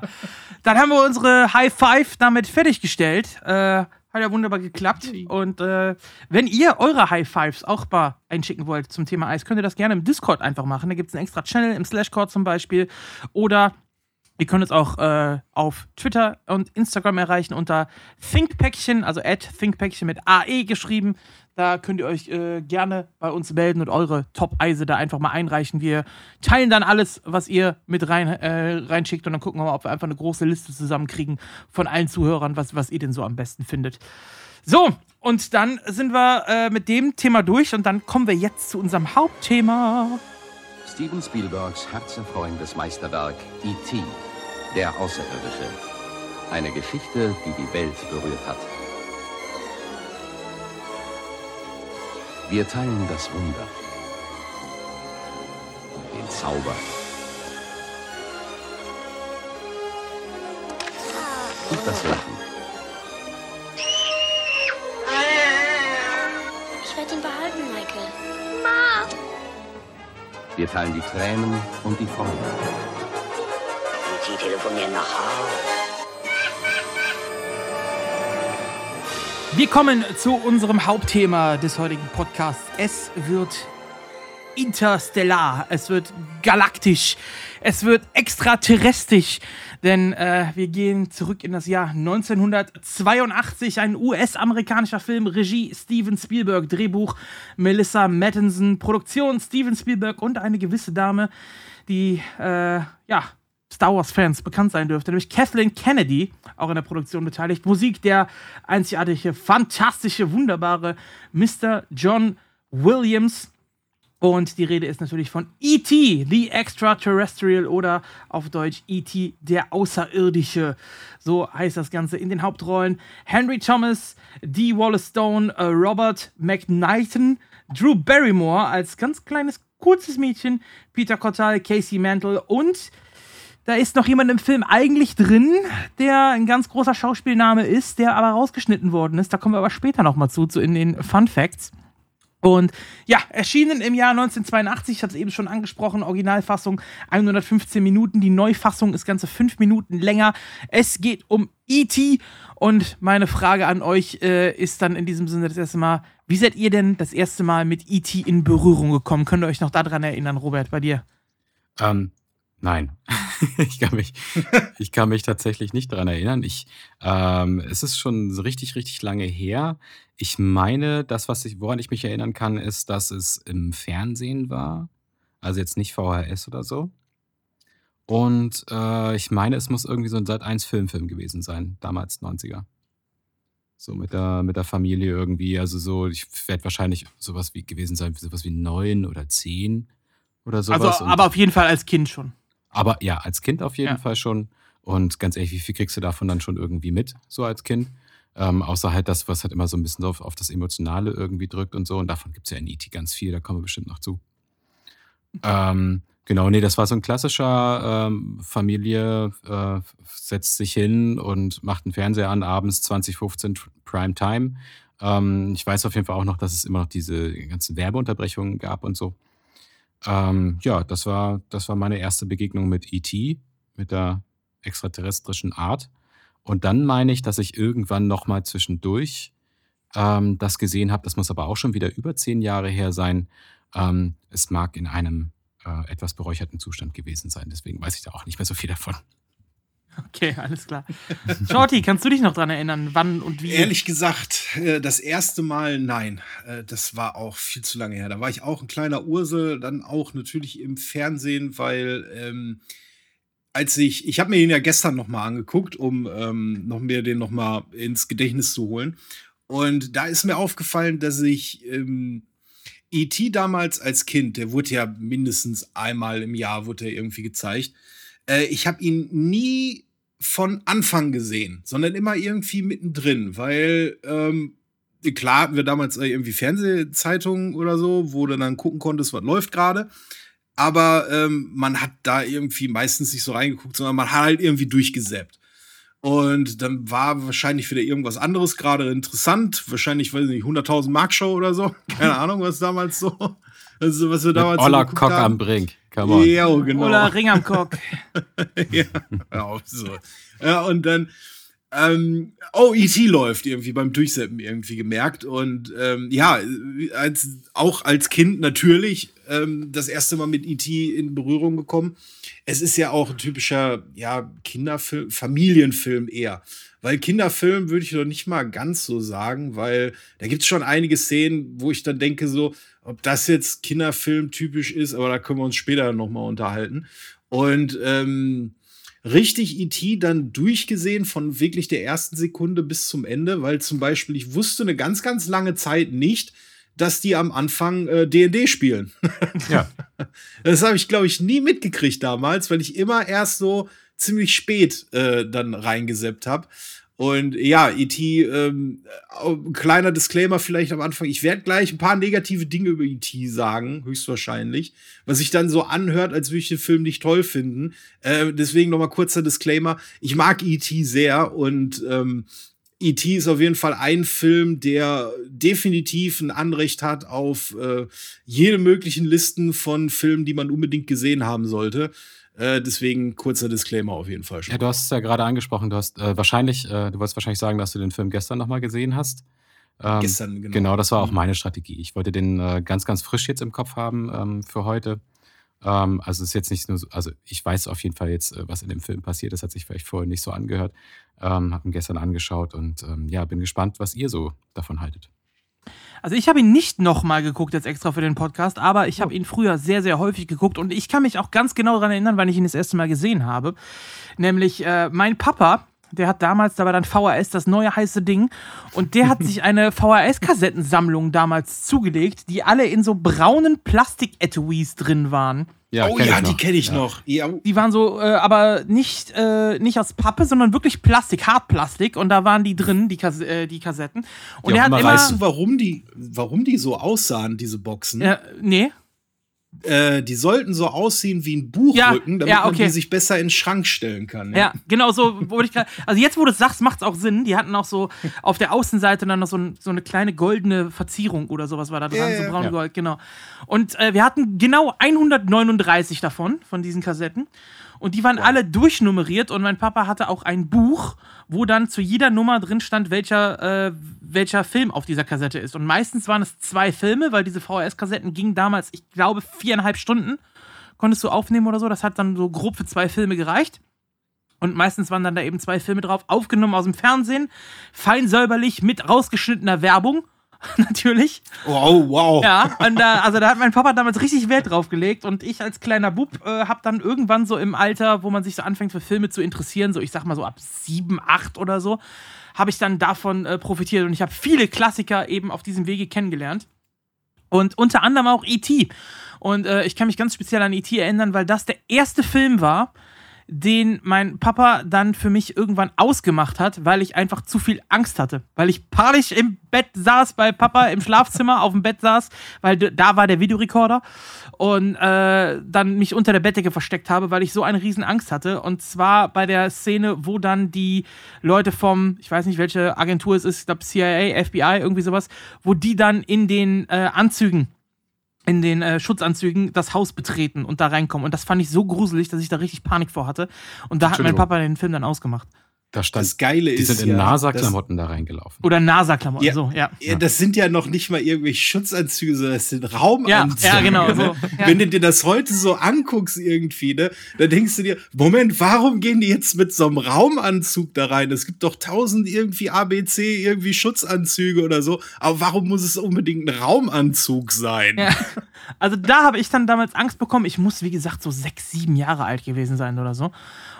Dann haben wir unsere High Five damit fertiggestellt. Äh, hat ja wunderbar geklappt. Und äh, wenn ihr eure High Fives auch mal einschicken wollt zum Thema Eis, könnt ihr das gerne im Discord einfach machen. Da gibt es einen extra Channel im Slashcore zum Beispiel. Oder Ihr könnt uns auch äh, auf Twitter und Instagram erreichen unter ThinkPackchen, also at ThinkPackchen mit AE geschrieben. Da könnt ihr euch äh, gerne bei uns melden und eure Top-Eise da einfach mal einreichen. Wir teilen dann alles, was ihr mit rein, äh, reinschickt und dann gucken wir mal, ob wir einfach eine große Liste zusammenkriegen von allen Zuhörern, was, was ihr denn so am besten findet. So, und dann sind wir äh, mit dem Thema durch und dann kommen wir jetzt zu unserem Hauptthema. Steven Spielbergs herzerfreuendes Meisterwerk E.T. Der Außerirdische. Eine Geschichte, die die Welt berührt hat. Wir teilen das Wunder, den Zauber und das Lachen. Ich werde ihn behalten, Michael. Ma! Wir teilen die Tränen und die Freude. Sie telefonieren nach Hause. Wir kommen zu unserem Hauptthema des heutigen Podcasts. Es wird interstellar, es wird galaktisch, es wird extraterrestrisch, denn äh, wir gehen zurück in das Jahr 1982, ein US-amerikanischer Film, Regie Steven Spielberg, Drehbuch Melissa Mattinson, Produktion Steven Spielberg und eine gewisse Dame, die äh, ja Star Wars-Fans bekannt sein dürfte, nämlich Kathleen Kennedy, auch in der Produktion beteiligt. Musik der einzigartige, fantastische, wunderbare Mr. John Williams. Und die Rede ist natürlich von E.T., The Extraterrestrial oder auf Deutsch E.T., der Außerirdische. So heißt das Ganze in den Hauptrollen. Henry Thomas, Dee Wallace Stone, äh, Robert McKnighton, Drew Barrymore als ganz kleines, kurzes Mädchen, Peter Cottal, Casey Mantle und da ist noch jemand im Film eigentlich drin, der ein ganz großer Schauspielname ist, der aber rausgeschnitten worden ist. Da kommen wir aber später nochmal zu, zu in den Fun Facts. Und ja, erschienen im Jahr 1982, ich hatte es eben schon angesprochen, Originalfassung 115 Minuten, die Neufassung ist ganze 5 Minuten länger. Es geht um E.T. und meine Frage an euch äh, ist dann in diesem Sinne das erste Mal, wie seid ihr denn das erste Mal mit E.T. in Berührung gekommen? Könnt ihr euch noch daran erinnern, Robert, bei dir? Ähm, Nein, *laughs* ich, kann mich, ich kann mich tatsächlich nicht daran erinnern. Ich, ähm, es ist schon richtig, richtig lange her. Ich meine, das, was ich, woran ich mich erinnern kann, ist, dass es im Fernsehen war. Also jetzt nicht VHS oder so. Und äh, ich meine, es muss irgendwie so ein Sat 1 Filmfilm gewesen sein, damals 90er. So mit der, mit der Familie irgendwie. Also so, ich werde wahrscheinlich sowas wie gewesen sein, sowas wie neun oder zehn oder sowas. Also, aber auf jeden Fall als Kind schon. Aber ja, als Kind auf jeden ja. Fall schon. Und ganz ehrlich, wie viel kriegst du davon dann schon irgendwie mit, so als Kind? Ähm, außer halt das, was halt immer so ein bisschen auf, auf das Emotionale irgendwie drückt und so. Und davon gibt es ja in E.T. ganz viel, da kommen wir bestimmt noch zu. Ähm, genau, nee, das war so ein klassischer ähm, Familie äh, setzt sich hin und macht einen Fernseher an, abends 2015 Prime Time. Ich weiß auf jeden Fall auch noch, dass es immer noch diese ganzen Werbeunterbrechungen gab und so. Ähm, ja, das war, das war meine erste Begegnung mit E.T., mit der extraterrestrischen Art. Und dann meine ich, dass ich irgendwann nochmal zwischendurch ähm, das gesehen habe. Das muss aber auch schon wieder über zehn Jahre her sein. Ähm, es mag in einem äh, etwas beräucherten Zustand gewesen sein. Deswegen weiß ich da auch nicht mehr so viel davon. Okay, alles klar. Shorty, kannst du dich noch dran erinnern, wann und wie? Ehrlich gesagt, äh, das erste Mal nein. Äh, das war auch viel zu lange her. Da war ich auch ein kleiner Ursel, dann auch natürlich im Fernsehen, weil ähm, als ich, ich habe mir ihn ja gestern noch mal angeguckt, um ähm, noch mir den noch mal ins Gedächtnis zu holen. Und da ist mir aufgefallen, dass ich ähm, E.T. damals als Kind, der wurde ja mindestens einmal im Jahr wurde er irgendwie gezeigt. Äh, ich habe ihn nie von Anfang gesehen, sondern immer irgendwie mittendrin, weil ähm, klar hatten wir damals irgendwie Fernsehzeitungen oder so, wo du dann gucken konntest, was läuft gerade. Aber ähm, man hat da irgendwie meistens nicht so reingeguckt, sondern man hat halt irgendwie durchgesäppt. Und dann war wahrscheinlich wieder irgendwas anderes gerade interessant. Wahrscheinlich, weiß ich nicht, 100.000 Mark Show oder so. *laughs* Keine Ahnung, was damals so. Also, was wir damals Oller so Cock haben. am Brink. Come on. Ja, genau. Oder Ring am Cock. *laughs* ja, ja, so. ja, und dann ähm, oh, E.T. läuft irgendwie beim Durchseppen irgendwie gemerkt. Und ähm, ja, als, auch als Kind natürlich ähm, das erste Mal mit E.T. in Berührung gekommen. Es ist ja auch ein typischer ja, Kinderfilm, Familienfilm eher. Weil Kinderfilm würde ich doch nicht mal ganz so sagen, weil da gibt es schon einige Szenen, wo ich dann denke, so, ob das jetzt Kinderfilm typisch ist, aber da können wir uns später nochmal unterhalten. Und ähm, richtig E.T. dann durchgesehen von wirklich der ersten Sekunde bis zum Ende, weil zum Beispiel ich wusste eine ganz, ganz lange Zeit nicht, dass die am Anfang D&D äh, spielen. *laughs* Ja. Das habe ich, glaube ich, nie mitgekriegt damals, weil ich immer erst so ziemlich spät äh, dann reingeseppt habe. Und ja, E.T., ähm, kleiner Disclaimer vielleicht am Anfang. Ich werde gleich ein paar negative Dinge über E.T. sagen, höchstwahrscheinlich. Was sich dann so anhört, als würde ich den Film nicht toll finden. Äh, deswegen nochmal kurzer Disclaimer. Ich mag E.T. sehr und ähm, E.T. ist auf jeden Fall ein Film, der definitiv ein Anrecht hat auf äh, jede möglichen Listen von Filmen, die man unbedingt gesehen haben sollte. Äh, deswegen kurzer Disclaimer auf jeden Fall schon. Ja, du hast es ja gerade angesprochen. Du hast äh, wahrscheinlich, äh, du wolltest wahrscheinlich sagen, dass du den Film gestern nochmal gesehen hast. Ähm, gestern, genau. Genau, das war auch mhm. meine Strategie. Ich wollte den äh, ganz, ganz frisch jetzt im Kopf haben ähm, für heute. Ähm, also es ist jetzt nicht nur so, also ich weiß auf jeden Fall jetzt, äh, was in dem Film passiert. Das hat sich vielleicht vorher nicht so angehört. Ähm, habe ihn gestern angeschaut und ähm, ja, bin gespannt, was ihr so davon haltet. Also ich habe ihn nicht nochmal geguckt jetzt extra für den Podcast, aber ich habe ihn früher sehr, sehr häufig geguckt und ich kann mich auch ganz genau daran erinnern, wann ich ihn das erste Mal gesehen habe. Nämlich äh, mein Papa, der hat damals, da war dann VHS das neue heiße Ding und der hat *laughs* sich eine VHS-Kassettensammlung damals zugelegt, die alle in so braunen Plastik-Etuis drin waren. Ja, oh ja, die kenne ich ja. noch. Ja. Die waren so, äh, aber nicht, äh, nicht aus Pappe, sondern wirklich Plastik, Hartplastik. Und da waren die drin, die, Kas äh, die Kassetten. Und ja, er hat immer. Weißt du, warum die, warum die so aussahen, diese Boxen? Ja, nee. Äh, die sollten so aussehen wie ein Buchrücken, ja, damit ja, okay. man die sich besser in den Schrank stellen kann. Ja, ja genau so. Wo ich grad, also jetzt, wo du es sagst, macht es auch Sinn. Die hatten auch so auf der Außenseite dann noch so, ein, so eine kleine goldene Verzierung oder sowas war da dran, so braun Gold, genau. Und äh, wir hatten genau 139 davon, von diesen Kassetten. Und die waren wow. alle durchnummeriert und mein Papa hatte auch ein Buch, wo dann zu jeder Nummer drin stand, welcher, äh, welcher Film auf dieser Kassette ist. Und meistens waren es zwei Filme, weil diese VHS-Kassetten gingen damals, ich glaube, viereinhalb Stunden konntest du aufnehmen oder so. Das hat dann so grob für zwei Filme gereicht. Und meistens waren dann da eben zwei Filme drauf, aufgenommen aus dem Fernsehen, fein säuberlich mit rausgeschnittener Werbung. *laughs* natürlich. Wow, wow. Ja, und da, also da hat mein Papa damals richtig Wert drauf gelegt und ich als kleiner Bub äh, habe dann irgendwann so im Alter, wo man sich so anfängt für Filme zu interessieren, so ich sag mal so ab sieben, acht oder so, habe ich dann davon äh, profitiert und ich habe viele Klassiker eben auf diesem Wege kennengelernt. Und unter anderem auch E.T. Und äh, ich kann mich ganz speziell an E.T. erinnern, weil das der erste Film war, den mein Papa dann für mich irgendwann ausgemacht hat, weil ich einfach zu viel Angst hatte. Weil ich panisch im Bett saß, bei Papa im Schlafzimmer auf dem Bett saß, weil da war der Videorekorder und äh, dann mich unter der Bettdecke versteckt habe, weil ich so eine riesen Angst hatte. Und zwar bei der Szene, wo dann die Leute vom, ich weiß nicht, welche Agentur es ist, ich glaube CIA, FBI, irgendwie sowas, wo die dann in den äh, Anzügen in den äh, Schutzanzügen das Haus betreten und da reinkommen. Und das fand ich so gruselig, dass ich da richtig Panik vor hatte. Und da hat mein Papa den Film dann ausgemacht. Da stand, das Geile die ist. sind in ja, NASA-Klamotten da reingelaufen. Oder NASA-Klamotten, Ja. so, ja. Ja, das sind ja noch nicht mal irgendwelche Schutzanzüge, sondern das sind Raumanzüge. Ja, ja, genau, Ne? so, *laughs* ja. Wenn du dir das heute so anguckst irgendwie, ne, dann denkst du dir, Moment, warum gehen die jetzt mit so einem Raumanzug da rein? Es gibt doch tausend irgendwie ABC, irgendwie Schutzanzüge oder so. Aber warum muss es unbedingt ein Raumanzug sein? Ja. Also da habe ich dann damals Angst bekommen. Ich muss, wie gesagt, so sechs, sieben Jahre alt gewesen sein oder so.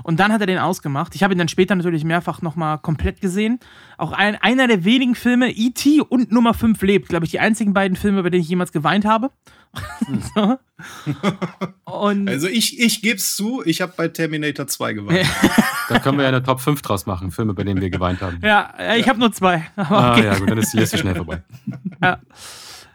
Und dann hat er den ausgemacht. Ich habe ihn dann später natürlich mehrfach nochmal komplett gesehen. Auch ein, einer der wenigen Filme, E.T. und Nummer 5 lebt. Glaube ich, die einzigen beiden Filme, bei denen ich jemals geweint habe. *laughs* so. Und Also ich, ich geb's zu, ich habe bei Terminator 2 geweint. *laughs* Da können wir ja eine Top 5 draus machen, Filme, bei denen wir geweint haben. ja, äh, ich habe nur zwei. Aber *laughs* Ah, okay. ja, gut, dann ist die Liste schnell vorbei.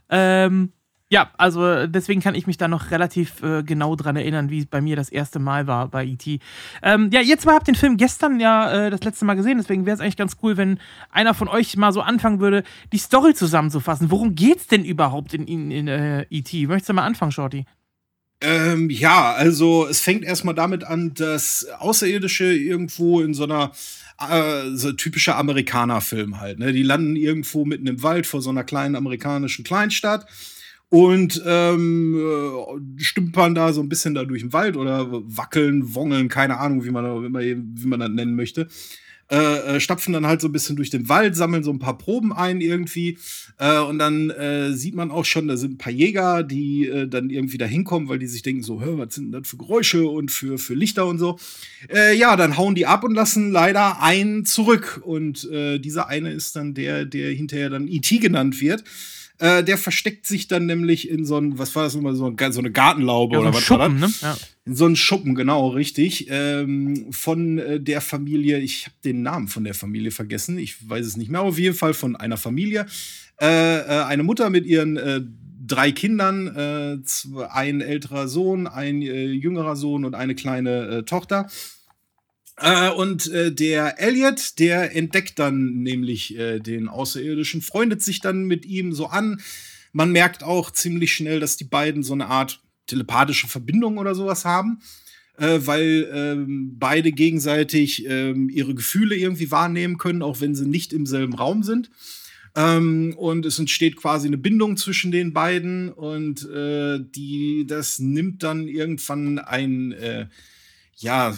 Ähm, ja, also deswegen kann ich mich da noch relativ äh, genau dran erinnern, wie es bei mir das erste Mal war bei E.T. Ähm, ja, ihr zwei habt den Film gestern ja äh, das letzte Mal gesehen, deswegen wäre es eigentlich ganz cool, wenn einer von euch mal so anfangen würde, die Story zusammenzufassen. Worum geht's denn überhaupt in, in, in äh, E.T.? Möchtest du mal anfangen, Shorty? Ähm, ja, also es fängt erstmal damit an, dass Außerirdische irgendwo in so einer äh, so typischer Amerikaner-Film halt, ne? Die landen irgendwo mitten im Wald vor so einer kleinen amerikanischen Kleinstadt und ähm, äh, stümpern da so ein bisschen da durch den Wald oder wackeln, wongeln, keine Ahnung, wie man, wie man, wie man das nennen möchte. Äh, äh, stapfen dann halt so ein bisschen durch den Wald, sammeln so ein paar Proben ein irgendwie. Äh, und dann äh, sieht man auch schon, da sind ein paar Jäger, die äh, dann irgendwie da hinkommen, weil die sich denken, so, hör, was sind denn das für Geräusche und für, für Lichter und so. Äh, ja, dann hauen die ab und lassen leider einen zurück. Und äh, dieser eine ist dann der, der hinterher dann E.T. genannt wird. Äh, der versteckt sich dann nämlich in so ein, was war das nochmal, so, ein, so eine Gartenlaube Ja, so oder was Schuppen, war ne? das? Ja. In so einen Schuppen, genau, richtig. Ähm, von äh, der Familie, ich habe den Namen von der Familie vergessen, ich weiß es nicht mehr, aber auf jeden Fall von einer Familie. Äh, äh, eine Mutter mit ihren äh, drei Kindern, äh, ein älterer Sohn, ein äh, jüngerer Sohn und eine kleine äh, Tochter. Äh, und äh, der Elliot, der entdeckt dann nämlich äh, den Außerirdischen, freundet sich dann mit ihm so an. Man merkt auch ziemlich schnell, dass die beiden so eine Art telepathische Verbindung oder sowas haben, äh, weil ähm, beide gegenseitig ähm, ihre Gefühle irgendwie wahrnehmen können, auch wenn sie nicht im selben Raum sind. Ähm, und es entsteht quasi eine Bindung zwischen den beiden und äh, die, das nimmt dann irgendwann ein, äh, ja,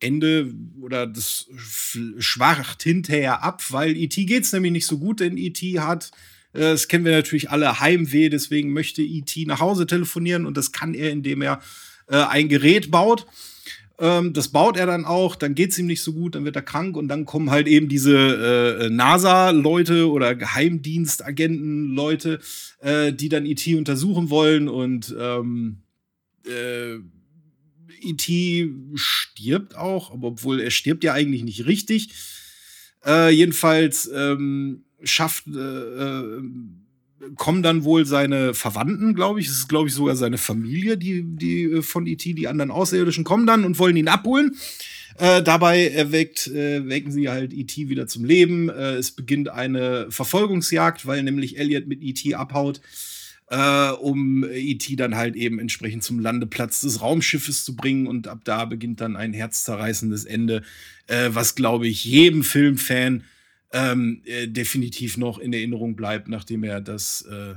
Ende oder das sch- schwacht hinterher ab, weil E.T. geht's nämlich nicht so gut, denn E.T. hat, äh, das kennen wir natürlich alle, Heimweh, deswegen möchte E.T. nach Hause telefonieren und das kann er, indem er äh, ein Gerät baut. Ähm, das baut er dann auch, dann geht's ihm nicht so gut, dann wird er krank und dann kommen halt eben diese äh, NASA-Leute oder Geheimdienstagenten-Leute, äh, die dann E.T. untersuchen wollen und ähm, äh, E.T. stirbt auch, obwohl er stirbt ja eigentlich nicht richtig. Äh, jedenfalls ähm, schafft, äh, äh, kommen dann wohl seine Verwandten, glaube ich. Es ist, glaube ich, sogar seine Familie, die, die äh, von E.T., die anderen Außerirdischen kommen dann und wollen ihn abholen. Äh, dabei erweckt, äh, wecken sie halt E.T. wieder zum Leben. Äh, es beginnt eine Verfolgungsjagd, weil nämlich Elliot mit E.T. abhaut äh, um E.T. dann halt eben entsprechend zum Landeplatz des Raumschiffes zu bringen. Und ab da beginnt dann ein herzzerreißendes Ende, äh, was, glaube ich, jedem Filmfan ähm, äh, definitiv noch in Erinnerung bleibt, nachdem er das, äh,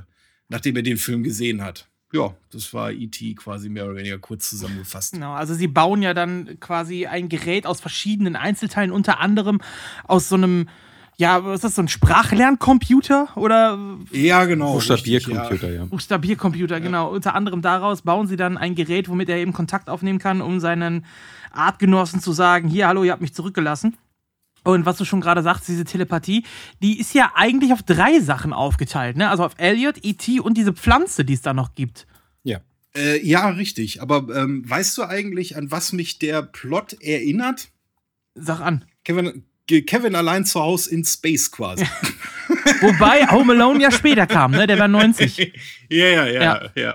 nachdem er den Film gesehen hat. Ja, das war E.T. quasi mehr oder weniger kurz zusammengefasst. Genau, also sie bauen ja dann quasi ein Gerät aus verschiedenen Einzelteilen, unter anderem aus so einem, ja, was ist das, so ein Sprachlernkomputer oder Ja, genau. Buchstabiercomputer, ja. Buchstabiercomputer, genau. Unter anderem daraus bauen sie dann ein Gerät, womit er eben Kontakt aufnehmen kann, um seinen Artgenossen zu sagen, hier, hallo, ihr habt mich zurückgelassen. Und was du schon gerade sagst, diese Telepathie, die ist ja eigentlich auf drei Sachen aufgeteilt, ne? Also auf Elliot, E.T. und diese Pflanze, die es da noch gibt. Ja. Äh, ja, richtig. Aber ähm, weißt du eigentlich, an was mich der Plot erinnert? Sag an. Kevin, Kevin allein zu Hause in Space quasi. *laughs* Wobei Home Alone ja später kam, ne? Der war 90. *laughs* ja, ja, ja, Ja. ja,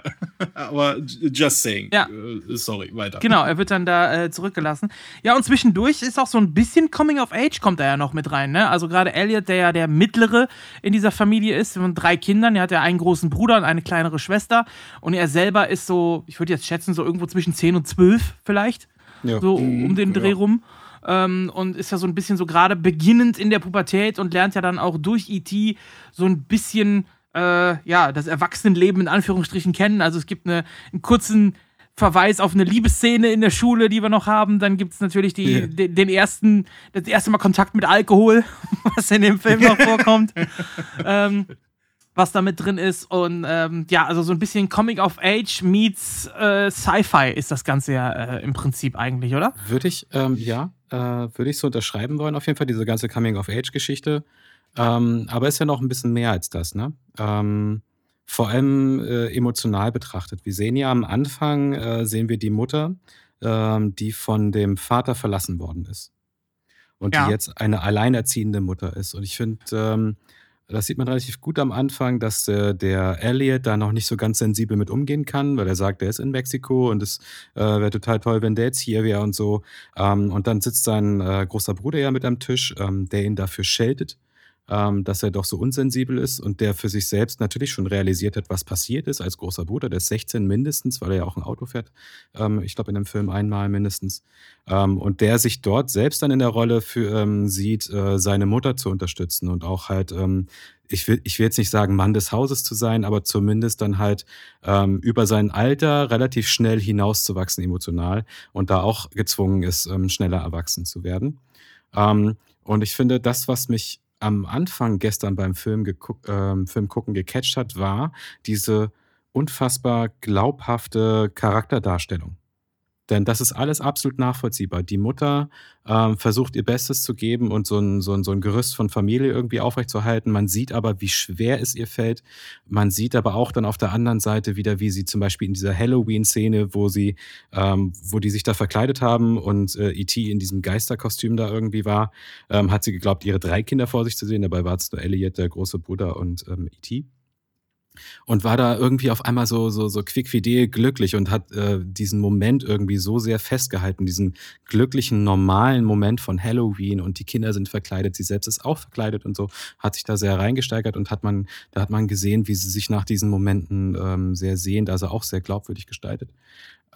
Aber just saying. Ja. Äh, sorry, weiter. Genau, er wird dann da äh, zurückgelassen. Ja, und zwischendurch ist auch so ein bisschen Coming of Age kommt da ja noch mit rein, ne? Also gerade Elliot, der ja der mittlere in dieser Familie ist, von drei Kindern, er hat ja einen großen Bruder und eine kleinere Schwester und er selber ist so, ich würde jetzt schätzen, so irgendwo zwischen 10 und 12 vielleicht, Ja. so um den Dreh rum. Ähm, und ist ja so ein bisschen so gerade beginnend in der Pubertät und lernt ja dann auch durch E.T. so ein bisschen äh, ja, das Erwachsenenleben in Anführungsstrichen kennen. Also es gibt eine, einen kurzen Verweis auf eine Liebesszene in der Schule, die wir noch haben. Dann gibt es natürlich die, yeah. den, den, ersten, das erste Mal Kontakt mit Alkohol, *laughs* was in dem Film noch vorkommt. *laughs* ähm, was da mit drin ist. Und ähm, ja, also so ein bisschen Comic of Age meets äh, Sci-Fi ist das Ganze ja äh, im Prinzip eigentlich, oder? Würde ich, ähm, ja, äh, würde ich so unterschreiben wollen, auf jeden Fall, diese ganze Coming of Age-Geschichte. Ähm, aber ist ja noch ein bisschen mehr als das, ne? Ähm, vor allem äh, emotional betrachtet. Wir sehen ja am Anfang, äh, sehen wir die Mutter, ähm, die von dem Vater verlassen worden ist. Und ja. die jetzt eine alleinerziehende Mutter ist. Und ich finde, ähm, das sieht man relativ gut am Anfang, dass äh, der Elliot da noch nicht so ganz sensibel mit umgehen kann, weil er sagt, er ist in Mexiko und es äh, wäre total toll, wenn der jetzt hier wäre und so. Ähm, und dann sitzt sein äh, großer Bruder ja mit am Tisch, ähm, der ihn dafür scheltet ähm, dass er doch so unsensibel ist und der für sich selbst natürlich schon realisiert hat, was passiert ist als großer Bruder. Der ist 16 mindestens, weil er ja auch ein Auto fährt. Ähm, ich glaube, in dem Film einmal mindestens. Ähm, und der sich dort selbst dann in der Rolle für, ähm, sieht, äh, seine Mutter zu unterstützen und auch halt ähm, ich will, ich will jetzt nicht sagen, Mann des Hauses zu sein, aber zumindest dann halt ähm, über sein Alter relativ schnell hinauszuwachsen emotional und da auch gezwungen ist, ähm, schneller erwachsen zu werden. Ähm, und ich finde, das, was mich am Anfang gestern beim Film, ähm, Film gucken gecatcht hat, war diese unfassbar glaubhafte Charakterdarstellung. Denn das ist alles absolut nachvollziehbar. Die Mutter ähm, versucht ihr Bestes zu geben und so ein, so, ein, so ein Gerüst von Familie irgendwie aufrechtzuerhalten. Man sieht aber, wie schwer es ihr fällt. Man sieht aber auch dann auf der anderen Seite wieder, wie sie zum Beispiel in dieser Halloween-Szene, wo sie, ähm, wo die sich da verkleidet haben und äh, E.T. in diesem Geisterkostüm da irgendwie war, ähm, hat sie geglaubt, ihre drei Kinder vor sich zu sehen. Dabei war es nur Elliot, der große Bruder und ähm, E.T und war da irgendwie auf einmal so, so, so quickfidel glücklich und hat äh, diesen Moment irgendwie so sehr festgehalten, diesen glücklichen, normalen Moment von Halloween und die Kinder sind verkleidet, sie selbst ist auch verkleidet und so, hat sich da sehr reingesteigert und hat man, da hat man gesehen, wie sie sich nach diesen Momenten ähm, sehr sehend, also auch sehr glaubwürdig gestaltet.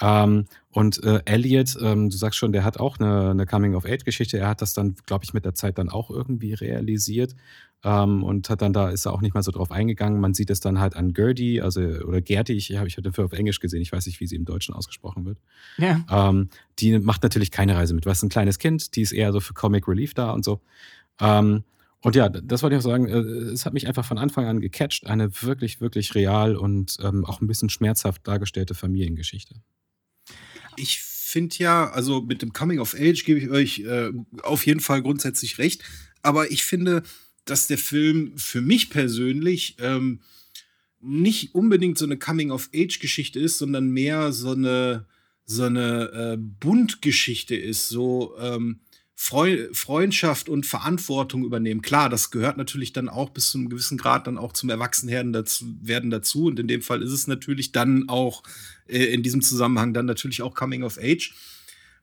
Ähm, und äh, Elliot, ähm, du sagst schon, der hat auch eine, eine Coming-of-Age-Geschichte. Er hat das dann, glaube ich, mit der Zeit dann auch irgendwie realisiert ähm, und hat dann da ist er auch nicht mal so drauf eingegangen. Man sieht es dann halt an Gertie, also oder Gertie, ich habe ich hatte dafür auf Englisch gesehen, ich weiß nicht, wie sie im Deutschen ausgesprochen wird. Ja. Ähm, die macht natürlich keine Reise mit. Was ein kleines Kind, die ist eher so für Comic Relief da und so. Ähm, und ja, das wollte ich auch sagen, äh, es hat mich einfach von Anfang an gecatcht. Eine wirklich, wirklich real und ähm, auch ein bisschen schmerzhaft dargestellte Familiengeschichte. Ich finde ja, also mit dem Coming of Age gebe ich euch äh, auf jeden Fall grundsätzlich recht. Aber ich finde, dass der Film für mich persönlich ähm, nicht unbedingt so eine Coming-of-Age-Geschichte ist, sondern mehr so eine, so eine äh, Buntgeschichte ist, so ähm, Freundschaft und Verantwortung übernehmen. Klar, das gehört natürlich dann auch bis zu einem gewissen Grad dann auch zum Erwachsenwerden dazu, werden dazu. Und in dem Fall ist es natürlich dann auch äh, in diesem Zusammenhang dann natürlich auch Coming of Age.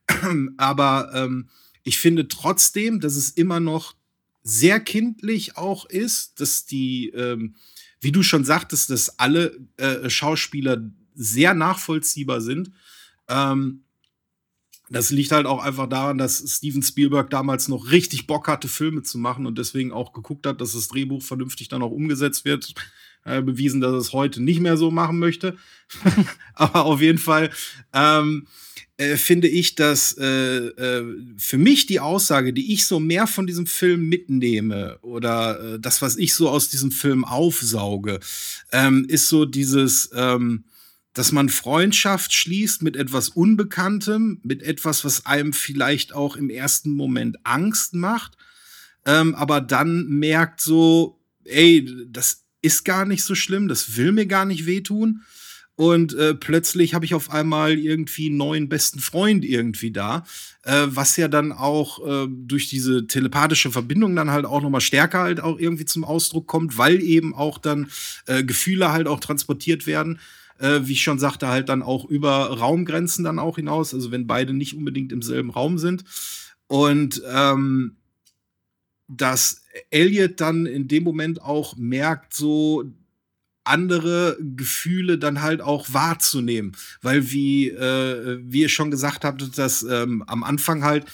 *clears throat* Aber ähm, ich finde trotzdem, dass es immer noch sehr kindlich auch ist, dass die, ähm, wie du schon sagtest, dass alle äh, Schauspieler sehr nachvollziehbar sind. Ähm, das liegt halt auch einfach daran, dass Steven Spielberg damals noch richtig Bock hatte, Filme zu machen und deswegen auch geguckt hat, dass das Drehbuch vernünftig dann auch umgesetzt wird. Äh, bewiesen, dass er es heute nicht mehr so machen möchte. *laughs* Aber auf jeden Fall ähm, äh, finde ich, dass äh, äh, für mich die Aussage, die ich so mehr von diesem Film mitnehme oder äh, das, was ich so aus diesem Film aufsauge, ähm, ist so dieses, ähm, dass man Freundschaft schließt mit etwas Unbekanntem, mit etwas, was einem vielleicht auch im ersten Moment Angst macht, ähm, aber dann merkt so, ey, das ist gar nicht so schlimm, das will mir gar nicht wehtun. Und äh, plötzlich habe ich auf einmal irgendwie einen neuen besten Freund irgendwie da, äh, was ja dann auch äh, durch diese telepathische Verbindung dann halt auch nochmal stärker halt auch irgendwie zum Ausdruck kommt, weil eben auch dann äh, Gefühle halt auch transportiert werden. Äh, wie ich schon sagte, halt dann auch über Raumgrenzen dann auch hinaus, also wenn beide nicht unbedingt im selben Raum sind. Und ähm, dass Elliot dann in dem Moment auch merkt, so, andere Gefühle dann halt auch wahrzunehmen. Weil wie, äh, wie ihr schon gesagt habt, dass ähm, am Anfang halt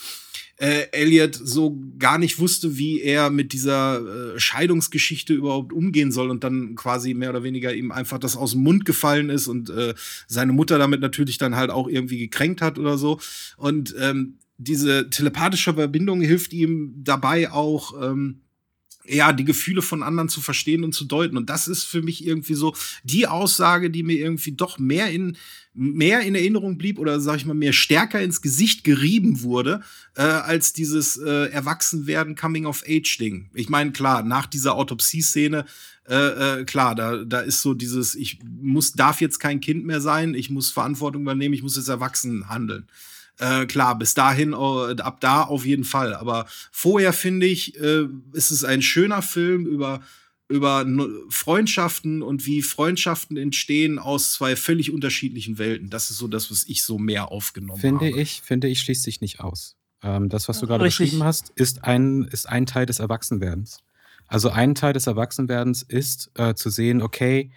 äh, Elliot so gar nicht wusste, wie er mit dieser äh, Scheidungsgeschichte überhaupt umgehen soll und dann quasi mehr oder weniger ihm einfach das aus dem Mund gefallen ist und äh, seine Mutter damit natürlich dann halt auch irgendwie gekränkt hat oder so. Und ähm, diese telepathische Verbindung hilft ihm dabei auch, ähm, ja, die Gefühle von anderen zu verstehen und zu deuten. Und das ist für mich irgendwie so die Aussage, die mir irgendwie doch mehr in, mehr in Erinnerung blieb oder sag ich mal mehr stärker ins Gesicht gerieben wurde, äh, als dieses äh, Erwachsenwerden Coming-of-Age-Ding. Ich meine, klar, nach dieser Autopsie-Szene äh, äh, klar, da, da ist so dieses, ich muss, darf jetzt kein Kind mehr sein, ich muss Verantwortung übernehmen, ich muss jetzt erwachsen handeln. Äh, klar, bis dahin, äh, ab da auf jeden Fall. Aber vorher finde ich, äh, ist es ein schöner Film über über Freundschaften und wie Freundschaften entstehen aus zwei völlig unterschiedlichen Welten. Das ist so das, was ich so mehr aufgenommen finde habe. Ich, finde ich, schließt sich nicht aus. Ähm, das, was du gerade beschrieben hast, ist ein, ist ein Teil des Erwachsenwerdens. Also ein Teil des Erwachsenwerdens ist äh, zu sehen, okay,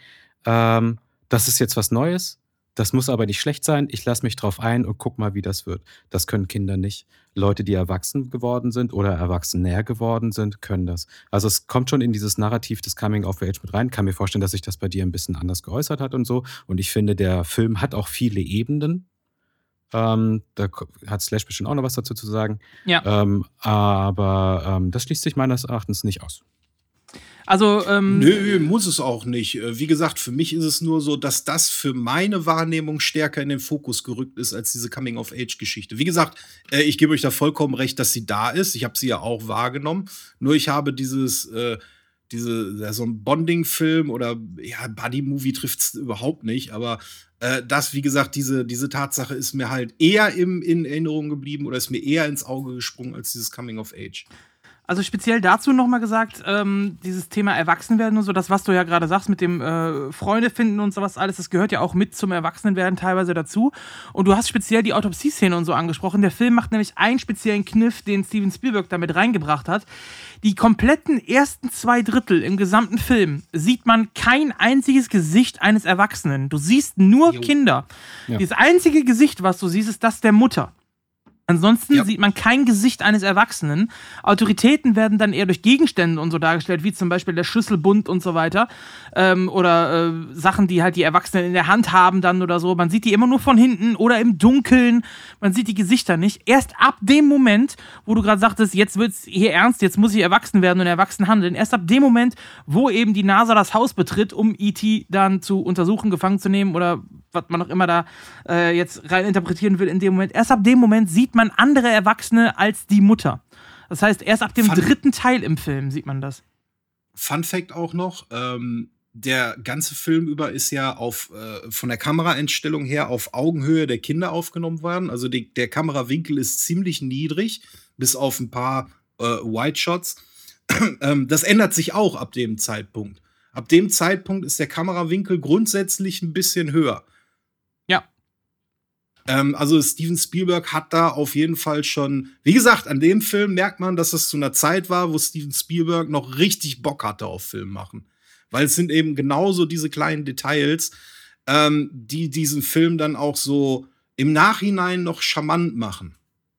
ähm, das ist jetzt was Neues, das muss aber nicht schlecht sein. Ich lasse mich drauf ein und guck mal, wie das wird. Das können Kinder nicht. Leute, die erwachsen geworden sind oder erwachsen näher geworden sind, können das. Also es kommt schon in dieses Narrativ des Coming of Age mit rein. Ich kann mir vorstellen, dass sich das bei dir ein bisschen anders geäußert hat und so. Und ich finde, der Film hat auch viele Ebenen. Ähm, da hat Slash bestimmt auch noch was dazu zu sagen. Ja. Ähm, aber ähm, das schließt sich meines Erachtens nicht aus. Also, ähm, Nö, muss es auch nicht. Äh, wie gesagt, für mich ist es nur so, dass das für meine Wahrnehmung stärker in den Fokus gerückt ist als diese Coming-of-Age-Geschichte. Wie gesagt, äh, ich gebe euch da vollkommen recht, dass sie da ist. Ich habe sie ja auch wahrgenommen. Nur ich habe dieses, äh, diese, so ein Bonding-Film oder ja, Buddy-Movie trifft es überhaupt nicht, aber äh, das, wie gesagt, diese, diese Tatsache ist mir halt eher im, in Erinnerung geblieben oder ist mir eher ins Auge gesprungen als dieses Coming-of-Age. Also speziell dazu nochmal gesagt, ähm, dieses Thema Erwachsenwerden und so, das, was du ja gerade sagst mit dem äh, Freunde finden und sowas alles, das gehört ja auch mit zum Erwachsenwerden teilweise dazu. Und du hast speziell die Autopsie-Szene und so angesprochen. Der Film macht nämlich einen speziellen Kniff, den Steven Spielberg damit reingebracht hat. Die kompletten ersten zwei Drittel im gesamten Film sieht man kein einziges Gesicht eines Erwachsenen. Du siehst nur jo. Kinder. Ja. Das einzige Gesicht, was du siehst, ist das der Mutter. Ansonsten ja. sieht man kein Gesicht eines Erwachsenen. Autoritäten werden dann eher durch Gegenstände und so dargestellt, wie zum Beispiel der Schlüsselbund und so weiter. Ähm, oder äh, Sachen, die halt die Erwachsenen in der Hand haben dann oder so. Man sieht die immer nur von hinten oder im Dunkeln. Man sieht die Gesichter nicht. Erst ab dem Moment, wo du gerade sagtest, jetzt wird es hier ernst, jetzt muss ich erwachsen werden und erwachsen handeln. Erst ab dem Moment, wo eben die NASA das Haus betritt, um E.T. dann zu untersuchen, gefangen zu nehmen oder was man auch immer da äh, jetzt rein interpretieren will in dem Moment. Erst ab dem Moment sieht man andere Erwachsene als die Mutter. Das heißt, erst ab dem Fun dritten Teil im Film sieht man das. Fun Fact auch noch: ähm, Der ganze Film über ist ja auf, äh, von der Kameraeinstellung her auf Augenhöhe der Kinder aufgenommen worden. Also die, der Kamerawinkel ist ziemlich niedrig, bis auf ein paar äh, White Shots. *clears throat* ähm, das ändert sich auch ab dem Zeitpunkt. Ab dem Zeitpunkt ist der Kamerawinkel grundsätzlich ein bisschen höher. Ähm, also Steven Spielberg hat da auf jeden Fall schon, wie gesagt, an dem Film merkt man, dass es zu einer Zeit war, wo Steven Spielberg noch richtig Bock hatte auf Film machen. Weil es sind eben genauso diese kleinen Details, ähm, die diesen Film dann auch so im Nachhinein noch charmant machen,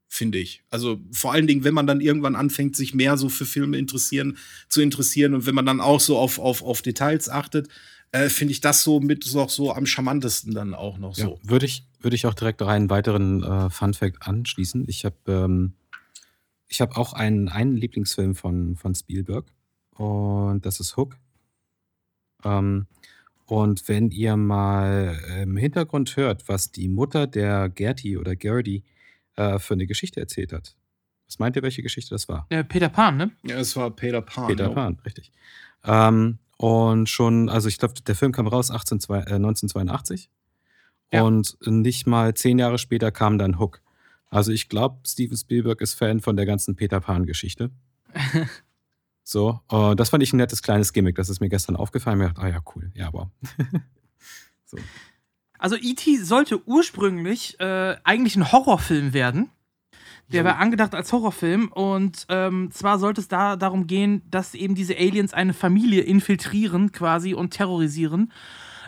finde ich. Also vor allen Dingen, wenn man dann irgendwann anfängt, sich mehr so für Filme interessieren, zu interessieren und wenn man dann auch so auf, auf, auf Details achtet, äh, finde ich das so mit so, so am charmantesten dann auch noch so. Ja, würde ich, würde ich auch direkt einen weiteren äh, Fun Fact anschließen. Ich habe ähm, ich hab auch einen, einen Lieblingsfilm von, von Spielberg und das ist Hook. Ähm, und wenn ihr mal im Hintergrund hört, was die Mutter der Gertie oder Gertie äh, für eine Geschichte erzählt hat, was meint ihr, welche Geschichte das war? Äh, Peter Pan, ne? Ja, es war Peter Pan. Peter ja. Pan, richtig. Ähm, und schon, also ich glaube, der Film kam raus 18, äh, 1982. Ja. Und nicht mal zehn Jahre später kam dann Hook. Also ich glaube, Steven Spielberg ist Fan von der ganzen Peter Pan-Geschichte. *laughs* so, uh, das fand ich ein nettes kleines Gimmick. Das ist mir gestern aufgefallen. Mir dachte, ah ja, cool, ja, aber. *laughs* so. Also E.T. sollte ursprünglich äh, eigentlich ein Horrorfilm werden. Der war angedacht als Horrorfilm und ähm, zwar sollte es da darum gehen, dass eben diese Aliens eine Familie infiltrieren quasi und terrorisieren.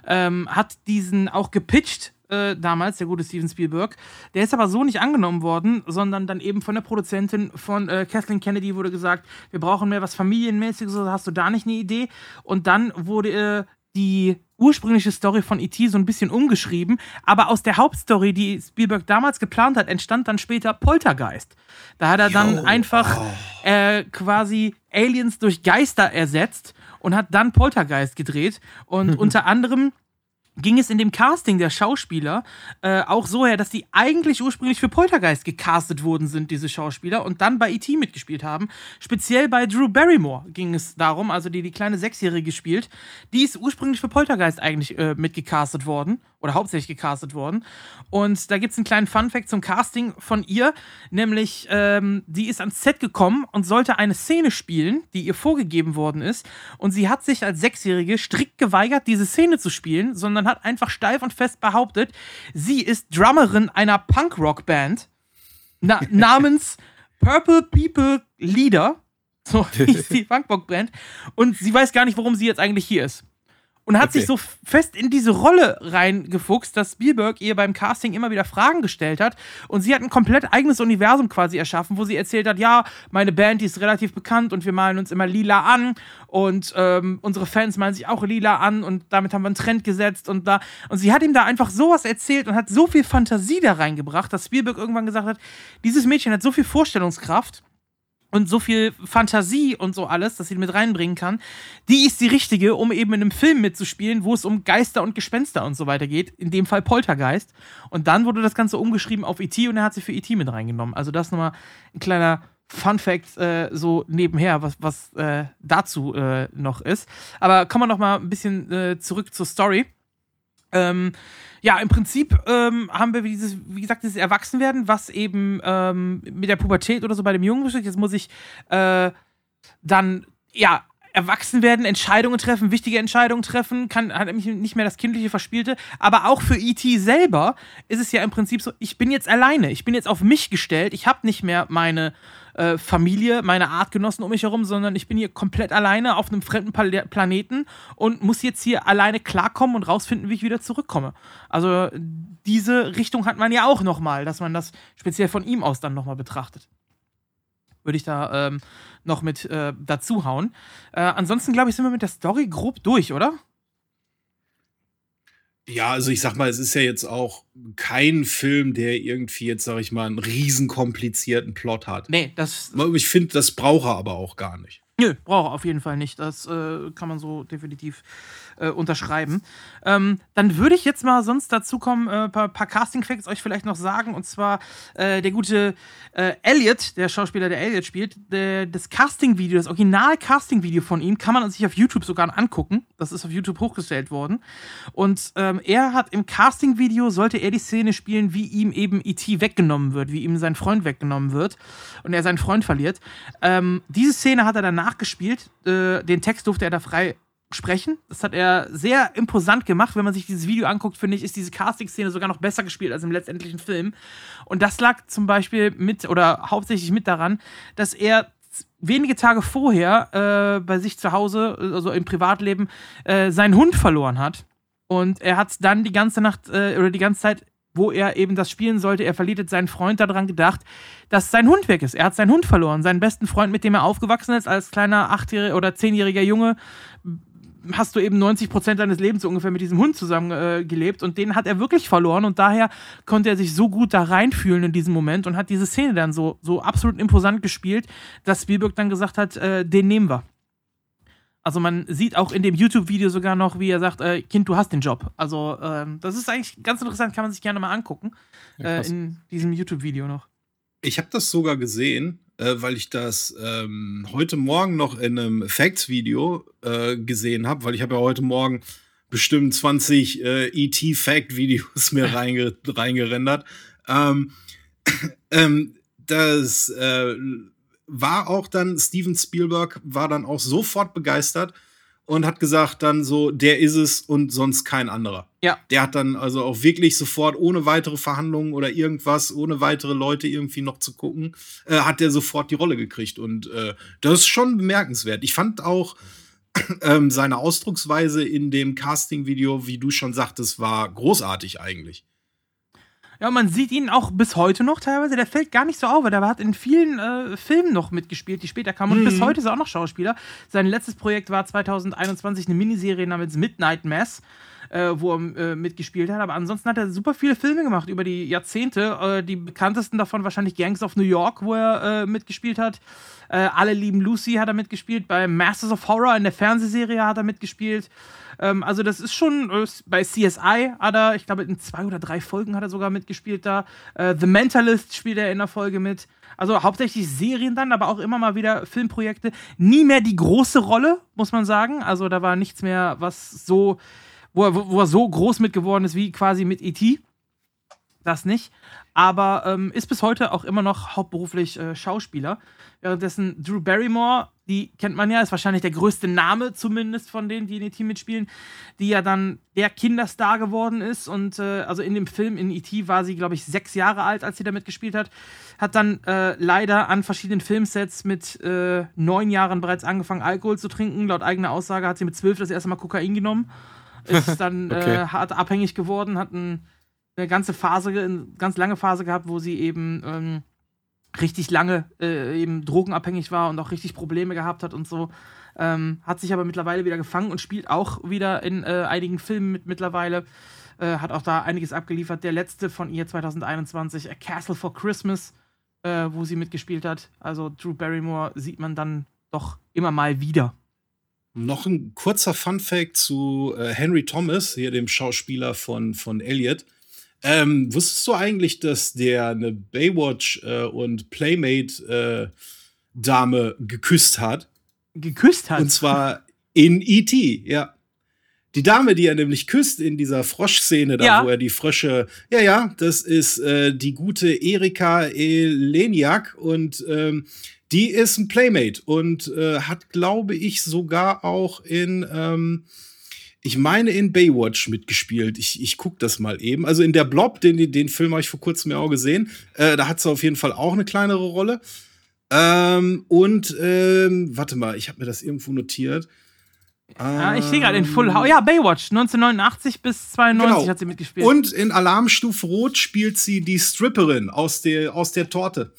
Ähm, hat diesen auch gepitcht äh, damals, der gute Steven Spielberg. Der ist aber so nicht angenommen worden, sondern dann eben von der Produzentin von äh, Kathleen Kennedy wurde gesagt, wir brauchen mehr was Familienmäßiges, hast du da nicht eine Idee? Und dann wurde äh, die ursprüngliche Story von E.T. so ein bisschen umgeschrieben, aber aus der Hauptstory, die Spielberg damals geplant hat, entstand dann später Poltergeist. Da hat er Yo. dann einfach oh. äh, quasi Aliens durch Geister ersetzt und hat dann Poltergeist gedreht. Und *laughs* unter anderem ging es in dem Casting der Schauspieler äh, auch so her, dass die eigentlich ursprünglich für Poltergeist gecastet worden sind, diese Schauspieler, und dann bei E.T. mitgespielt haben. Speziell bei Drew Barrymore ging es darum, also die die kleine Sechsjährige gespielt. Die ist ursprünglich für Poltergeist eigentlich äh, mitgecastet worden oder hauptsächlich gecastet worden. Und da gibt es einen kleinen Funfact zum Casting von ihr, nämlich ähm, die ist ans Set gekommen und sollte eine Szene spielen, die ihr vorgegeben worden ist. Und sie hat sich als Sechsjährige strikt geweigert, diese Szene zu spielen, sondern hat einfach steif und fest behauptet, sie ist Drummerin einer Punk-Rock-Band na *laughs* namens Purple People Leader. So *laughs* hieß die Punk-Rock-Band. Und sie weiß gar nicht, warum sie jetzt eigentlich hier ist und hat okay. sich so fest in diese Rolle reingefuchst, dass Spielberg ihr beim Casting immer wieder Fragen gestellt hat. Und sie hat ein komplett eigenes Universum quasi erschaffen, wo sie erzählt hat, ja, meine Band, die ist relativ bekannt und wir malen uns immer lila an. Und ähm, unsere Fans malen sich auch lila an und damit haben wir einen Trend gesetzt und da. Und sie hat ihm da einfach sowas erzählt und hat so viel Fantasie da reingebracht, dass Spielberg irgendwann gesagt hat, dieses Mädchen hat so viel Vorstellungskraft und so viel Fantasie und so alles, dass sie mit reinbringen kann, die ist die richtige, um eben in einem Film mitzuspielen, wo es um Geister und Gespenster und so weiter geht. In dem Fall Poltergeist. Und dann wurde das Ganze umgeschrieben auf E.T. und er hat sie für E.T. mit reingenommen. Also das nochmal ein kleiner Fun Fact äh, so nebenher, was, was äh, dazu äh, noch ist. Aber kommen wir noch mal ein bisschen äh, zurück zur Story. Ähm, ja, im Prinzip ähm, haben wir dieses, wie gesagt, dieses Erwachsenwerden, was eben ähm, mit der Pubertät oder so bei dem Jungen besteht. Jetzt muss ich äh, dann, ja, erwachsen werden, Entscheidungen treffen, wichtige Entscheidungen treffen, kann hat nämlich nicht mehr das kindliche Verspielte. Aber auch für E.T. selber ist es ja im Prinzip so, ich bin jetzt alleine, ich bin jetzt auf mich gestellt, ich habe nicht mehr meine äh, Familie, meine Artgenossen um mich herum, sondern ich bin hier komplett alleine auf einem fremden Pal Planeten und muss jetzt hier alleine klarkommen und rausfinden, wie ich wieder zurückkomme. Also diese Richtung hat man ja auch nochmal, dass man das speziell von ihm aus dann nochmal betrachtet würde ich da ähm, noch mit äh, dazu. Äh, ansonsten, glaube ich, sind wir mit der Story grob durch, oder? Ja, also ich sag mal, es ist ja jetzt auch kein Film, der irgendwie jetzt, sag ich mal, einen riesen komplizierten Plot hat. Nee, das. Ich finde, das braucht er aber auch gar nicht. Nö, braucht er auf jeden Fall nicht. Das äh, kann man so definitiv äh, unterschreiben. Ähm, dann würde ich jetzt mal sonst dazu kommen, ein äh, paar, paar Casting-Facts euch vielleicht noch sagen. Und zwar äh, der gute äh, Elliot, der Schauspieler, der Elliot spielt, der, das Casting-Video, das Original-Casting-Video von ihm, kann man sich auf YouTube sogar angucken. Das ist auf YouTube hochgestellt worden. Und ähm, er hat im Casting-Video, sollte er die Szene spielen, wie ihm eben E.T. weggenommen wird, wie ihm sein Freund weggenommen wird und er seinen Freund verliert. Ähm, diese Szene hat er dann nachgespielt. Äh, den Text durfte er da frei sprechen. Das hat er sehr imposant gemacht. Wenn man sich dieses Video anguckt, finde ich, ist diese Casting-Szene sogar noch besser gespielt als im letztendlichen Film. Und das lag zum Beispiel mit oder hauptsächlich mit daran, dass er wenige Tage vorher äh, bei sich zu Hause, also im Privatleben, äh, seinen Hund verloren hat. Und er hat dann die ganze Nacht äh, oder die ganze Zeit, wo er eben das spielen sollte, er verliert seinen Freund daran gedacht, dass sein Hund weg ist. Er hat seinen Hund verloren, seinen besten Freund, mit dem er aufgewachsen ist, als kleiner achtjähriger oder zehnjähriger Junge hast du eben 90 Prozent deines Lebens ungefähr mit diesem Hund zusammen äh, gelebt und den hat er wirklich verloren und daher konnte er sich so gut da reinfühlen in diesem Moment und hat diese Szene dann so, so absolut imposant gespielt, dass Spielberg dann gesagt hat, äh, den nehmen wir. Also man sieht auch in dem YouTube-Video sogar noch, wie er sagt, äh, Kind, du hast den Job. Also ähm, das ist eigentlich ganz interessant, kann man sich gerne mal angucken ja, äh, in diesem YouTube-Video noch. Ich habe das sogar gesehen äh, weil ich das ähm, heute Morgen noch in einem Facts-Video äh, gesehen habe, weil ich habe ja heute Morgen bestimmt 20 äh, ET-Fact-Videos *laughs* mir reinge reingerendert. Ähm, *clears throat* ähm, das äh, war auch dann, Steven Spielberg war dann auch sofort begeistert und hat gesagt dann so, der ist es und sonst kein anderer. Ja. Der hat dann also auch wirklich sofort ohne weitere Verhandlungen oder irgendwas, ohne weitere Leute irgendwie noch zu gucken, äh, hat der sofort die Rolle gekriegt und äh, das ist schon bemerkenswert. Ich fand auch *clears throat* ähm, seine Ausdrucksweise in dem Casting-Video, wie du schon sagtest, war großartig eigentlich. Ja, und man sieht ihn auch bis heute noch teilweise. Der fällt gar nicht so auf, weil der hat in vielen äh, Filmen noch mitgespielt, die später kamen. Und mhm. bis heute ist er auch noch Schauspieler. Sein letztes Projekt war 2021 eine Miniserie namens Midnight Mass. Äh, wo er äh, mitgespielt hat. Aber ansonsten hat er super viele Filme gemacht über die Jahrzehnte. Äh, die bekanntesten davon wahrscheinlich Gangs of New York, wo er äh, mitgespielt hat. Äh, Alle lieben Lucy hat er mitgespielt. Bei Masters of Horror in der Fernsehserie hat er mitgespielt. Ähm, also das ist schon äh, bei CSI hat er, ich glaube in zwei oder drei Folgen hat er sogar mitgespielt da. Äh, The Mentalist spielt er in der Folge mit. Also hauptsächlich Serien dann, aber auch immer mal wieder Filmprojekte. Nie mehr die große Rolle, muss man sagen. Also da war nichts mehr, was so, wo er, wo er so groß mit geworden ist wie quasi mit E.T. Das nicht. Aber ähm, ist bis heute auch immer noch hauptberuflich äh, Schauspieler. Währenddessen Drew Barrymore, die kennt man ja, ist wahrscheinlich der größte Name zumindest von denen, die in E.T. mitspielen, die ja dann der Kinderstar geworden ist. Und äh, also in dem Film in E.T. war sie, glaube ich, sechs Jahre alt, als sie da mitgespielt hat. Hat dann äh, leider an verschiedenen Filmsets mit äh, neun Jahren bereits angefangen, Alkohol zu trinken. Laut eigener Aussage hat sie mit zwölf das erste Mal Kokain genommen. Ist *laughs* dann okay. Äh, hart abhängig geworden, hat ein, eine ganze Phase, eine ganz lange Phase gehabt, wo sie eben. Ähm, richtig lange äh, eben drogenabhängig war und auch richtig Probleme gehabt hat und so. Ähm, hat sich aber mittlerweile wieder gefangen und spielt auch wieder in äh, einigen Filmen mit mittlerweile. Äh, hat auch da einiges abgeliefert. Der letzte von ihr 2021, A Castle for Christmas, äh, wo sie mitgespielt hat. Also Drew Barrymore sieht man dann doch immer mal wieder. Noch ein kurzer Fun-Fact zu äh, Henry Thomas, hier dem Schauspieler von, von Elliot. Ähm, wusstest du eigentlich, dass der eine Baywatch äh, und Playmate äh, Dame geküsst hat? Geküsst hat? Und zwar in E.T., ja. Die Dame, die er nämlich küsst in dieser Froschszene, da ja. wo er die Frösche, ja, ja, das ist äh, die gute Erika Eleniak und ähm, die ist ein Playmate und äh, hat, glaube ich, sogar auch in ähm, ich meine, in Baywatch mitgespielt. Ich, ich guck das mal eben. Also in der Blob, den, den Film habe ich vor kurzem ja auch gesehen. Äh, da hat sie auf jeden Fall auch eine kleinere Rolle. Ähm, und, ähm, warte mal, ich habe mir das irgendwo notiert. Ja, ich sehe gerade in Full House. Ja, Baywatch, 1989 bis 92 genau. hat sie mitgespielt. Und in Alarmstufe Rot spielt sie die Stripperin aus der, aus der Torte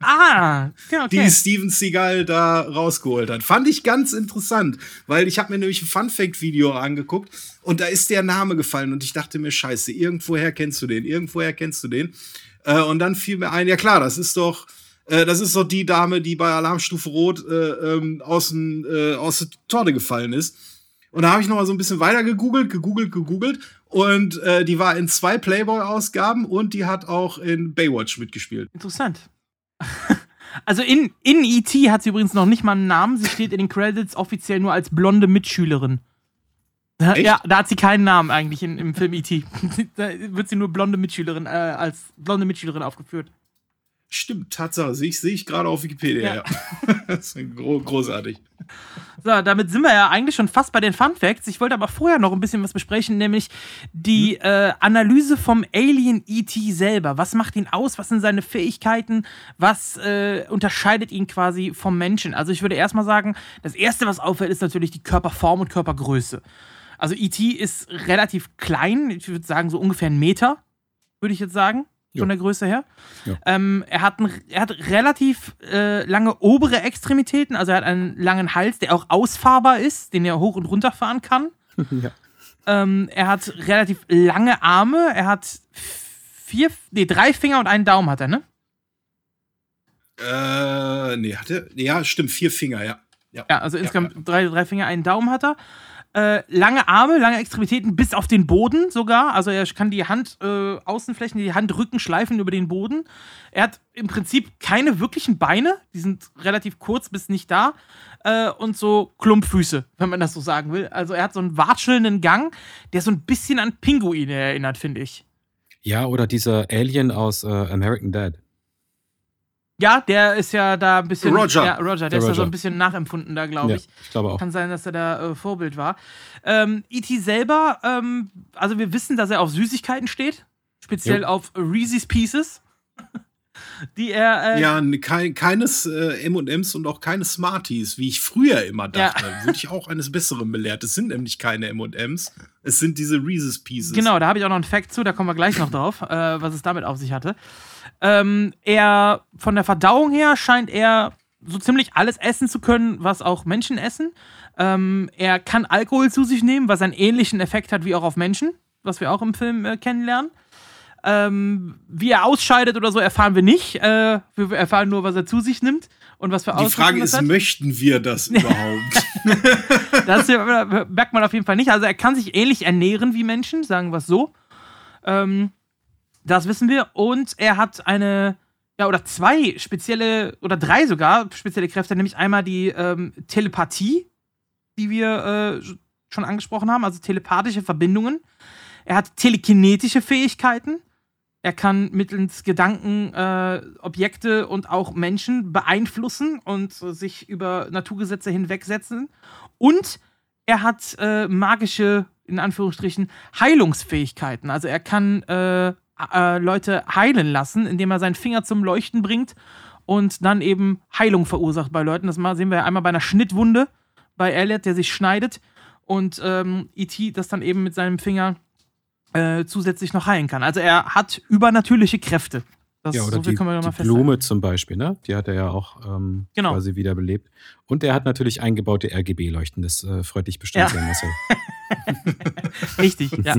ah, ja, okay. die Steven Seagal da rausgeholt hat. Fand ich ganz interessant, weil ich habe mir nämlich ein Fun Fact Video angeguckt und da ist der Name gefallen und ich dachte mir, scheiße, irgendwoher kennst du den, irgendwoher kennst du den. Äh, und dann fiel mir ein, ja klar, das ist doch äh, das ist doch die Dame, die bei Alarmstufe Rot äh, ähm, aus, äh, aus der Torte gefallen ist. Und da habe ich noch mal so ein bisschen weiter gegoogelt, gegoogelt, gegoogelt. Und äh, die war in zwei Playboy-Ausgaben und die hat auch in Baywatch mitgespielt. Interessant. *laughs* also in, in E.T. hat sie übrigens noch nicht mal einen Namen. Sie steht in den Credits offiziell nur als blonde Mitschülerin. Echt? Ja, da hat sie keinen Namen eigentlich in, im Film E.T. *laughs* da wird sie nur blonde Mitschülerin, äh, als blonde Mitschülerin aufgeführt. Stimmt, Tatsache. Sehe ich, seh ich gerade auf Wikipedia. Ja. *laughs* das ist gro großartig. So, damit sind wir ja eigentlich schon fast bei den Fun Facts. Ich wollte aber vorher noch ein bisschen was besprechen, nämlich die hm. äh, Analyse vom Alien ET selber. Was macht ihn aus? Was sind seine Fähigkeiten? Was äh, unterscheidet ihn quasi vom Menschen? Also ich würde erstmal sagen, das Erste, was auffällt, ist natürlich die Körperform und Körpergröße. Also ET ist relativ klein, ich würde sagen so ungefähr einen Meter, würde ich jetzt sagen von der Größe her. Ähm, er, hat ein, er hat relativ äh, lange obere Extremitäten, also er hat einen langen Hals, der auch ausfahrbar ist, den er hoch und runter fahren kann. *laughs* ja. ähm, er hat relativ lange Arme, er hat vier, nee, drei Finger und einen Daumen hat er, ne? Äh, nee, hat er? Ja, stimmt, vier Finger, ja. Ja, ja also insgesamt ja, Drei, drei Finger, einen Daumen hat er. Äh, lange Arme, lange Extremitäten bis auf den Boden sogar. Also er kann die Hand, äh, Außenflächen, die Handrücken schleifen über den Boden. Er hat im Prinzip keine wirklichen Beine, die sind relativ kurz bis nicht da. Äh, und so Klumpfüße, wenn man das so sagen will. Also er hat so einen watschelnden Gang, der so ein bisschen an Pinguine erinnert, finde ich. Ja, oder dieser Alien aus äh, American Dad. Ja, der ist ja da ein bisschen. Roger. Ja, Roger, der, der ist Roger. da so ein bisschen nachempfunden da, glaube ich. Ja, ich glaube auch. Kann sein, dass er da äh, Vorbild war. Ähm, E.T. selber, ähm, also wir wissen, dass er auf Süßigkeiten steht. Speziell jo. auf Reese's Pieces. *laughs* die er. Äh ja, kein, keines äh, MMs und auch keine Smarties, wie ich früher immer dachte. Ja. Würde ich auch eines Besseren belehrt. Es sind nämlich keine MMs, es sind diese Reese's Pieces. Genau, da habe ich auch noch einen Fact zu, da kommen wir gleich noch drauf, äh, was es damit auf sich hatte. Ähm, er, von der Verdauung her, scheint er so ziemlich alles essen zu können, was auch Menschen essen. Ähm, er kann Alkohol zu sich nehmen, was einen ähnlichen Effekt hat wie auch auf Menschen, was wir auch im Film äh, kennenlernen. Ähm, wie er ausscheidet oder so, erfahren wir nicht. Äh, wir erfahren nur, was er zu sich nimmt und was für Die Frage ist, hat. möchten wir das *laughs* überhaupt? das merkt man auf jeden Fall nicht. Also er kann sich ähnlich ernähren wie Menschen, sagen wir es so. Ähm, das wissen wir. Und er hat eine, ja, oder zwei spezielle, oder drei sogar spezielle Kräfte, nämlich einmal die ähm, Telepathie, die wir äh, schon angesprochen haben, also telepathische Verbindungen. Er hat telekinetische Fähigkeiten. Er kann mittels Gedanken äh, Objekte und auch Menschen beeinflussen und äh, sich über Naturgesetze hinwegsetzen. Und er hat äh, magische, in Anführungsstrichen, Heilungsfähigkeiten. Also er kann äh, Leute heilen lassen, indem er seinen Finger zum Leuchten bringt und dann eben Heilung verursacht bei Leuten. Das sehen wir einmal bei einer Schnittwunde bei Elliot, der sich schneidet und ähm, E.T. das dann eben mit seinem Finger äh, zusätzlich noch heilen kann. Also er hat übernatürliche Kräfte. Das, ja, oder so die, die Blume zum Beispiel, ne? Die hat er ja auch ähm, genau. quasi wiederbelebt. Und er hat natürlich eingebaute RGB-Leuchten. Das äh, freut dich bestimmt ja. sehr, Marcel. *laughs* *laughs* Richtig, ja.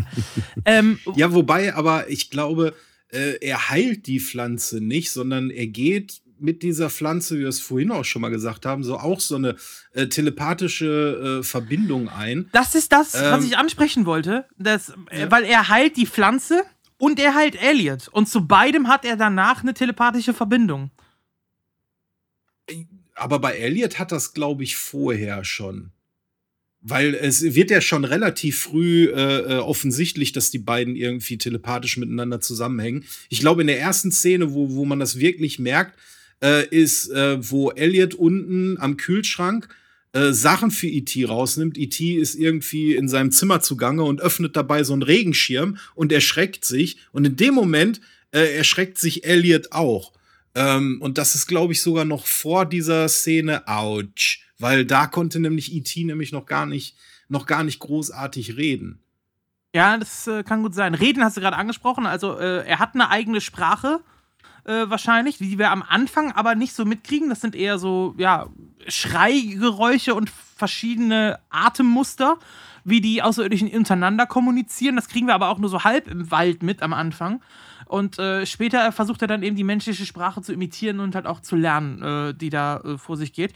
ähm, ja, wobei, aber ich glaube, äh, er heilt die Pflanze nicht, sondern er geht mit dieser Pflanze, wie wir es vorhin auch schon mal gesagt haben, so auch so eine äh, telepathische äh, Verbindung ein. Das ist das, ähm, was ich ansprechen wollte. Das, äh, ja. Weil er heilt die Pflanze und er heilt Elliot. Und zu beidem hat er danach eine telepathische Verbindung. Aber bei Elliot hat das, glaube ich, vorher schon. Weil es wird ja schon relativ früh äh, äh, offensichtlich, dass die beiden irgendwie telepathisch miteinander zusammenhängen. Ich glaube, in der ersten Szene, wo, wo man das wirklich merkt, äh, ist, äh, wo Elliot unten am Kühlschrank äh, Sachen für E.T. rausnimmt. E.T. ist irgendwie in seinem Zimmer zugange und öffnet dabei so einen Regenschirm und erschreckt sich. Und in dem Moment äh, erschreckt sich Elliot auch. Ähm, und das ist, glaube ich, sogar noch vor dieser Szene Ouch. Weil da konnte nämlich E.T. nämlich noch gar nicht, noch gar nicht großartig reden. Ja, das äh, kann gut sein. Reden hast du gerade angesprochen. Also, äh, er hat eine eigene Sprache äh, wahrscheinlich, die wir am Anfang aber nicht so mitkriegen. Das sind eher so, ja, Schreigeräusche und verschiedene Atemmuster, wie die Außerirdischen untereinander kommunizieren. Das kriegen wir aber auch nur so halb im Wald mit am Anfang. Und äh, später versucht er dann eben die menschliche Sprache zu imitieren und halt auch zu lernen, äh, die da äh, vor sich geht.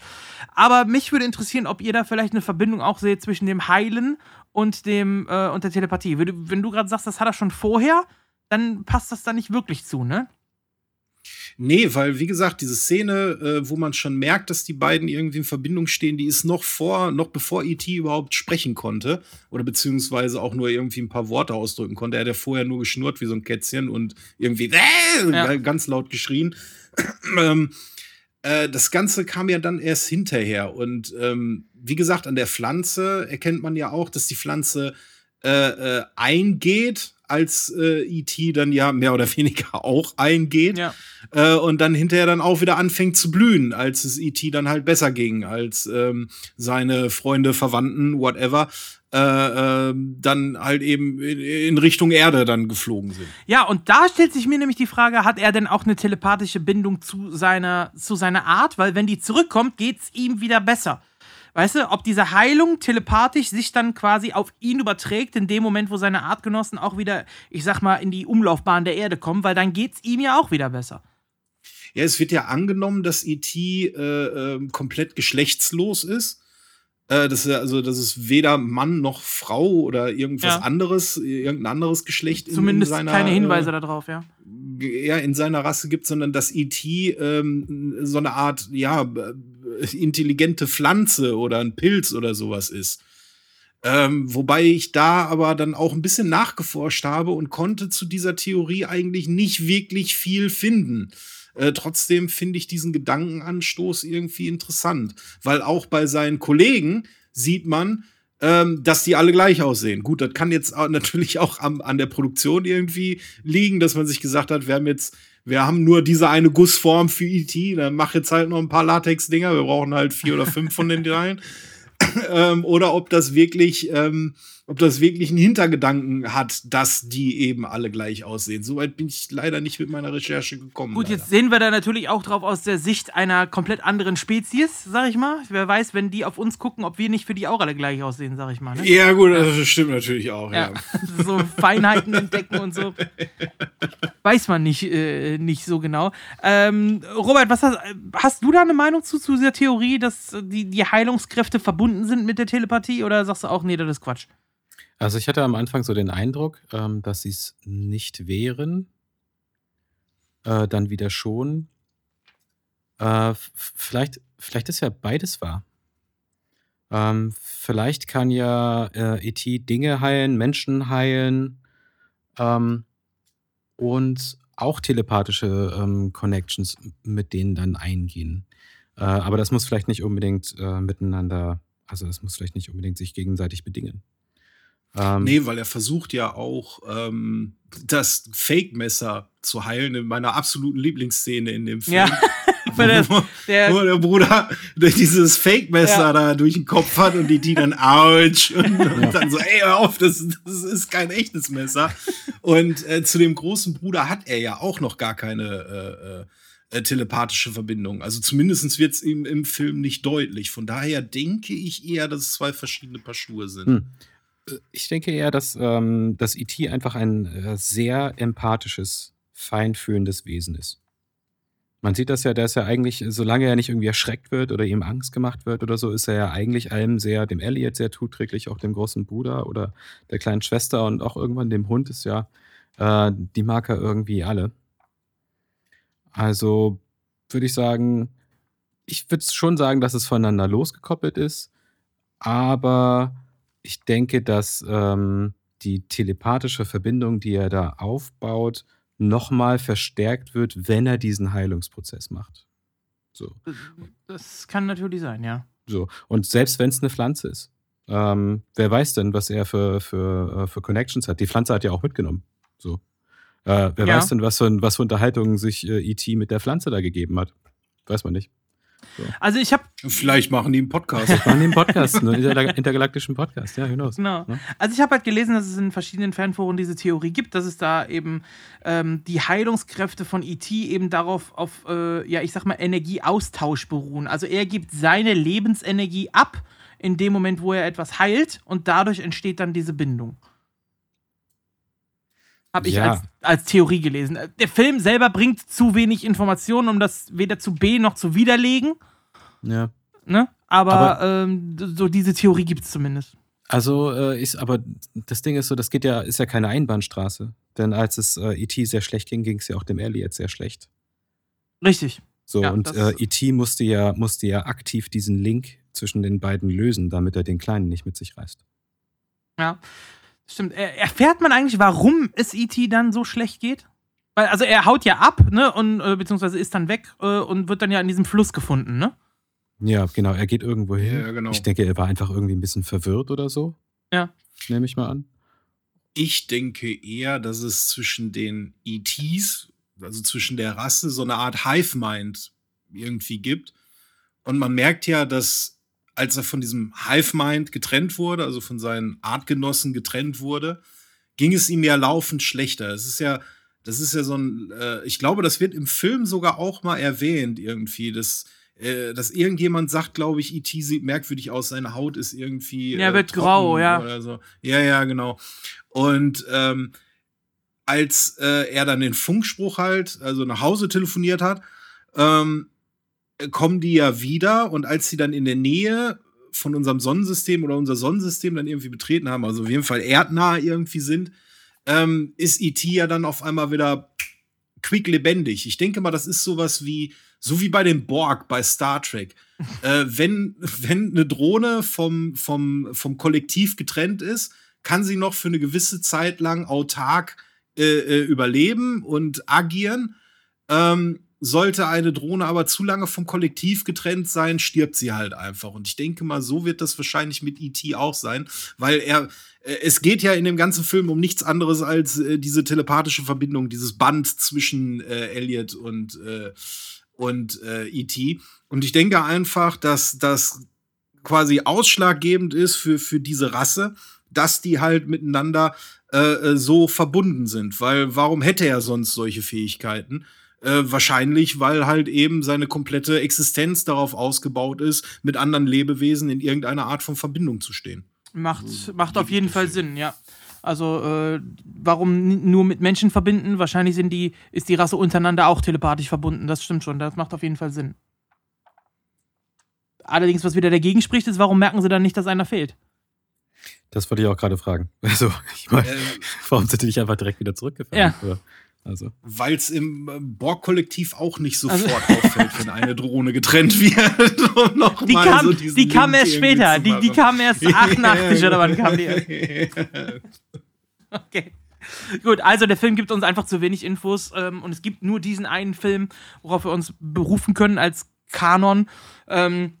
Aber mich würde interessieren, ob ihr da vielleicht eine Verbindung auch seht zwischen dem Heilen und dem äh, und der Telepathie. Wenn du gerade sagst, das hat er schon vorher, dann passt das da nicht wirklich zu, ne? Nee, weil, wie gesagt, diese Szene, äh, wo man schon merkt, dass die beiden irgendwie in Verbindung stehen, die ist noch vor, noch bevor E.T. überhaupt sprechen konnte. Oder beziehungsweise auch nur irgendwie ein paar Worte ausdrücken konnte. Er hat ja vorher nur geschnurrt wie so ein Kätzchen und irgendwie äh, ja. ganz laut geschrien. *clears throat* ähm, äh, das Ganze kam ja dann erst hinterher. Und ähm, wie gesagt, an der Pflanze erkennt man ja auch, dass die Pflanze äh, äh, eingeht als äh, E.T. dann ja mehr oder *laughs* weniger auch eingeht. Ja. Äh, und dann hinterher dann auch wieder anfängt zu blühen, als es E.T. dann halt besser ging, als ähm, seine Freunde, Verwandten, whatever, äh, äh, dann halt eben in, in, Richtung Erde dann geflogen sind. Ja, und da stellt sich mir nämlich die Frage, hat er denn auch eine telepathische Bindung zu seiner, zu seiner Art? Weil wenn die zurückkommt, geht's ihm wieder besser. Weißt du, ob diese Heilung telepathisch sich dann quasi auf ihn überträgt, in dem Moment, wo seine Artgenossen auch wieder, ich sag mal, in die Umlaufbahn der Erde kommen, weil dann geht's ihm ja auch wieder besser. Ja, es wird ja angenommen, dass E.T. Äh, äh, komplett geschlechtslos ist. Äh, das ist also, das ist weder Mann noch Frau oder irgendwas ja. anderes, irgendein anderes Geschlecht. Zumindest in seiner, keine Hinweise äh, darauf, ja. Ja, in seiner Rasse gibt, sondern dass E.T. Ähm, so eine Art, ja, intelligente Pflanze oder ein Pilz oder sowas ist. Ähm, wobei ich da aber dann auch ein bisschen nachgeforscht habe und konnte zu dieser Theorie eigentlich nicht wirklich viel finden. Äh, trotzdem finde ich diesen Gedankenanstoß irgendwie interessant, weil auch bei seinen Kollegen sieht man, ähm, dass die alle gleich aussehen. Gut, das kann jetzt natürlich auch am, an der Produktion irgendwie liegen, dass man sich gesagt hat, wir haben jetzt wir haben nur diese eine Gussform für E.T., dann mach jetzt halt noch ein paar Latex-Dinger, wir brauchen halt vier oder fünf von den dreien. *laughs* ähm, oder ob das wirklich ähm, ob das wirklich einen Hintergedanken hat, dass die eben alle gleich aussehen. Soweit bin ich leider nicht mit meiner Recherche gekommen. Gut, leider. jetzt sehen wir da natürlich auch drauf aus der Sicht einer komplett anderen Spezies, sag ich mal. Wer weiß, wenn die auf uns gucken, ob wir nicht für die auch alle gleich aussehen, sag ich mal. Ne? Ja, gut, das stimmt natürlich auch, ja. ja. *laughs* so Feinheiten entdecken und so. Weiß man nicht, äh, nicht so genau. Ähm, Robert, was hast, hast du da eine Meinung zu, zu dieser Theorie, dass die, die Heilungskräfte verbunden sind mit der Telepathie oder sagst du auch, nee, das ist Quatsch? Also ich hatte am Anfang so den Eindruck, ähm, dass sie es nicht wären. Äh, dann wieder schon. Äh, vielleicht, vielleicht ist ja beides wahr. Ähm, vielleicht kann ja äh, E.T. Dinge heilen, Menschen heilen ähm, und auch telepathische ähm, Connections mit denen dann eingehen. Äh, aber das muss vielleicht nicht unbedingt äh, miteinander, also das muss vielleicht nicht unbedingt sich gegenseitig bedingen. Ähm, nee, weil er versucht ja auch, ähm, das Fake-Messer zu heilen in meiner absoluten Lieblingsszene in dem Film. *laughs* Ja. der, der, wo der Bruder *laughs* dieses Fake-Messer ja. da durch den Kopf hat und die die dann ouch *laughs* und, ja. dann so, ey, hör auf, das, das ist kein echtes Messer. Und äh, zu dem großen Bruder hat er ja auch noch gar keine äh, äh, telepathische Verbindung. Also zumindest wird es ihm im Film nicht deutlich. Von daher denke ich eher, dass es zwei verschiedene Paar Schuhe sind. Hm. Ich denke eher, dass, ähm, dass E.T. einfach ein äh, sehr empathisches, feinfühlendes Wesen ist. Man sieht das ja, ist ja eigentlich, solange er nicht irgendwie erschreckt wird oder ihm Angst gemacht wird oder so, ist er ja eigentlich allem sehr, dem Elliot sehr zuträglich, auch dem großen Bruder oder der kleinen Schwester und auch irgendwann dem Hund ist ja, äh, die mag er irgendwie alle. Also würde ich sagen, ich würde schon sagen, dass es voneinander losgekoppelt ist, aber ich denke, dass ähm, die telepathische Verbindung, die er da aufbaut, nochmal verstärkt wird, wenn er diesen Heilungsprozess macht. So. Das kann natürlich sein, ja. So. Und selbst wenn es eine Pflanze ist, ähm, wer weiß denn, was er für, für, äh, für Connections hat? Die Pflanze hat ja auch mitgenommen. So. Äh, wer ja. weiß denn, was für, was für Unterhaltungen sich äh, E.T. mit der Pflanze da gegeben hat? Weiß man nicht. So. Also ich habe. Vielleicht machen die einen Podcast. Vielleicht machen die einen Podcast, *laughs* einen intergalaktischen Podcast, ja, genau. Genau. Also ich habe halt gelesen, dass es in verschiedenen Fanforen diese Theorie gibt, dass es da eben ähm, die Heilungskräfte von E.T. eben darauf auf, äh, ja, ich sag mal, Energieaustausch beruhen. Also er gibt seine Lebensenergie ab in dem Moment, wo er etwas heilt und dadurch entsteht dann diese Bindung. Habe ich ja. als, als Theorie gelesen. Der Film selber bringt zu wenig Informationen, um das weder zu B noch zu widerlegen. Ja. Ne? Aber, aber ähm, so diese Theorie gibt es zumindest. Also äh, ist, aber das Ding ist so, das geht ja, ist ja keine Einbahnstraße. Denn als es äh, E.T. sehr schlecht ging, ging es ja auch dem Elliot sehr schlecht. Richtig. So, ja, und äh, E.T. musste ja, musste ja aktiv diesen Link zwischen den beiden lösen, damit er den Kleinen nicht mit sich reißt. Ja. Stimmt. Erfährt man eigentlich, warum es E.T. dann so schlecht geht? Weil, also er haut ja ab, ne? Und, äh, beziehungsweise ist dann weg äh, und wird dann ja in diesem Fluss gefunden, ne? Ja, genau. Er geht irgendwo hin. Ja, genau. Ich denke, er war einfach irgendwie ein bisschen verwirrt oder so. Ja. Nehme ich mal an. Ich denke eher, dass es zwischen den ETs, also zwischen der Rasse, so eine Art Hive-Mind irgendwie gibt. Und man merkt ja, dass als er von diesem Hive-Mind getrennt wurde, also von seinen Artgenossen getrennt wurde, ging es ihm ja laufend schlechter. Es ist ja, das ist ja so ein, äh, ich glaube, das wird im Film sogar auch mal erwähnt irgendwie, dass, äh, dass irgendjemand sagt, glaube ich, E.T. sieht merkwürdig aus, seine Haut ist irgendwie. Äh, ja, wird grau, ja. Oder so. Ja, ja, genau. Und ähm, als äh, er dann den Funkspruch halt, also nach Hause telefoniert hat, ähm, kommen die ja wieder und als sie dann in der Nähe von unserem Sonnensystem oder unser Sonnensystem dann irgendwie betreten haben, also auf jeden Fall erdnah irgendwie sind, ähm, ist E.T. ja dann auf einmal wieder quick lebendig. Ich denke mal, das ist sowas wie, so wie bei dem Borg bei Star Trek. *laughs* äh, wenn, wenn eine Drohne vom, vom, vom Kollektiv getrennt ist, kann sie noch für eine gewisse Zeit lang autark äh, äh überleben und agieren. Ähm, sollte eine Drohne aber zu lange vom Kollektiv getrennt sein, stirbt sie halt einfach. Und ich denke mal, so wird das wahrscheinlich mit E.T. auch sein, weil er, äh, es geht ja in dem ganzen Film um nichts anderes als äh, diese telepathische Verbindung, dieses Band zwischen äh, Elliot und, äh, und äh, E.T. Und ich denke einfach, dass das quasi ausschlaggebend ist für, für diese Rasse, dass die halt miteinander äh, so verbunden sind. Weil warum hätte er sonst solche Fähigkeiten? Äh, wahrscheinlich, weil halt eben seine komplette Existenz darauf ausgebaut ist, mit anderen Lebewesen in irgendeiner Art von Verbindung zu stehen. Macht, macht auf jeden Fall Sinn, ja. Also, äh, warum nur mit Menschen verbinden? Wahrscheinlich sind die, ist die Rasse untereinander auch telepathisch verbunden. Das stimmt schon. Das macht auf jeden Fall Sinn. Allerdings, was wieder dagegen spricht, ist, warum merken sie dann nicht, dass einer fehlt? Das wollte ich auch gerade fragen. *laughs* Also, ich meine, ähm, warum sind die nicht einfach direkt wieder zurückgefahren? Ja. Oder? Also. Weil es im äh, Borg-Kollektiv auch nicht sofort also. auffällt, wenn eine Drohne getrennt wird. *laughs* um die kam, so die kam erst später. Die, die kam erst 88 oder wann kam die? *laughs* okay. Gut, also der Film gibt uns einfach zu wenig Infos ähm, und es gibt nur diesen einen Film, worauf wir uns berufen können als Kanon. Ähm,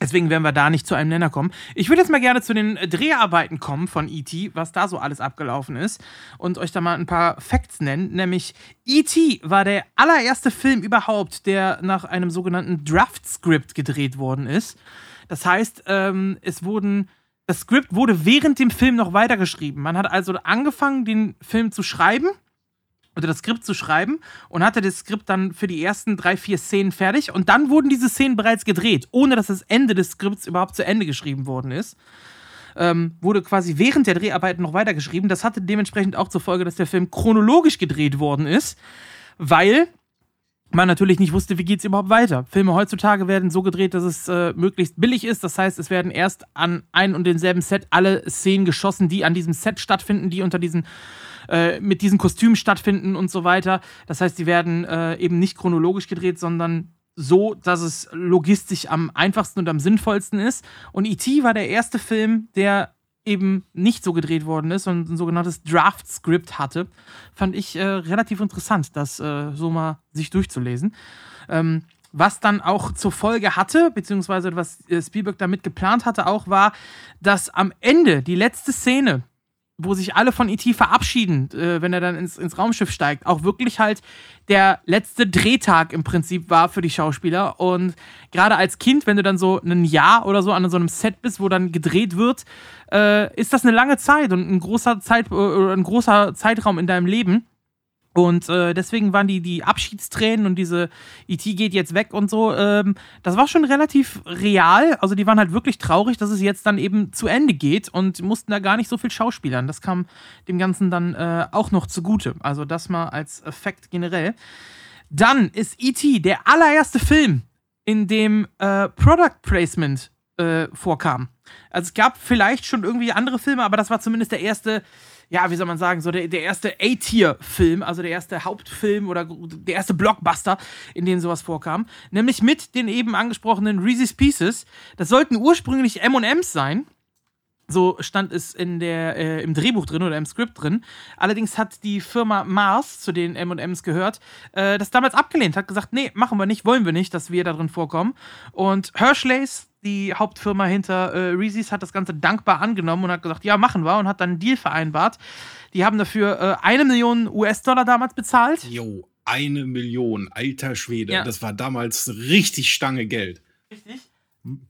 Deswegen werden wir da nicht zu einem Nenner kommen. Ich würde jetzt mal gerne zu den Dreharbeiten kommen von E.T., was da so alles abgelaufen ist und euch da mal ein paar Facts nennen. Nämlich E.T. war der allererste Film überhaupt, der nach einem sogenannten Draft-Script gedreht worden ist. Das heißt, ähm, es wurden das Skript wurde während dem Film noch weitergeschrieben. Man hat also angefangen, den Film zu schreiben oder das Skript zu schreiben und hatte das Skript dann für die ersten drei, vier Szenen fertig und dann wurden diese Szenen bereits gedreht, ohne dass das Ende des Skripts überhaupt zu Ende geschrieben worden ist. Ähm, wurde quasi während der Dreharbeiten noch weitergeschrieben. Das hatte dementsprechend auch zur Folge, dass der Film chronologisch gedreht worden ist, weil man natürlich nicht wusste, wie geht es überhaupt weiter. Filme heutzutage werden so gedreht, dass es äh, möglichst billig ist. Das heißt, es werden erst an ein und denselben Set alle Szenen geschossen, die an diesem Set stattfinden, die unter diesen äh, mit diesen Kostümen stattfinden und so weiter. Das heißt, die werden äh, eben nicht chronologisch gedreht, sondern so, dass es logistisch am einfachsten und am sinnvollsten ist. Und E.T. war der erste Film, der eben nicht so gedreht worden ist und ein sogenanntes Draft-Script hatte. Fand ich äh, relativ interessant, das äh, so mal sich durchzulesen. Ähm, was dann auch zur Folge hatte, beziehungsweise was äh, Spielberg damit geplant hatte, auch war, dass am Ende die letzte Szene wo sich alle von E.T. verabschieden, äh, wenn er dann ins, ins Raumschiff steigt, auch wirklich halt der letzte Drehtag im Prinzip war für die Schauspieler. Und gerade als Kind, wenn du dann so ein Jahr oder so an so einem Set bist, wo dann gedreht wird, äh, ist das eine lange Zeit und ein großer Zeit, äh, ein großer Zeitraum in deinem Leben. Und äh, deswegen waren die, die Abschiedstränen und diese E.T. geht jetzt weg und so, ähm, das war schon relativ real. Also die waren halt wirklich traurig, dass es jetzt dann eben zu Ende geht und mussten da gar nicht so viel schauspielern. Das kam dem Ganzen dann äh, auch noch zugute. Also das mal als Effekt generell. Dann ist E.T. der allererste Film, in dem äh, Product Placement äh, vorkam. Also es gab vielleicht schon irgendwie andere Filme, aber das war zumindest der erste ja, wie soll man sagen, so der, der erste A-Tier-Film, also der erste Hauptfilm oder der erste Blockbuster, in dem sowas vorkam. Nämlich mit den eben angesprochenen Reese's Pieces. Das sollten ursprünglich MMs sein. So stand es in der, äh, im Drehbuch drin oder im Skript drin. Allerdings hat die Firma Mars, zu den MMs gehört, äh, das damals abgelehnt, hat gesagt, nee, machen wir nicht, wollen wir nicht, dass wir da drin vorkommen. Und Hershleys, die Hauptfirma hinter äh, Reese's, hat das Ganze dankbar angenommen und hat gesagt, ja, machen wir und hat dann einen Deal vereinbart. Die haben dafür äh, eine Million US-Dollar damals bezahlt. Jo, eine Million, alter Schwede. Ja. Das war damals richtig Stange Geld. Richtig.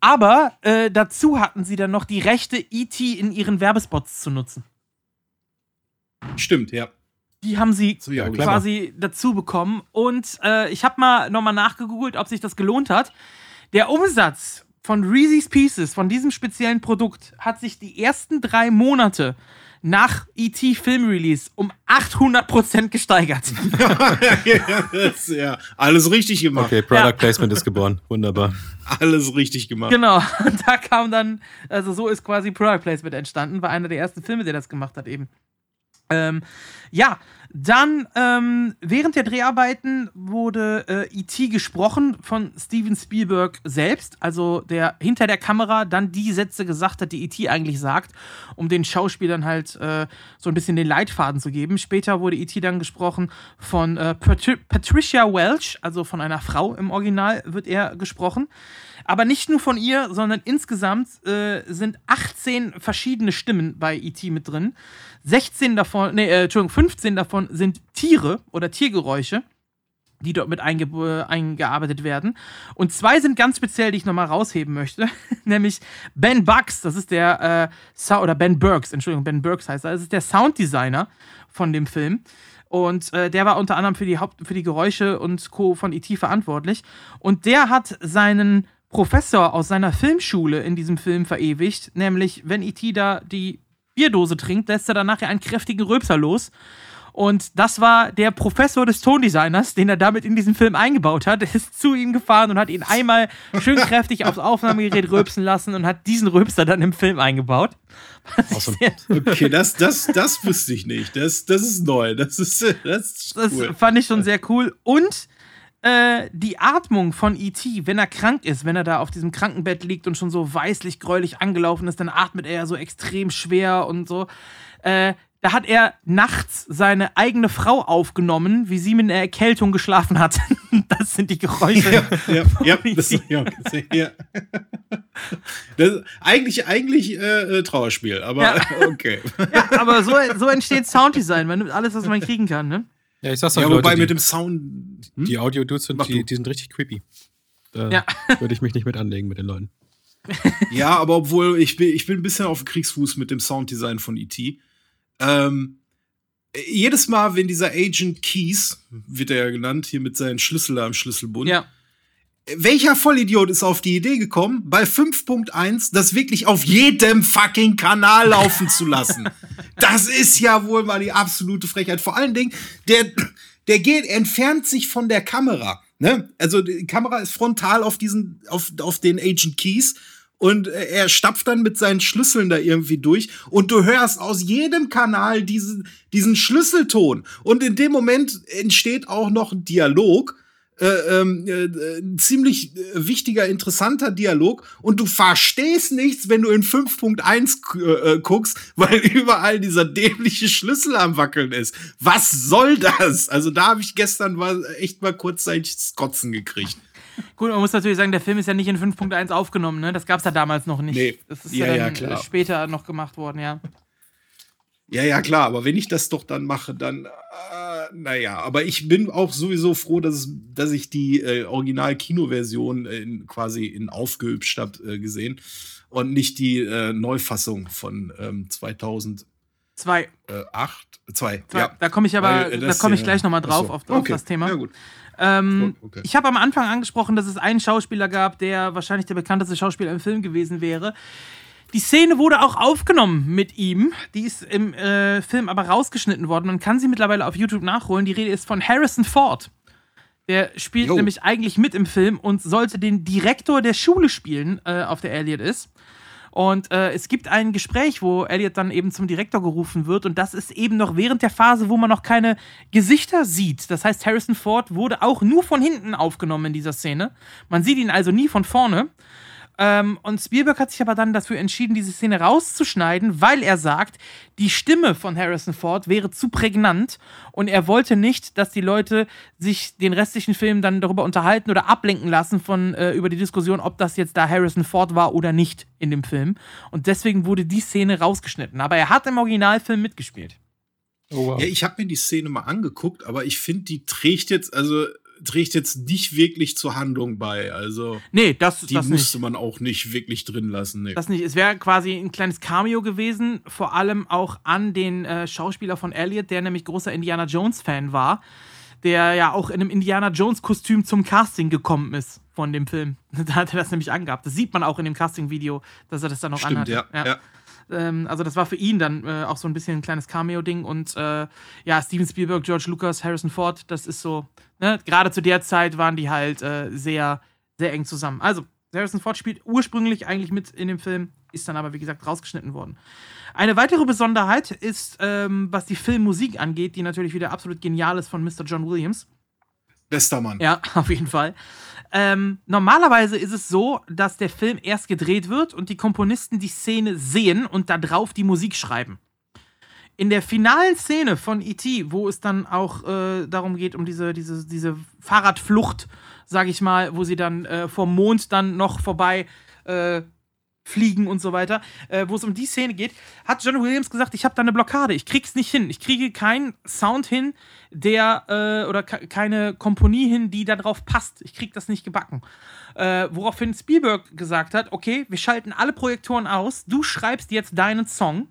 Aber äh, dazu hatten sie dann noch die Rechte, E.T. in ihren Werbespots zu nutzen. Stimmt, ja. Die haben sie so, ja, quasi dazu bekommen. Und äh, ich habe mal nochmal nachgegoogelt, ob sich das gelohnt hat. Der Umsatz von Reese's Pieces, von diesem speziellen Produkt, hat sich die ersten drei Monate nach E.T. Film Release um 800% gesteigert. ja, *laughs* ja, alles richtig gemacht. Okay, Product ja. Placement ist geboren. Wunderbar. Alles richtig gemacht. Genau. Und *laughs* da kam dann, also so ist quasi Product Placement entstanden, war einer der ersten Filme, der das gemacht hat eben. Ähm, ja, dann ähm, während der Dreharbeiten wurde äh, E.T. gesprochen von Steven Spielberg selbst, also der hinter der Kamera dann die Sätze gesagt hat, die E.T. eigentlich sagt, um den Schauspielern halt äh, so ein bisschen den Leitfaden zu geben. Später wurde E.T. dann gesprochen von äh, Patri Patricia Welch, also von einer Frau im Original wird er gesprochen. Aber nicht nur von ihr, sondern insgesamt äh, sind 18 verschiedene Stimmen bei E.T. mit drin. 16 davon, nee, äh, Entschuldigung, 15 davon sind Tiere oder Tiergeräusche, die dort mit einge eingearbeitet werden. Und zwei sind ganz speziell, die ich nochmal rausheben möchte. *laughs* Nämlich Ben Bucks, das ist der, äh, oder Ben Burks, Entschuldigung, Ben Burks heißt er, das ist der Sounddesigner von dem Film. Und äh, der war unter anderem für die, Haupt für die Geräusche und Co. von E.T. verantwortlich. Und der hat seinen Professor aus seiner Filmschule in diesem Film verewigt, nämlich wenn E.T. da die Bierdose trinkt, lässt er dann nachher einen kräftigen Röpser los. Und das war der Professor des Tondesigners, den er damit in diesen Film eingebaut hat. Ist zu ihm gefahren und hat ihn einmal schön kräftig aufs Aufnahmegerät röpsen lassen und hat diesen Röpser dann im Film eingebaut. Awesome. Okay, das, das, das wusste ich nicht. Das, das ist neu. Das ist, das ist cool. Das fand ich schon sehr cool. Und äh, die Atmung von E.T., wenn er krank ist, wenn er da auf diesem Krankenbett liegt und schon so weißlich gräulich angelaufen ist, dann atmet er so extrem schwer und so. Äh, da hat er nachts seine eigene Frau aufgenommen, wie sie mit einer Erkältung geschlafen hat. *laughs* Das sind die Geräusche. Ja, ja, ja, das, *laughs* ja, ja. Das, eigentlich eigentlich äh, äh, Trauerspiel, aber ja. *laughs* okay. Ja, aber so, so entsteht Sounddesign, man nimmt alles, was man kriegen kann, ne? Ja, ich sag's auch, ja, Leute, wobei die, mit dem Sound. Hm? Die Audio-Dudes sind, die, die, sind richtig creepy. Da ja. *laughs* würde ich mich nicht mit anlegen mit den Leuten. *laughs* ja, aber obwohl ich bin, ich bin ein bisschen auf Kriegsfuß mit dem Sounddesign von E.T. Ähm, jedes Mal, wenn dieser Agent Keys, wird er ja genannt, hier mit seinen Schlüssel am Schlüsselbund, ja welcher Vollidiot ist auf die Idee gekommen, bei 5.1 das wirklich auf jedem fucking Kanal laufen zu lassen? *laughs* Das ist ja wohl mal die absolute Frechheit. Vor allen Dingen, der, der geht, entfernt sich von der Kamera. Ne? Also die Kamera ist frontal auf diesen, auf, auf den Agent Keys und er stapft dann mit seinen Schlüsseln da irgendwie durch und du hörst aus jedem Kanal diesen, diesen Schlüsselton. Und in dem Moment entsteht auch noch ein Dialog äh, ähm, äh, ein ziemlich äh, wichtiger, interessanter Dialog und du verstehst nichts, wenn du in 5.1 äh, äh, guckst, *laughs* weil überall dieser dämliche Schlüssel am Wackeln ist. Was soll das? Also da habe ich gestern mal echt mal kurzzeitig Kotzen gekriegt. Gut, man muss natürlich sagen, der Film ist ja nicht in 5.1 aufgenommen, ne? Das gab es ja damals noch nicht. Nee. Das ist ja, ja, ja später noch gemacht worden, ja. Ja, ja, klar, aber wenn ich das doch dann mache, dann, äh, naja, aber ich bin auch sowieso froh, dass, es, dass ich die äh, Original-Kino-Version in, quasi in aufgehübscht habe äh, gesehen und nicht die äh, Neufassung von ähm, 2000. Zwei. Äh, acht, zwei, zwei. ja. Da komme ich aber, Weil, äh, da komme ich gleich nochmal drauf so. auf, auf das Thema. Ja, gut. Ähm, oh, okay. Ich habe am Anfang angesprochen, dass es einen Schauspieler gab, der wahrscheinlich der bekannteste Schauspieler im Film gewesen wäre. Die Szene wurde auch aufgenommen mit ihm. Die ist im äh, Film aber rausgeschnitten worden. Man kann sie mittlerweile auf YouTube nachholen. Die Rede ist von Harrison Ford. Der spielt jo. nämlich eigentlich mit im Film und sollte den Direktor der Schule spielen, äh, auf der Elliot ist. Und äh, es gibt ein Gespräch, wo Elliot dann eben zum Direktor gerufen wird. Und das ist eben noch während der Phase, wo man noch keine Gesichter sieht. Das heißt, Harrison Ford wurde auch nur von hinten aufgenommen in dieser Szene. Man sieht ihn also nie von vorne. Ähm, und Spielberg hat sich aber dann dafür entschieden, diese Szene rauszuschneiden, weil er sagt, die Stimme von Harrison Ford wäre zu prägnant und er wollte nicht, dass die Leute sich den restlichen Film dann darüber unterhalten oder ablenken lassen von äh, über die Diskussion, ob das jetzt da Harrison Ford war oder nicht in dem Film. Und deswegen wurde die Szene rausgeschnitten. Aber er hat im Originalfilm mitgespielt. Oh, wow. Ja, ich habe mir die Szene mal angeguckt, aber ich finde, die trägt jetzt, also trägt jetzt nicht wirklich zur Handlung bei. Also nee, das, die das musste nicht. man auch nicht wirklich drin lassen. Nee. Das nicht. Es wäre quasi ein kleines Cameo gewesen, vor allem auch an den äh, Schauspieler von Elliot, der nämlich großer Indiana Jones Fan war, der ja auch in einem Indiana Jones Kostüm zum Casting gekommen ist von dem Film. *laughs* Da hat er das nämlich angehabt. Das sieht man auch in dem Casting Video, dass er das dann noch Stimmt, anhat. Ja, ja. ja. Ähm, also das war für ihn dann äh, auch so ein bisschen ein kleines Cameo-Ding. Und äh, ja, Steven Spielberg, George Lucas, Harrison Ford, das ist so, ne? gerade zu der Zeit waren die halt äh, sehr, sehr eng zusammen. Also, Harrison Ford spielt ursprünglich eigentlich mit in dem Film, ist dann aber, wie gesagt, rausgeschnitten worden. Eine weitere Besonderheit ist, ähm, was die Filmmusik angeht, die natürlich wieder absolut genial ist von Mr. John Williams. Bester Mann. Ja, *laughs* auf jeden Fall. Ähm, normalerweise ist es so, dass der Film erst gedreht wird und die Komponisten die Szene sehen und da drauf die Musik schreiben. In der finalen Szene von E.T., wo es dann auch äh, darum geht, um diese, diese, diese Fahrradflucht, sag ich mal, wo sie dann äh, vom Mond dann noch vorbei äh, fliegen und so weiter, äh, wo es um die Szene geht, hat John Williams gesagt, ich habe da eine Blockade, ich krieg's nicht hin, ich kriege keinen Sound hin, der äh, oder keine Komponie hin, die da drauf passt, ich krieg das nicht gebacken. Äh, woraufhin Spielberg gesagt hat, okay, wir schalten alle Projektoren aus, du schreibst jetzt deinen Song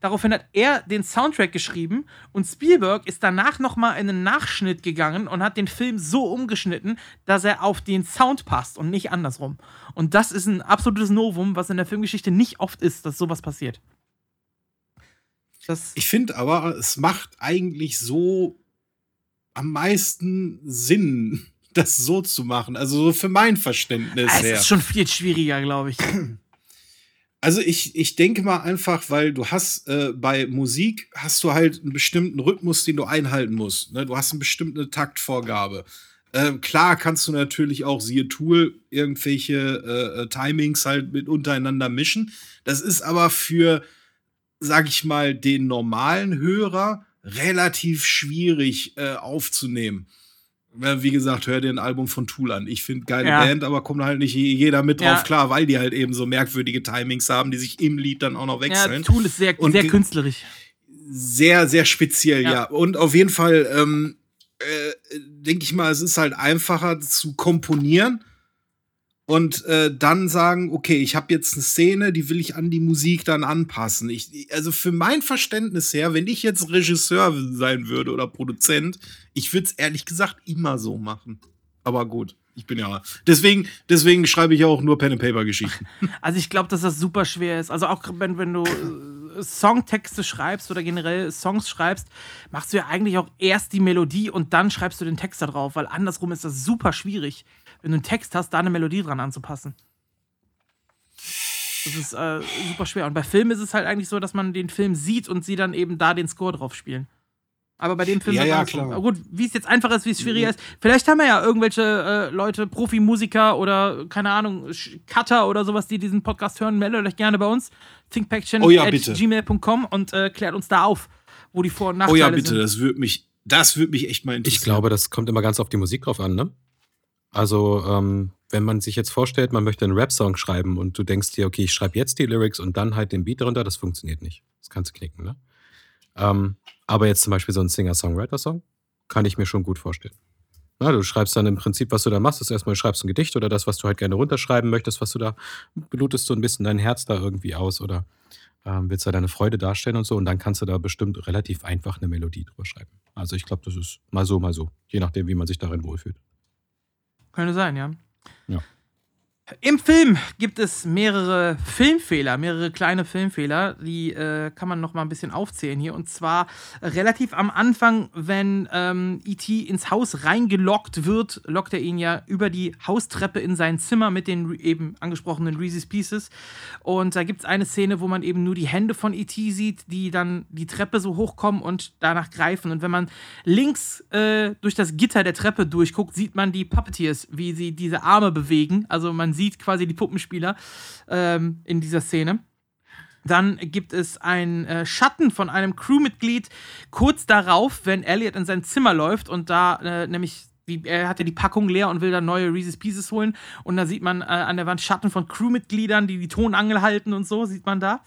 Daraufhin hat er den Soundtrack geschrieben und Spielberg ist danach nochmal in einen Nachschnitt gegangen und hat den Film so umgeschnitten, dass er auf den Sound passt und nicht andersrum. Und das ist ein absolutes Novum, was in der Filmgeschichte nicht oft ist, dass sowas passiert. Das ich finde aber, es macht eigentlich so am meisten Sinn, *laughs* das so zu machen. Also so für mein Verständnis. Es her. ist schon viel schwieriger, glaube ich. *clears throat* Also ich, ich denke mal einfach, weil du hast äh, bei Musik hast du halt einen bestimmten Rhythmus, den du einhalten musst. Ne? Du hast eine bestimmte Taktvorgabe. Äh, klar kannst du natürlich auch, siehe Tool, irgendwelche äh, äh, Timings halt mit untereinander mischen. Das ist aber für, sag ich mal, den normalen Hörer relativ schwierig äh, aufzunehmen wie gesagt, hör dir ein Album von Tool an. Ich finde geile ja. Band, aber kommt halt nicht jeder mit drauf ja. klar, weil die halt eben so merkwürdige Timings haben, die sich im Lied dann auch noch wechseln. Ja, Tool ist sehr, Und sehr künstlerisch. Sehr, sehr speziell, ja. ja. Und auf jeden Fall ähm, äh, denke ich mal, es ist halt einfacher zu komponieren und äh, dann sagen, okay, ich habe jetzt eine Szene, die will ich an die Musik dann anpassen. Ich, also für mein Verständnis her, wenn ich jetzt Regisseur sein würde oder Produzent, ich würde es ehrlich gesagt immer so machen. Aber gut, ich bin ja. Deswegen, deswegen schreibe ich auch nur Pen and Paper Geschichten. *laughs* Also ich glaube, dass das super schwer ist. Also auch wenn, wenn du äh, Songtexte schreibst oder generell Songs schreibst, machst du ja eigentlich auch erst die Melodie und dann schreibst du den Text da drauf, weil andersrum ist das super schwierig wenn du einen Text hast, da eine Melodie dran anzupassen. Das ist äh, super schwer. Und bei Filmen ist es halt eigentlich so, dass man den Film sieht und sie dann eben da den Score drauf spielen. Aber bei dem Film ja, ja, klar. So. Gut, wie es jetzt einfach ist, wie es schwieriger ist. Vielleicht haben wir ja irgendwelche äh, Leute, Profimusiker oder keine Ahnung, Cutter oder sowas, die diesen Podcast hören. Meldet euch gerne bei uns. thinkpaction.gmail.com oh, ja, und äh, klärt uns da auf, wo die Vor- und Nachteile sind. Oh ja, bitte, sind. das würde mich, das würde mich echt mal interessieren. Ich glaube, das kommt immer ganz auf die Musik drauf an, ne? Also, ähm, wenn man sich jetzt vorstellt, man möchte einen Rap-Song schreiben und du denkst dir, okay, ich schreibe jetzt die Lyrics und dann halt den Beat darunter, das funktioniert nicht. Das kannst du knicken, ne? Ähm, aber jetzt zum Beispiel so ein Singer-Songwriter-Song kann ich mir schon gut vorstellen. Na, du schreibst dann im Prinzip, was du da machst, ist erstmal, du schreibst ein Gedicht oder das, was du halt gerne runterschreiben möchtest, was du da, blutest so ein bisschen dein Herz da irgendwie aus oder ähm, willst da deine Freude darstellen und so und dann kannst du da bestimmt relativ einfach eine Melodie drüber schreiben. Also ich glaube, das ist mal so, mal so, je nachdem, wie man sich darin wohlfühlt. Könnte sein, ja. Ja. Im Film gibt es mehrere Filmfehler, mehrere kleine Filmfehler, die äh, kann man noch mal ein bisschen aufzählen hier. Und zwar äh, relativ am Anfang, wenn ähm, E.T. ins Haus reingelockt wird, lockt er ihn ja über die Haustreppe in sein Zimmer mit den eben angesprochenen Reese's Pieces. Und da gibt es eine Szene, wo man eben nur die Hände von E.T. sieht, die dann die Treppe so hochkommen und danach greifen. Und wenn man links äh, durch das Gitter der Treppe durchguckt, sieht man die Puppeteers, wie sie diese Arme bewegen. Also man sieht quasi die Puppenspieler ähm, in dieser Szene. Dann gibt es einen äh, Schatten von einem Crewmitglied kurz darauf, wenn Elliot in sein Zimmer läuft und da äh, nämlich die, er hat ja die Packung leer und will dann neue Reese's Pieces holen und da sieht man äh, an der Wand Schatten von Crewmitgliedern, die die Tonangel halten und so, sieht man da.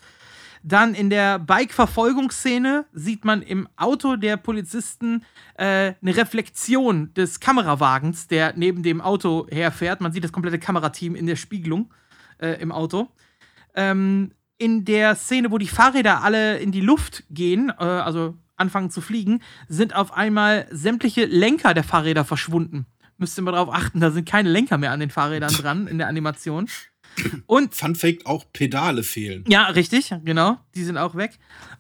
Dann in der Bike-Verfolgungsszene sieht man im Auto der Polizisten äh, eine Reflexion des Kamerawagens, der neben dem Auto herfährt. Man sieht das komplette Kamerateam in der Spiegelung äh, im Auto. Ähm, in der Szene, wo die Fahrräder alle in die Luft gehen, äh, also anfangen zu fliegen, sind auf einmal sämtliche Lenker der Fahrräder verschwunden. Müsst ihr mal darauf achten, da sind keine Lenker mehr an den Fahrrädern dran in der Animation. Und *laughs* Fun Fact, auch Pedale fehlen. Ja, richtig, genau. Die sind auch weg.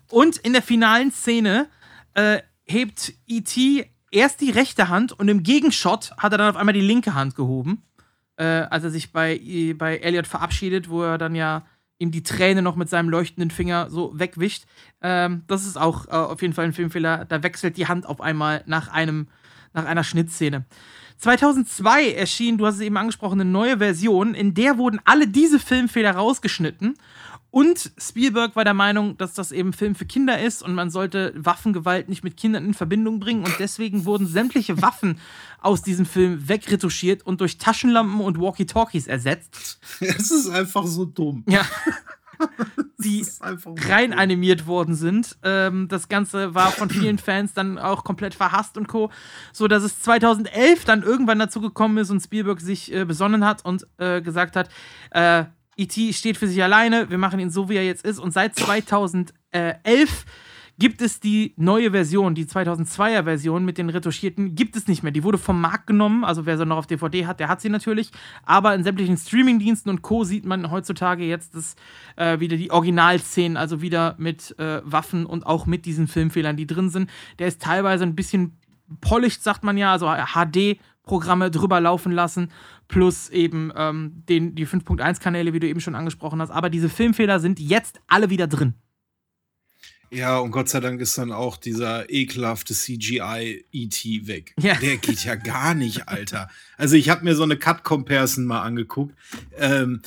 Und in der finalen Szene äh, hebt E.T. erst die rechte Hand und im Gegenshot hat er dann auf einmal die linke Hand gehoben. äh, als er sich bei, bei Elliot verabschiedet, wo er dann ja ihm die Träne noch mit seinem leuchtenden Finger so wegwischt. Ähm, das ist auch äh, auf jeden Fall ein Filmfehler. Da wechselt die Hand auf einmal nach, einem, nach einer Schnittszene. 2002 erschien, du hast es eben angesprochen, eine neue Version, in der wurden alle diese Filmfehler rausgeschnitten und Spielberg war der Meinung, dass das eben Film für Kinder ist und man sollte Waffengewalt nicht mit Kindern in Verbindung bringen. Und deswegen wurden sämtliche Waffen aus diesem Film wegretuschiert und durch Taschenlampen und Walkie-Talkies ersetzt. *laughs* Es ist einfach so dumm. Ja. *laughs* die rein animiert worden sind. Ähm, das Ganze war von vielen *clears throat* Fans dann auch komplett verhasst und Co. So dass es 2011 dann irgendwann dazu gekommen ist und Spielberg sich äh, besonnen hat und äh, gesagt hat, äh, E.T. steht für sich alleine, wir machen ihn so, wie er jetzt ist. Und seit 2011 gibt es die neue Version, die 2002er Version mit den retuschierten, gibt es nicht mehr. Die wurde vom Markt genommen, also wer sie noch auf DVD hat, der hat sie natürlich. Aber in sämtlichen Streamingdiensten und Co. sieht man heutzutage jetzt das, äh, wieder die Originalszenen, also wieder mit äh, Waffen und auch mit diesen Filmfehlern, die drin sind. Der ist teilweise ein bisschen polished, sagt man ja, also HD Programme drüber laufen lassen, plus eben ähm, den, die 5.1-Kanäle, wie du eben schon angesprochen hast. Aber diese Filmfehler sind jetzt alle wieder drin. Ja, und Gott sei Dank ist dann auch dieser ekelhafte CGI-ET weg. *laughs* Ja. Der geht ja gar nicht, Alter. Also ich habe mir so eine Cut-Comparison mal angeguckt. Ähm,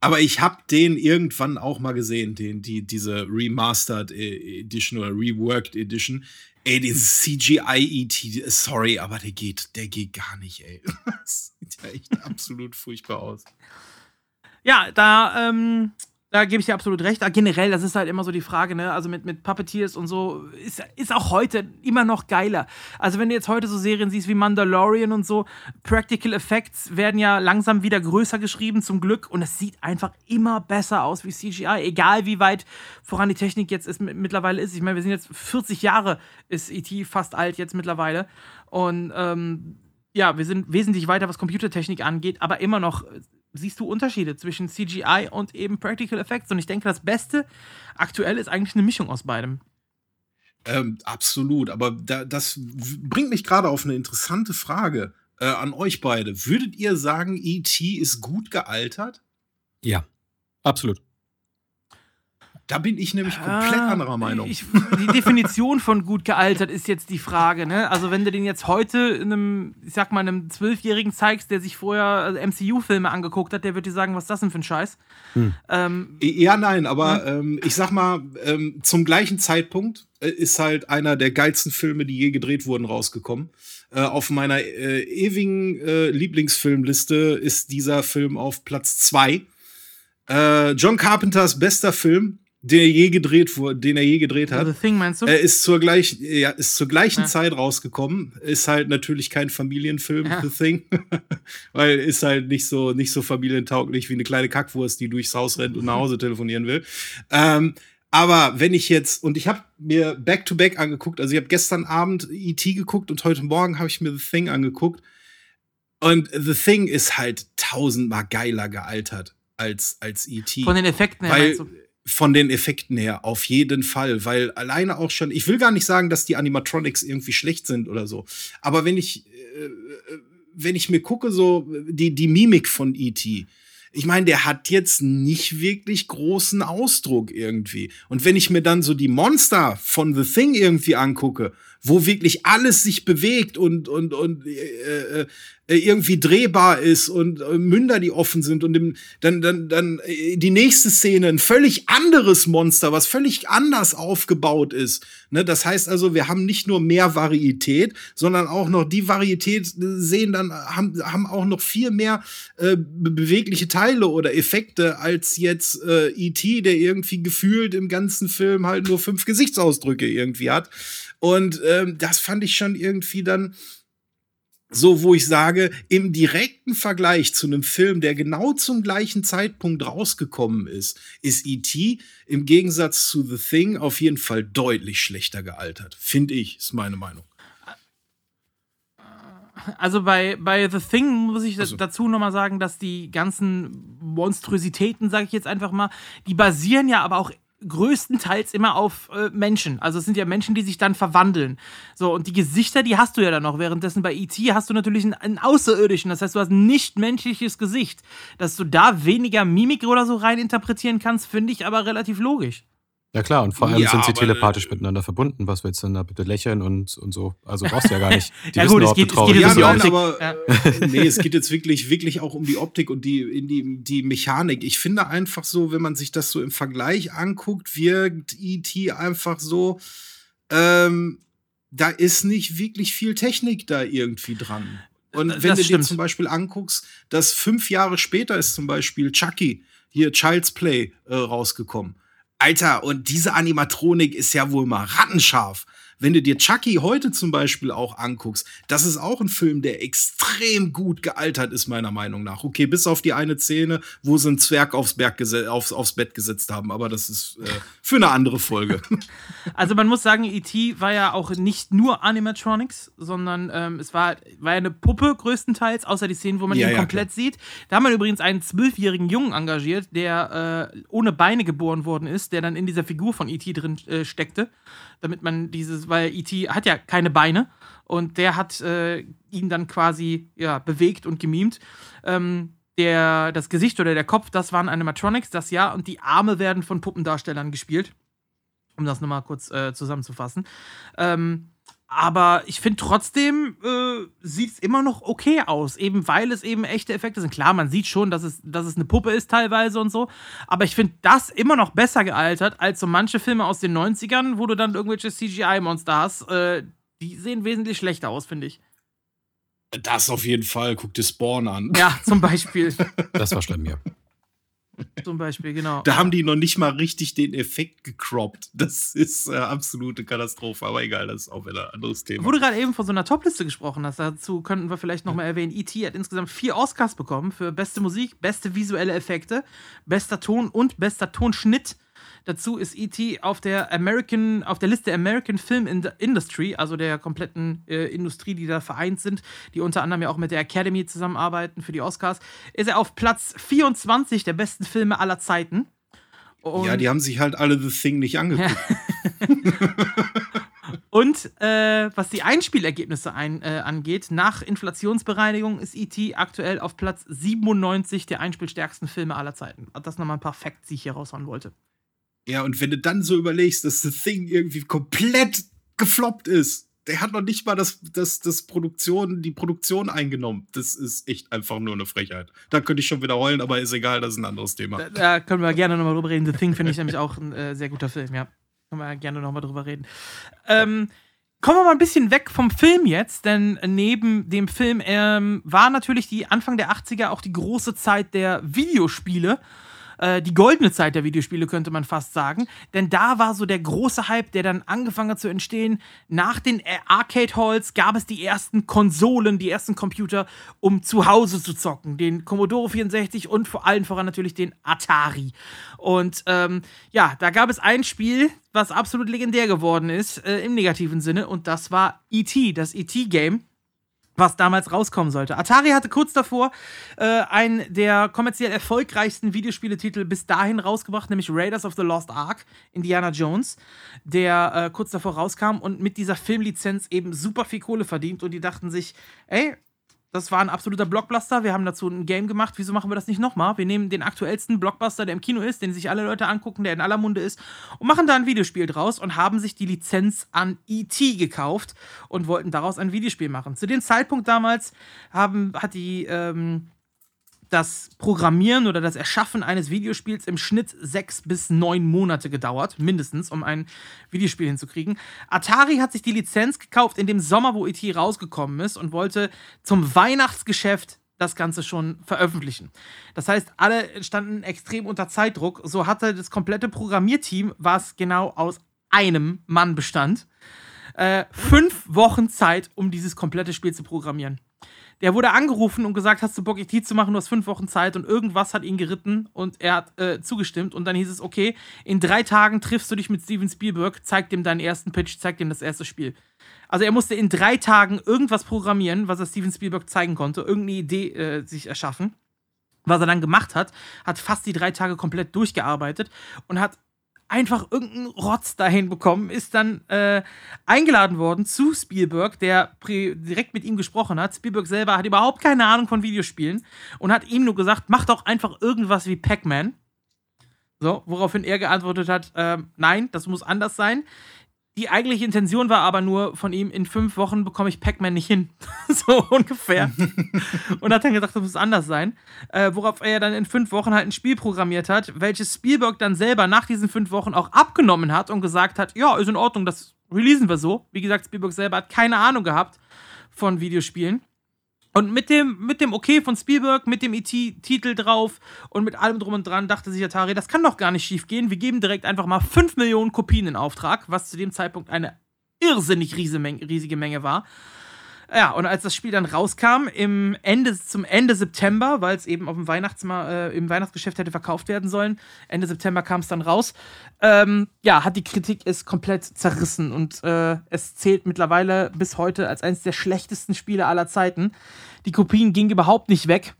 aber ich habe den irgendwann auch mal gesehen, den, die, diese Remastered e-, Edition oder Reworked Edition. Ey, dieses CGI-ET, sorry, aber der geht, der geht gar nicht, ey. *laughs* Das sieht ja echt absolut furchtbar aus. Ja, da ähm, da gebe ich dir absolut recht. Aber generell, das ist halt immer so die Frage, ne? Also mit, mit Puppeteers und so ist, ist auch heute immer noch geiler. Also wenn du jetzt heute so Serien siehst wie Mandalorian und so, Practical Effects werden ja langsam wieder größer geschrieben, zum Glück. Und es sieht einfach immer besser aus wie CGI. Egal wie weit voran die Technik jetzt ist, mittlerweile ist. Ich meine, wir sind jetzt 40 Jahre, ist E.T. fast alt jetzt mittlerweile. Und ähm, ja, wir sind wesentlich weiter, was Computertechnik angeht, aber immer noch siehst du Unterschiede zwischen CGI und eben Practical Effects. Und ich denke, das Beste aktuell ist eigentlich eine Mischung aus beidem. Ähm, absolut, aber da, das bringt mich gerade auf eine interessante Frage äh, an euch beide. Würdet ihr sagen, E.T. ist gut gealtert? Ja, absolut. Da bin ich nämlich komplett ah, anderer Meinung. Ich, die Definition von gut gealtert ist jetzt die Frage. Ne? Also wenn du den jetzt heute einem, ich sag mal, einem Zwölfjährigen zeigst, der sich vorher MCU-Filme angeguckt hat, der wird dir sagen, was ist das denn für ein Scheiß? Hm. Ähm, ja, nein, aber ja? Ähm, ich sag mal, ähm, zum gleichen Zeitpunkt äh, ist halt einer der geilsten Filme, die je gedreht wurden, rausgekommen. Äh, auf meiner äh, ewigen äh, Lieblingsfilmliste ist dieser Film auf Platz zwei. Äh, John Carpenters bester Film der je gedreht wurde, den er je gedreht hat. The Thing meinst du? Er ist zur gleichen, ja, ist zur gleichen ja. Zeit rausgekommen. Ist halt natürlich kein Familienfilm, ja. The Thing, *laughs* weil ist halt nicht so nicht so familientauglich wie eine kleine Kackwurst, die durchs Haus rennt und nach Hause telefonieren will. Ähm, aber wenn ich jetzt und ich habe mir Back to Back angeguckt, also ich habe gestern Abend E.T. geguckt und heute Morgen habe ich mir The Thing angeguckt und The Thing ist halt tausendmal geiler gealtert als als E.T. Von den Effekten her. Weil, von den Effekten her, auf jeden Fall, weil alleine auch schon, ich will gar nicht sagen, dass die Animatronics irgendwie schlecht sind oder so, aber wenn ich, äh, äh wenn ich mir gucke, so die, die Mimik von E.T., ich meine, der hat jetzt nicht wirklich großen Ausdruck irgendwie. Und wenn ich mir dann so die Monster von The Thing irgendwie angucke, wo wirklich alles sich bewegt und, und, und äh, äh, irgendwie drehbar ist und äh, Münder, die offen sind und im, dann, dann, dann äh, die nächste Szene ein völlig anderes Monster, was völlig anders aufgebaut ist. Ne? Das heißt also, wir haben nicht nur mehr Varietät, sondern auch noch die Varietät äh, sehen dann, haben, haben auch noch viel mehr äh, bewegliche Teile oder Effekte als jetzt äh, E.T., der irgendwie gefühlt im ganzen Film halt nur fünf Gesichtsausdrücke irgendwie hat. Und ähm, das fand ich schon irgendwie dann so, wo ich sage, im direkten Vergleich zu einem Film, der genau zum gleichen Zeitpunkt rausgekommen ist, ist E.T. im Gegensatz zu The Thing auf jeden Fall deutlich schlechter gealtert. Finde ich, ist meine Meinung. Also bei, bei The Thing muss ich also. dazu nochmal sagen, dass die ganzen Monstrositäten, sage ich jetzt einfach mal, die basieren ja aber auch größtenteils immer auf äh, Menschen. Also es sind ja Menschen, die sich dann verwandeln. So, und die Gesichter, die hast du ja dann noch. Währenddessen bei E.T. hast du natürlich einen, einen Außerirdischen. Das heißt, du hast ein nicht menschliches Gesicht. Dass du da weniger Mimik oder so rein interpretieren kannst, finde ich aber relativ logisch. Ja klar, und vor allem ja, sind sie telepathisch äh, miteinander verbunden. Was willst du denn da bitte lächeln und, und so? Also brauchst du ja gar nicht. *laughs* Die ja gut, es geht, es geht jetzt um die Optik. Aber, ja. nee, es geht jetzt wirklich, wirklich auch um die Optik und die, in die, die Mechanik. Ich finde einfach so, wenn man sich das so im Vergleich anguckt, wirkt E.T. einfach so, ähm, da ist nicht wirklich viel Technik da irgendwie dran. Und wenn das du stimmt. dir zum Beispiel anguckst, dass fünf Jahre später ist zum Beispiel Chucky, hier Child's Play, äh, rausgekommen Alter, und diese Animatronik ist ja wohl mal rattenscharf. Wenn du dir Chucky heute zum Beispiel auch anguckst, das ist auch ein Film, der extrem gut gealtert ist, meiner Meinung nach. Okay, bis auf die eine Szene, wo sie einen Zwerg aufs, Berg aufs, aufs Bett gesetzt haben, aber das ist äh, für eine andere Folge. *laughs* Also man muss sagen, E.T. war ja auch nicht nur Animatronics, sondern ähm, es war, war ja eine Puppe größtenteils, außer die Szenen, wo man ja, ihn ja, komplett klar. sieht. Da haben wir übrigens einen zwölfjährigen Jungen engagiert, der äh, ohne Beine geboren worden ist, der dann in dieser Figur von E.T. drin äh, steckte damit man dieses, weil E.T. hat ja keine Beine und der hat äh, ihn dann quasi ja, bewegt und gemimt. Ähm, der, das Gesicht oder der Kopf, das waren Animatronics, das ja, und die Arme werden von Puppendarstellern gespielt. Um das nochmal kurz äh, zusammenzufassen. Ähm, aber ich finde trotzdem äh, sieht es immer noch okay aus, eben weil es eben echte Effekte sind. Klar, man sieht schon, dass es, dass es eine Puppe ist teilweise und so. Aber ich finde das immer noch besser gealtert als so manche Filme aus den 90ern, wo du dann irgendwelche CGI-Monster hast. Äh, die sehen wesentlich schlechter aus, finde ich. Das auf jeden Fall. Guck dir Spawn an. Ja, zum Beispiel. das war schlimm, ja. Zum Beispiel, genau. Da haben die noch nicht mal richtig den Effekt gecroppt. Das ist äh, absolute Katastrophe, aber egal, das ist auch wieder ein anderes Thema. Wo du gerade eben von so einer Topliste gesprochen hast, dazu könnten wir vielleicht nochmal erwähnen: E.T. hat insgesamt vier Oscars bekommen für beste Musik, beste visuelle Effekte, bester Ton und bester Tonschnitt. Dazu ist E.T. auf der American, auf der Liste American Film Industry, also der kompletten äh, Industrie, die da vereint sind, die unter anderem ja auch mit der Academy zusammenarbeiten für die Oscars, ist er auf Platz 24 der besten Filme aller Zeiten. Und ja, die haben sich halt alle The Thing nicht angeguckt. *laughs* Und äh, was die Einspielergebnisse ein, äh, angeht, nach Inflationsbereinigung ist E.T. aktuell auf Platz 97 der einspielstärksten Filme aller Zeiten. Das nochmal ein paar Facts, die ich hier raushauen wollte. Ja, und wenn du dann so überlegst, dass The Thing irgendwie komplett gefloppt ist, der hat noch nicht mal das, das, das Produktion, die Produktion eingenommen. Das ist echt einfach nur eine Frechheit. Da könnte ich schon wieder heulen, aber ist egal, das ist ein anderes Thema. Da, da können wir gerne nochmal drüber reden. The Thing finde ich nämlich auch ein äh, sehr guter Film, ja. Können wir gerne nochmal drüber reden. Ähm, Kommen wir mal ein bisschen weg vom Film jetzt, denn neben dem Film ähm, war natürlich die Anfang der 80er auch die große Zeit der Videospiele äh, die goldene Zeit der Videospiele, könnte man fast sagen. Denn da war so der große Hype, der dann angefangen hat zu entstehen. Nach den Arcade Halls gab es die ersten Konsolen, die ersten Computer, um zu Hause zu zocken. Den Commodore 64 und vor allem voran natürlich den Atari. Und ähm, ja, da gab es ein Spiel, was absolut legendär geworden ist, äh, im negativen Sinne, und das war E.T., das E.T.-Game was damals rauskommen sollte. Atari hatte kurz davor äh, einen der kommerziell erfolgreichsten Videospieletitel bis dahin rausgebracht, nämlich Raiders of the Lost Ark, Indiana Jones, der äh, kurz davor rauskam und mit dieser Filmlizenz eben super viel Kohle verdient und die dachten sich, ey, das war ein absoluter Blockbuster. Wir haben dazu ein Game gemacht. Wieso machen wir das nicht nochmal? Wir nehmen den aktuellsten Blockbuster, der im Kino ist, den sich alle Leute angucken, der in aller Munde ist, und machen da ein Videospiel draus und haben sich die Lizenz an E.T. gekauft und wollten daraus ein Videospiel machen. Zu dem Zeitpunkt damals haben, hat die ähm, das Programmieren oder das Erschaffen eines Videospiels im Schnitt sechs bis neun Monate gedauert, mindestens, um ein Videospiel hinzukriegen. Atari hat sich die Lizenz gekauft in dem Sommer, wo E.T. rausgekommen ist und wollte zum Weihnachtsgeschäft das Ganze schon veröffentlichen. Das heißt, alle standen extrem unter Zeitdruck. So hatte das komplette Programmierteam, was genau aus einem Mann bestand, äh, fünf Wochen Zeit, um dieses komplette Spiel zu programmieren. Der wurde angerufen und gesagt, hast du Bock, IT zu machen? Du hast fünf Wochen Zeit und irgendwas hat ihn geritten und er hat äh, zugestimmt. Und dann hieß es, okay, in drei Tagen triffst du dich mit Steven Spielberg, zeig dem deinen ersten Pitch, zeig dem das erste Spiel. Also er musste in drei Tagen irgendwas programmieren, was er Steven Spielberg zeigen konnte, irgendeine Idee äh, sich erschaffen. Was er dann gemacht hat, hat fast die drei Tage komplett durchgearbeitet und hat einfach irgendeinen Rotz dahin bekommen, ist dann äh, eingeladen worden zu Spielberg, der direkt mit ihm gesprochen hat. Spielberg selber hat überhaupt keine Ahnung von Videospielen und hat ihm nur gesagt, mach doch einfach irgendwas wie Pac-Man. So, woraufhin er geantwortet hat, äh, nein, das muss anders sein. Die eigentliche Intention war aber nur von ihm, in fünf Wochen bekomme ich Pac-Man nicht hin. *laughs* so ungefähr. *laughs* und hat dann gesagt, das muss anders sein. Äh, worauf er dann in fünf Wochen halt ein Spiel programmiert hat, welches Spielberg dann selber nach diesen fünf Wochen auch abgenommen hat und gesagt hat, ja, ist in Ordnung, das releasen wir so. Wie gesagt, Spielberg selber hat keine Ahnung gehabt von Videospielen. Und mit dem, mit dem Okay von Spielberg, mit dem ET-Titel drauf und mit allem drum und dran dachte sich Atari, das kann doch gar nicht schief gehen. Wir geben direkt einfach mal 5 Millionen Kopien in Auftrag, was zu dem Zeitpunkt eine irrsinnig riesige Menge war. Ja, und als das Spiel dann rauskam, im Ende, zum Ende September, weil es eben auf dem Weihnachtsma äh, im Weihnachtsgeschäft hätte verkauft werden sollen, Ende September kam es dann raus, ähm, ja, hat die Kritik es komplett zerrissen und äh, es zählt mittlerweile bis heute als eines der schlechtesten Spiele aller Zeiten. Die Kopien gingen überhaupt nicht weg.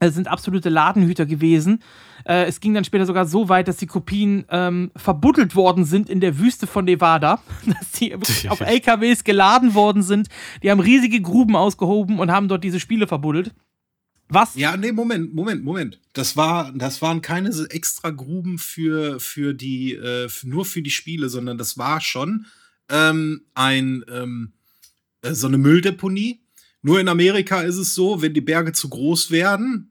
Es sind absolute Ladenhüter gewesen. Äh, es ging dann später sogar so weit, dass die Kopien ähm, verbuddelt worden sind in der Wüste von Nevada. *laughs* Dass die *laughs* auf LKWs geladen worden sind. Die haben riesige Gruben ausgehoben und haben dort diese Spiele verbuddelt. Was? Ja, nee, Moment, Moment, Moment. Das, war, das waren keine extra Gruben für, für die, äh, nur für die Spiele, sondern das war schon ähm, ein, ähm, äh, so eine Mülldeponie. Nur in Amerika ist es so, wenn die Berge zu groß werden,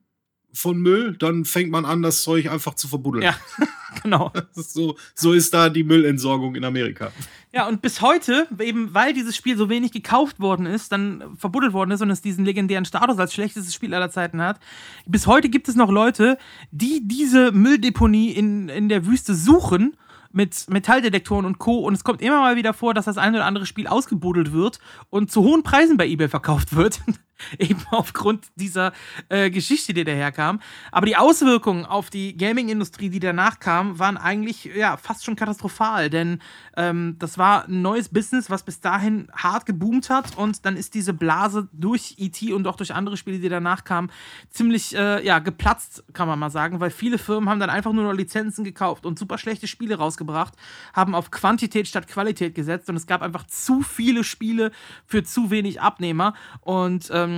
von Müll, dann fängt man an, das Zeug einfach zu verbuddeln. Ja, *laughs* genau. *laughs* so, so ist da die Müllentsorgung in Amerika. Ja, und bis heute, eben weil dieses Spiel so wenig gekauft worden ist, dann verbuddelt worden ist und es diesen legendären Status als schlechtestes Spiel aller Zeiten hat, bis heute gibt es noch Leute, die diese Mülldeponie in, in der Wüste suchen mit Metalldetektoren und Co. Und es kommt immer mal wieder vor, dass das ein oder andere Spiel ausgebuddelt wird und zu hohen Preisen bei eBay verkauft wird. *laughs* *laughs* Eben aufgrund dieser äh, Geschichte, die daherkam. Aber die Auswirkungen auf die Gaming-Industrie, die danach kam, waren eigentlich ja fast schon katastrophal. Denn ähm, das war ein neues Business, was bis dahin hart geboomt hat. Und dann ist diese Blase durch E.T. und auch durch andere Spiele, die danach kamen, ziemlich äh, ja, geplatzt, kann man mal sagen. Weil viele Firmen haben dann einfach nur noch Lizenzen gekauft und super schlechte Spiele rausgebracht, haben auf Quantität statt Qualität gesetzt. Und es gab einfach zu viele Spiele für zu wenig Abnehmer. Und ähm,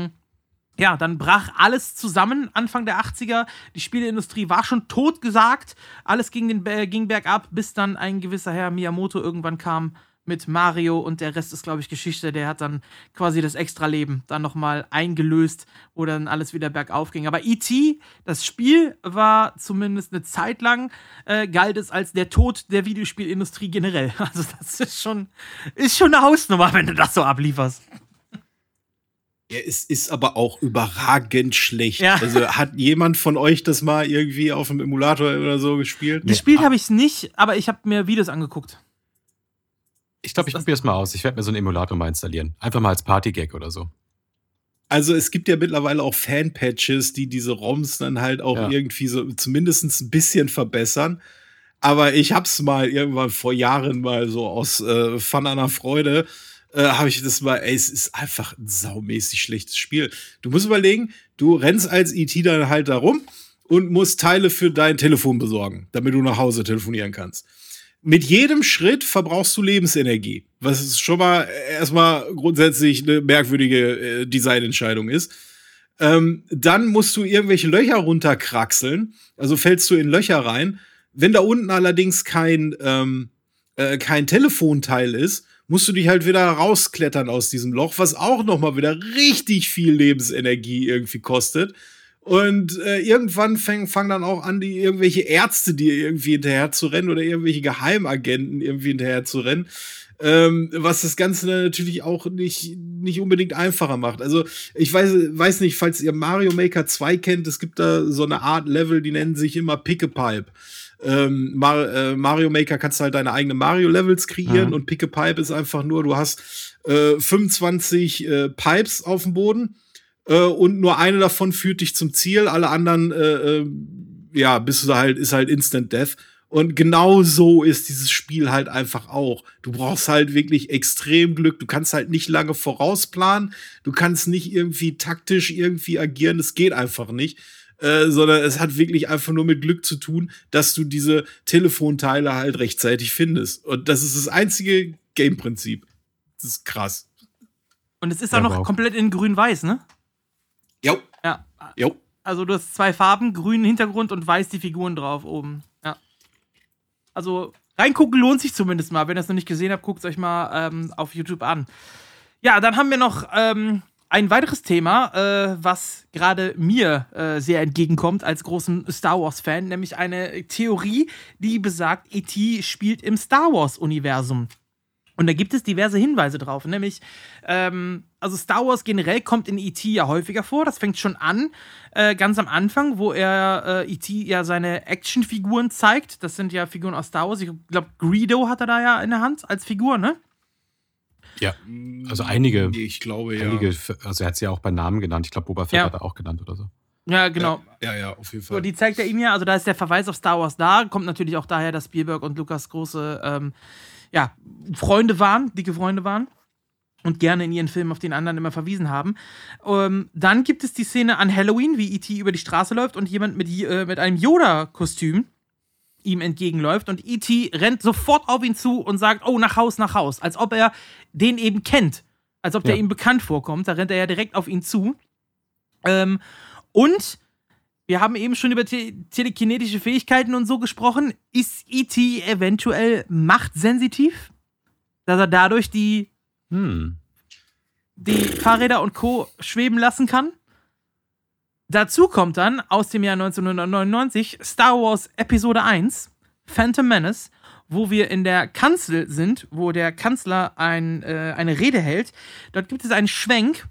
ja, dann brach alles zusammen Anfang der 80er. Die Spieleindustrie war schon totgesagt. Alles ging, den, äh, ging bergab, bis dann ein gewisser Herr Miyamoto irgendwann kam mit Mario und der Rest ist, glaube ich, Geschichte. Der hat dann quasi das Extra-Leben dann nochmal eingelöst, wo dann alles wieder bergauf ging. Aber E.T., das Spiel, war zumindest eine Zeit lang, äh, galt es als der Tod der Videospielindustrie generell. *laughs* Also das ist schon, ist schon eine Hausnummer, wenn du das so ablieferst. Ja, es ist aber auch überragend schlecht. Ja. Also hat jemand von euch das mal irgendwie auf dem Emulator oder so gespielt? Gespielt nee. habe ich es nicht, aber ich habe mir Videos angeguckt. Ich glaube, ich probiere es mal aus. Ich werde mir so einen Emulator mal installieren. Einfach mal als Partygag oder so. Also es gibt ja mittlerweile auch Fan-Patches, die diese ROMs dann halt auch ja. irgendwie so zumindest ein bisschen verbessern. Aber ich hab's mal irgendwann vor Jahren mal so aus äh, Fun einer Freude äh, habe ich das mal, ey, es ist einfach ein saumäßig schlechtes Spiel. Du musst überlegen, du rennst als IT dann halt da rum und musst Teile für dein Telefon besorgen, damit du nach Hause telefonieren kannst. Mit jedem Schritt verbrauchst du Lebensenergie, was schon mal erstmal grundsätzlich eine merkwürdige äh, Designentscheidung ist. Ähm, dann musst du irgendwelche Löcher runterkraxeln, also fällst du in Löcher rein. Wenn da unten allerdings kein, ähm, äh, kein Telefonteil ist, musst du dich halt wieder rausklettern aus diesem Loch, was auch noch mal wieder richtig viel Lebensenergie irgendwie kostet. Und äh, irgendwann fangen fang dann auch an, die irgendwelche Ärzte dir irgendwie hinterher zu rennen oder irgendwelche Geheimagenten irgendwie hinterher zu rennen. Ähm, was das Ganze natürlich auch nicht, nicht unbedingt einfacher macht. Also, ich weiß, weiß nicht, falls ihr Mario Maker 2 kennt, es gibt da so eine Art Level, die nennen sich immer Pick a Pipe ähm, Mar äh, Mario Maker kannst du halt deine eigenen Mario-Levels kreieren mhm. und Pick a Pipe ist einfach nur, du hast äh, 25 äh, Pipes auf dem Boden äh, und nur eine davon führt dich zum Ziel, alle anderen, äh, äh, ja, bist du halt, ist halt Instant Death. Und genau so ist dieses Spiel halt einfach auch. Du brauchst halt wirklich extrem Glück. Du kannst halt nicht lange vorausplanen. Du kannst nicht irgendwie taktisch irgendwie agieren. Es geht einfach nicht. Äh, sondern es hat wirklich einfach nur mit Glück zu tun, dass du diese Telefonteile halt rechtzeitig findest. Und das ist das einzige Game-Prinzip. Das ist krass. Und es ist auch noch wow. komplett in grün-weiß, ne? Jo. Ja. Jo. Also du hast zwei Farben, grünen Hintergrund und weiß die Figuren drauf oben. Ja. Also reingucken lohnt sich zumindest mal. Wenn ihr es noch nicht gesehen habt, guckt es euch mal ähm, auf YouTube an. Ja, dann haben wir noch ähm, ein weiteres Thema, äh, was gerade mir äh, sehr entgegenkommt als großen Star Wars-Fan, nämlich eine Theorie, die besagt, E.T. spielt im Star Wars-Universum. Und da gibt es diverse Hinweise drauf, nämlich, ähm, also Star Wars generell kommt in E.T. ja häufiger vor. Das fängt schon an, äh, ganz am Anfang, wo er äh, E.T. ja seine Actionfiguren zeigt. Das sind ja Figuren aus Star Wars. Ich glaube, Greedo hat er da ja in der Hand als Figur, ne? Ja, also einige. Ich glaube, ja. Einige, also er hat sie ja auch bei Namen genannt. Ich glaube, Boba Fett ja. hat er auch genannt oder so. Ja, genau. Ja, ja, ja, auf jeden Fall. So, die zeigt er ihm ja, also da ist der Verweis auf Star Wars da. Kommt natürlich auch daher, dass Spielberg und Lukas große ähm, ja, Freunde waren, dicke Freunde waren und gerne in ihren Filmen auf den anderen immer verwiesen haben. Ähm, dann gibt es die Szene an Halloween, wie E.T. über die Straße läuft und jemand mit, äh, mit einem Yoda-Kostüm ihm entgegenläuft und E.T. rennt sofort auf ihn zu und sagt, oh, nach Haus, nach Haus, als ob er den eben kennt, als ob der ja. ihm bekannt vorkommt. Da rennt er ja direkt auf ihn zu. Ähm, und wir haben eben schon über te telekinetische Fähigkeiten und so gesprochen. Ist E.T. eventuell machtsensitiv? Dass er dadurch die, hm. die Fahrräder und Co. schweben lassen kann? Dazu kommt dann aus dem Jahr 1999 Star Wars Episode 1, Phantom Menace, wo wir in der Kanzel sind, wo der Kanzler ein, äh, eine Rede hält. Dort gibt es einen Schwenk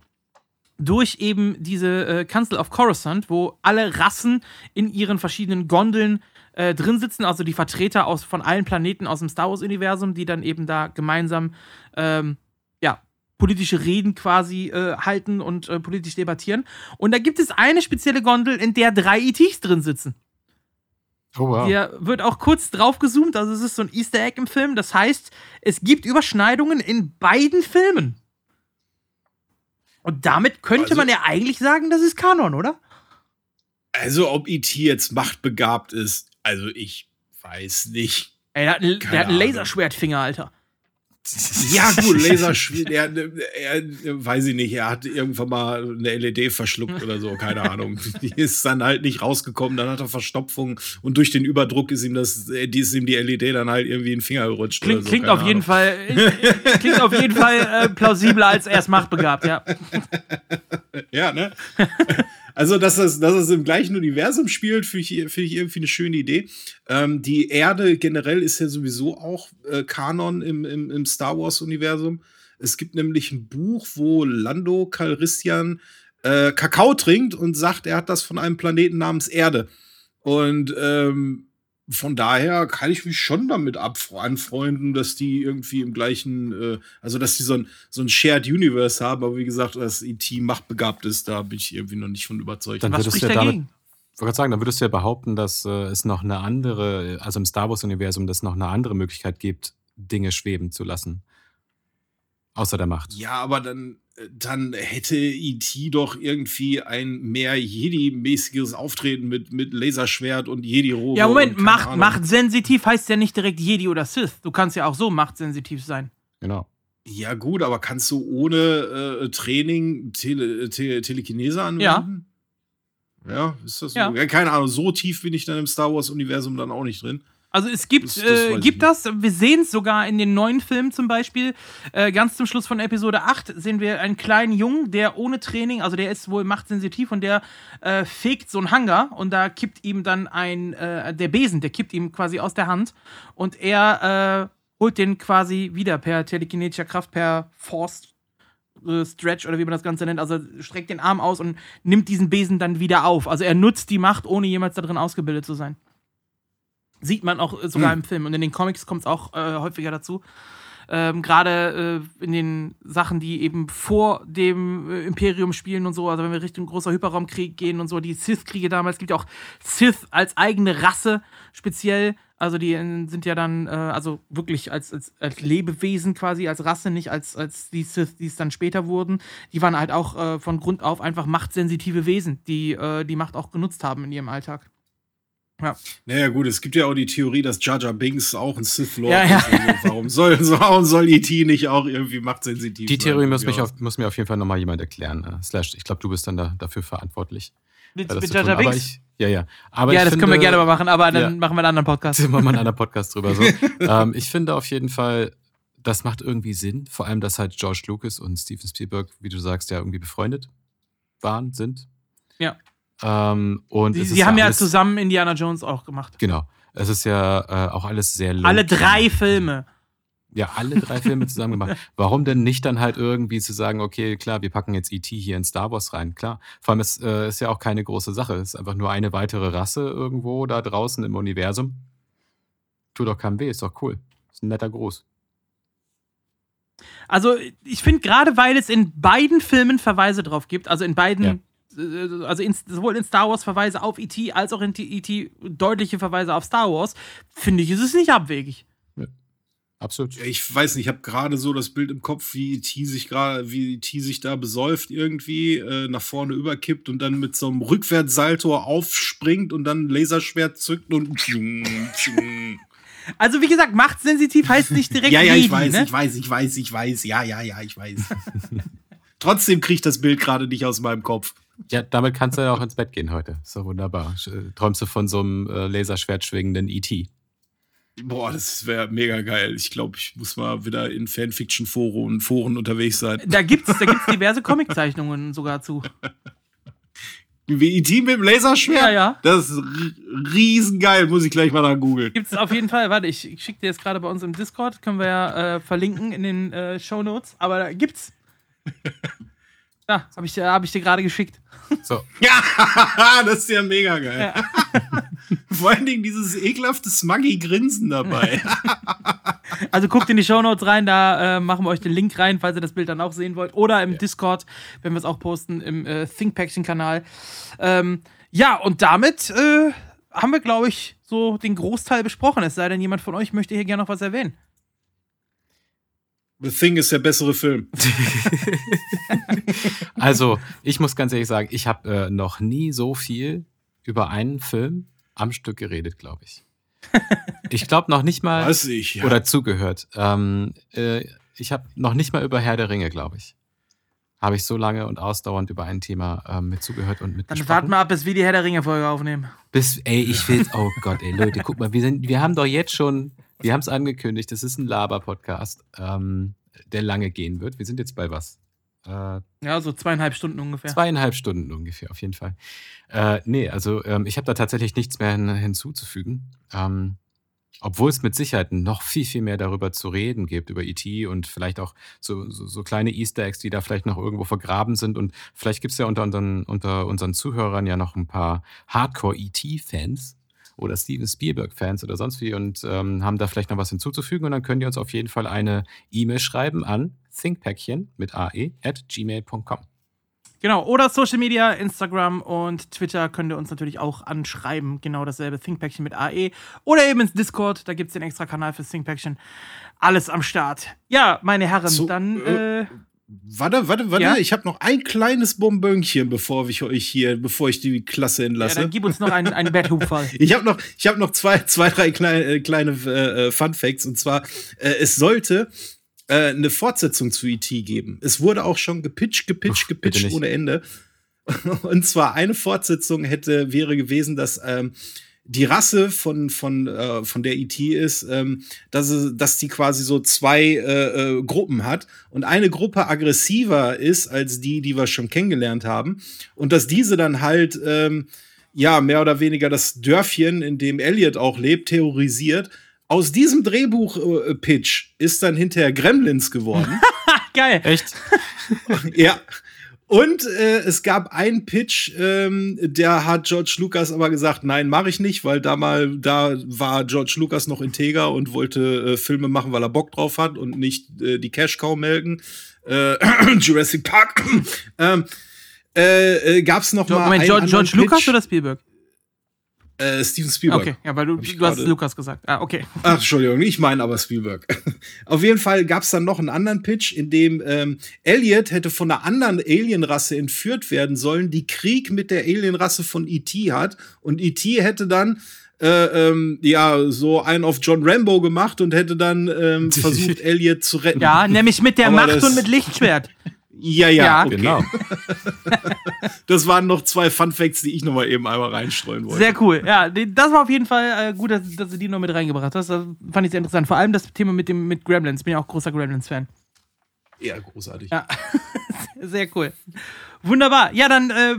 durch eben diese äh, Kanzel of Coruscant, wo alle Rassen in ihren verschiedenen Gondeln äh, drin sitzen, also die Vertreter aus, von allen Planeten aus dem Star Wars-Universum, die dann eben da gemeinsam ähm, ja, politische Reden quasi äh, halten und äh, politisch debattieren. Und da gibt es eine spezielle Gondel, in der drei ETs drin sitzen. Oh, wow. Hier wird auch kurz drauf gezoomt, also es ist so ein Easter Egg im Film. Das heißt, es gibt Überschneidungen in beiden Filmen. Und damit könnte also, man ja eigentlich sagen, das ist Kanon, oder? Also, ob E.T. jetzt machtbegabt ist, also ich weiß nicht. Ey, der hat, der hat einen Laserschwertfinger, Alter. Ja, *laughs* gut, Laserschwert, er, er, weiß ich nicht, er hat irgendwann mal eine LED verschluckt oder so, keine Ahnung. *laughs* Die ist dann halt nicht rausgekommen, dann hat er Verstopfung und durch den Überdruck ist ihm das, die ist ihm die LED dann halt irgendwie in den Finger gerutscht. Klingt, so, klingt auf jeden Fall, klingt auf jeden Fall äh, plausibler als erst machtbegabt, ja. *laughs* Ja, ne? Also, dass das, dass das im gleichen Universum spielt, finde ich, find ich irgendwie eine schöne Idee. Ähm, die Erde generell ist ja sowieso auch äh, Kanon im, im, im Star Wars-Universum. Es gibt nämlich ein Buch, wo Lando Calrissian äh, Kakao trinkt und sagt, er hat das von einem Planeten namens Erde. Und ähm, von daher kann ich mich schon damit anfreunden, dass die irgendwie im gleichen, äh, also dass die so ein, so ein Shared Universe haben, aber wie gesagt, dass E.T. machtbegabt ist, da bin ich irgendwie noch nicht von überzeugt. Dann würdest du ja damit, ich wollte sagen, dann würdest du ja behaupten, dass äh, es noch eine andere, also im Star Wars-Universum, dass es noch eine andere Möglichkeit gibt, Dinge schweben zu lassen. Außer der Macht. Ja, aber dann, dann hätte E.T. doch irgendwie ein mehr Jedi-mäßiges Auftreten mit, mit Laserschwert und Jedi-Robe. Ja, Moment, Macht, machtsensitiv heißt ja nicht direkt Jedi oder Sith. Du kannst ja auch so machtsensitiv sein. Genau. Ja, gut, aber kannst du ohne äh, Training Tele, Tele, Telekinese anwenden? Ja. Ja, ist das so? Ja. Keine Ahnung, so tief bin ich dann im Star Wars-Universum dann auch nicht drin. Also es gibt, das, das äh, gibt das, wir sehen es sogar in den neuen Filmen zum Beispiel. Äh, ganz zum Schluss von Episode 8 sehen wir einen kleinen Jungen, der ohne Training, also der ist wohl machtsensitiv und der äh, fegt so einen Hangar und da kippt ihm dann ein, äh, der Besen, der kippt ihm quasi aus der Hand und er äh, holt den quasi wieder per telekinetischer Kraft, per Force äh, Stretch oder wie man das Ganze nennt. Also streckt den Arm aus und nimmt diesen Besen dann wieder auf. Also er nutzt die Macht, ohne jemals darin ausgebildet zu sein. Sieht man auch sogar hm. im Film. Und in den Comics kommt es auch äh, häufiger dazu. Ähm, Gerade äh, in den Sachen, die eben vor dem äh, Imperium spielen und so, also wenn wir Richtung großer Hyperraumkrieg gehen und so, die Sith-Kriege damals, gibt ja auch Sith als eigene Rasse speziell. Also die sind ja dann, äh, also wirklich als, als, als, Lebewesen quasi, als Rasse, nicht als, als die Sith, die es dann später wurden. Die waren halt auch äh, von Grund auf einfach machtsensitive Wesen, die äh, die Macht auch genutzt haben in ihrem Alltag. Ja. Naja, gut, es gibt ja auch die Theorie, dass Jar Binks auch ein Sith Lord ja, ja. ist. Also warum soll, *laughs* warum soll E.T. nicht auch irgendwie machtsensitiv Die Theorie muss, mich auf, muss mir auf jeden Fall nochmal jemand erklären. Äh, Slash, ich glaube, du bist dann da, dafür verantwortlich. Mit, Jar Binks? Ja, ja. Aber ja, das finde, können wir gerne mal machen, aber dann ja, machen wir einen anderen Podcast. Machen wir einen anderen *laughs* Podcast drüber. So. ähm, ich finde auf jeden Fall, das macht irgendwie Sinn. Vor allem, dass halt George Lucas und Steven Spielberg, wie du sagst, ja irgendwie befreundet waren, sind. Ja. Ähm, und sie, sie haben ja, zusammen Indiana Jones auch gemacht. Genau. Es ist ja äh, auch alles sehr Alle drei Filme. Ja, alle drei Filme zusammen gemacht. *laughs* Warum denn nicht dann halt irgendwie zu sagen, okay, klar, wir packen jetzt E.T. hier in Star Wars rein? Klar. Vor allem, es äh, ist ja auch keine große Sache. Es ist einfach nur eine weitere Rasse irgendwo da draußen im Universum. Tut doch keinem weh, ist doch cool. Ist ein netter Gruß. Also, ich finde gerade, weil es in beiden Filmen Verweise drauf gibt, also in beiden ja also in, sowohl in Star Wars Verweise auf E.T. als auch in E.T. deutliche Verweise auf Star Wars, finde ich, ist es nicht abwegig. Ja, absolut. Ich weiß nicht, ich habe gerade so das Bild im Kopf, wie E.T. sich gerade, wie E.T. sich da besäuft irgendwie, äh, nach vorne überkippt und dann mit so einem Rückwärtssalto aufspringt und dann Laserschwert zückt und Also wie gesagt, machtsensitiv heißt nicht direkt *laughs* Ja, ja, Lady, ich weiß, ne? ich weiß, ich weiß, ich weiß. Ja, ja, ja, ich weiß. *laughs* Trotzdem kriegt das Bild gerade nicht aus meinem Kopf. Ja, damit kannst du ja auch ins Bett gehen heute. Ist doch wunderbar. Äh, träumst du von so einem äh, Laserschwert schwingenden E.T.? Boah, das wäre mega geil. Ich glaube, ich muss mal wieder in Fanfiction-Foren Foren unterwegs sein. Da gibt es da gibt's diverse Comiczeichnungen sogar zu. Wie E.T. mit dem Laserschwert? Ja, ja. Das ist riesengeil. Muss ich gleich mal da googeln. Gibt es auf jeden Fall. Warte, ich, ich schicke dir jetzt gerade bei uns im Discord. Können wir ja äh, verlinken in den äh, Show Notes. Aber da gibt's. Ja, habe ich, hab ich dir gerade geschickt. So. *laughs* Ja, *laughs* das ist ja mega geil. Ja. *laughs* Vor allen Dingen dieses ekelhafte Smuggy-Grinsen dabei. Also guckt in die Shownotes rein, da äh, machen wir euch den Link rein, falls ihr das Bild dann auch sehen wollt. Oder im ja. Discord, wenn wir es auch posten, im äh, ThinkPaction-Kanal. Ähm, ja, und damit äh, haben wir, glaube ich, so den Großteil besprochen. Es sei denn, jemand von euch möchte hier gerne noch was erwähnen. The Thing ist der bessere Film. *laughs* also, ich muss ganz ehrlich sagen, ich habe äh, noch nie so viel über einen Film am Stück geredet, glaube ich. *laughs* Ich glaube noch nicht mal Was ich, ja. oder zugehört. Ähm, äh, ich habe noch nicht mal über Herr der Ringe, glaube ich. Habe ich so lange und ausdauernd über ein Thema ähm, mit zugehört und mit Dann warten wir ab, bis wir die Herr der Ringe-Folge aufnehmen. Bis, ey, ich will, oh Gott, ey, Leute, guck mal, wir, sind, wir haben doch jetzt schon wir haben es angekündigt, es ist ein Laber-Podcast, ähm, der lange gehen wird. Wir sind jetzt bei was? Äh, ja, so zweieinhalb Stunden ungefähr. Zweieinhalb Stunden ungefähr, auf jeden Fall. Äh, nee, also ähm, ich habe da tatsächlich nichts mehr hin, hinzuzufügen. Ähm, obwohl es mit Sicherheit noch viel, viel mehr darüber zu reden gibt, über E.T. und vielleicht auch so, so, so, kleine Easter Eggs, die da vielleicht noch irgendwo vergraben sind. Und vielleicht gibt es ja unter unseren, unter unseren Zuhörern ja noch ein paar Hardcore-E.T.-Fans, oder Steven Spielberg-Fans oder sonst wie und ähm, haben da vielleicht noch was hinzuzufügen. Und dann könnt ihr uns auf jeden Fall eine E-Mail schreiben an thinkpäckchen mit ae at gmail.com. Genau, oder Social Media, Instagram und Twitter könnt ihr uns natürlich auch anschreiben. Genau dasselbe, Thinkpäckchen mit AE. Oder eben ins Discord, da gibt es den extra Kanal für Thinkpäckchen. Alles am Start. Ja, meine Herren, so, dann. Äh, äh Warte, warte, warte. Ja? Ich habe noch ein kleines Bonbönchen, bevor ich euch hier, bevor ich die Klasse entlasse. Ja, dann gib uns noch einen, einen Betthupferl. *laughs* ich habe noch, ich habe noch zwei, zwei, drei kleine, äh, kleine äh, Fun Facts. Und zwar, äh, es sollte äh, eine Fortsetzung zu ET geben. Es wurde auch schon gepitcht, gepitcht, gepitcht ohne Ende. *laughs* Und zwar eine Fortsetzung hätte wäre gewesen, dass ähm, die Rasse von, von, äh, von der IT e ist, ähm, dass, es, dass die quasi so zwei äh, äh, Gruppen hat und eine Gruppe aggressiver ist als die, die wir schon kennengelernt haben und dass diese dann halt ähm, ja mehr oder weniger das Dörfchen, in dem Elliot auch lebt, terrorisiert. Aus diesem Drehbuch-Pitch ist dann hinterher Gremlins geworden. *laughs* Geil. Echt? ja. Und äh, es gab einen Pitch, ähm, der hat George Lucas aber gesagt, nein, mache ich nicht, weil da mal, da war George Lucas noch integer und wollte äh, Filme machen, weil er Bock drauf hat und nicht äh, die Cash Cow melken. Äh, *clears throat* Jurassic Park. *clears throat* ähm, äh, äh, gab's noch George, mal Moment, George, George Lucas oder Spielberg? Äh, Steven Spielberg. Okay, ja, weil du, du hast Lukas gesagt. Ah, okay. Ach, Entschuldigung, ich meine aber Spielberg. *laughs* Auf jeden Fall gab es dann noch einen anderen Pitch, in dem ähm, Elliot hätte von einer anderen Alienrasse entführt werden sollen, die Krieg mit der Alienrasse von E.T. hat. Und E.T. hätte dann äh, ähm, ja, so einen auf John Rambo gemacht und hätte dann ähm, *laughs* versucht, Elliot zu retten. Ja, nämlich mit der Aber Macht und mit Lichtschwert. *laughs* Ja, ja, ja. Okay. genau. *laughs* das waren noch zwei Fun Facts, die ich noch mal eben einmal reinstreuen wollte. Sehr cool. Ja, das war auf jeden Fall äh, gut, dass, dass, du die noch mit reingebracht hast. Das fand ich sehr interessant. Vor allem das Thema mit dem mit Gremlins. Bin ja auch großer Gremlins-Fan. Ja, großartig. Ja. *laughs* sehr cool. Wunderbar. Ja, dann, äh,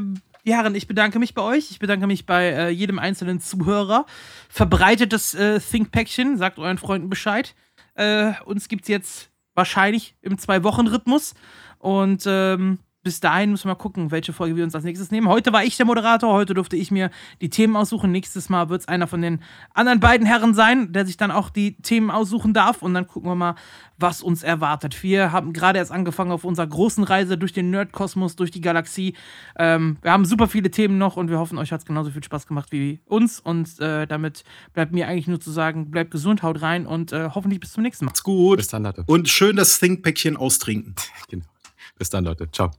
die Herren, ich bedanke mich bei euch. Ich bedanke mich bei äh, jedem einzelnen Zuhörer. Verbreitet das äh, Think-Päckchen, sagt euren Freunden Bescheid. Äh, uns gibt es jetzt wahrscheinlich im Zwei-Wochen-Rhythmus. Und ähm, bis dahin müssen wir mal gucken, welche Folge wir uns als nächstes nehmen. Heute war ich der Moderator, heute durfte ich mir die Themen aussuchen. Nächstes Mal wird es einer von den anderen beiden Herren sein, der sich dann auch die Themen aussuchen darf. Und dann gucken wir mal, was uns erwartet. Wir haben gerade erst angefangen auf unserer großen Reise durch den Nerdkosmos, durch die Galaxie. Ähm, wir haben super viele Themen noch und wir hoffen, euch hat es genauso viel Spaß gemacht wie uns. Und äh, damit bleibt mir eigentlich nur zu sagen, bleibt gesund, haut rein und äh, hoffentlich bis zum nächsten Mal. Macht's gut. Bis dann, Leute. Und schön das Think-Päckchen austrinken. *laughs* genau. Bis dann, Leute. Ciao.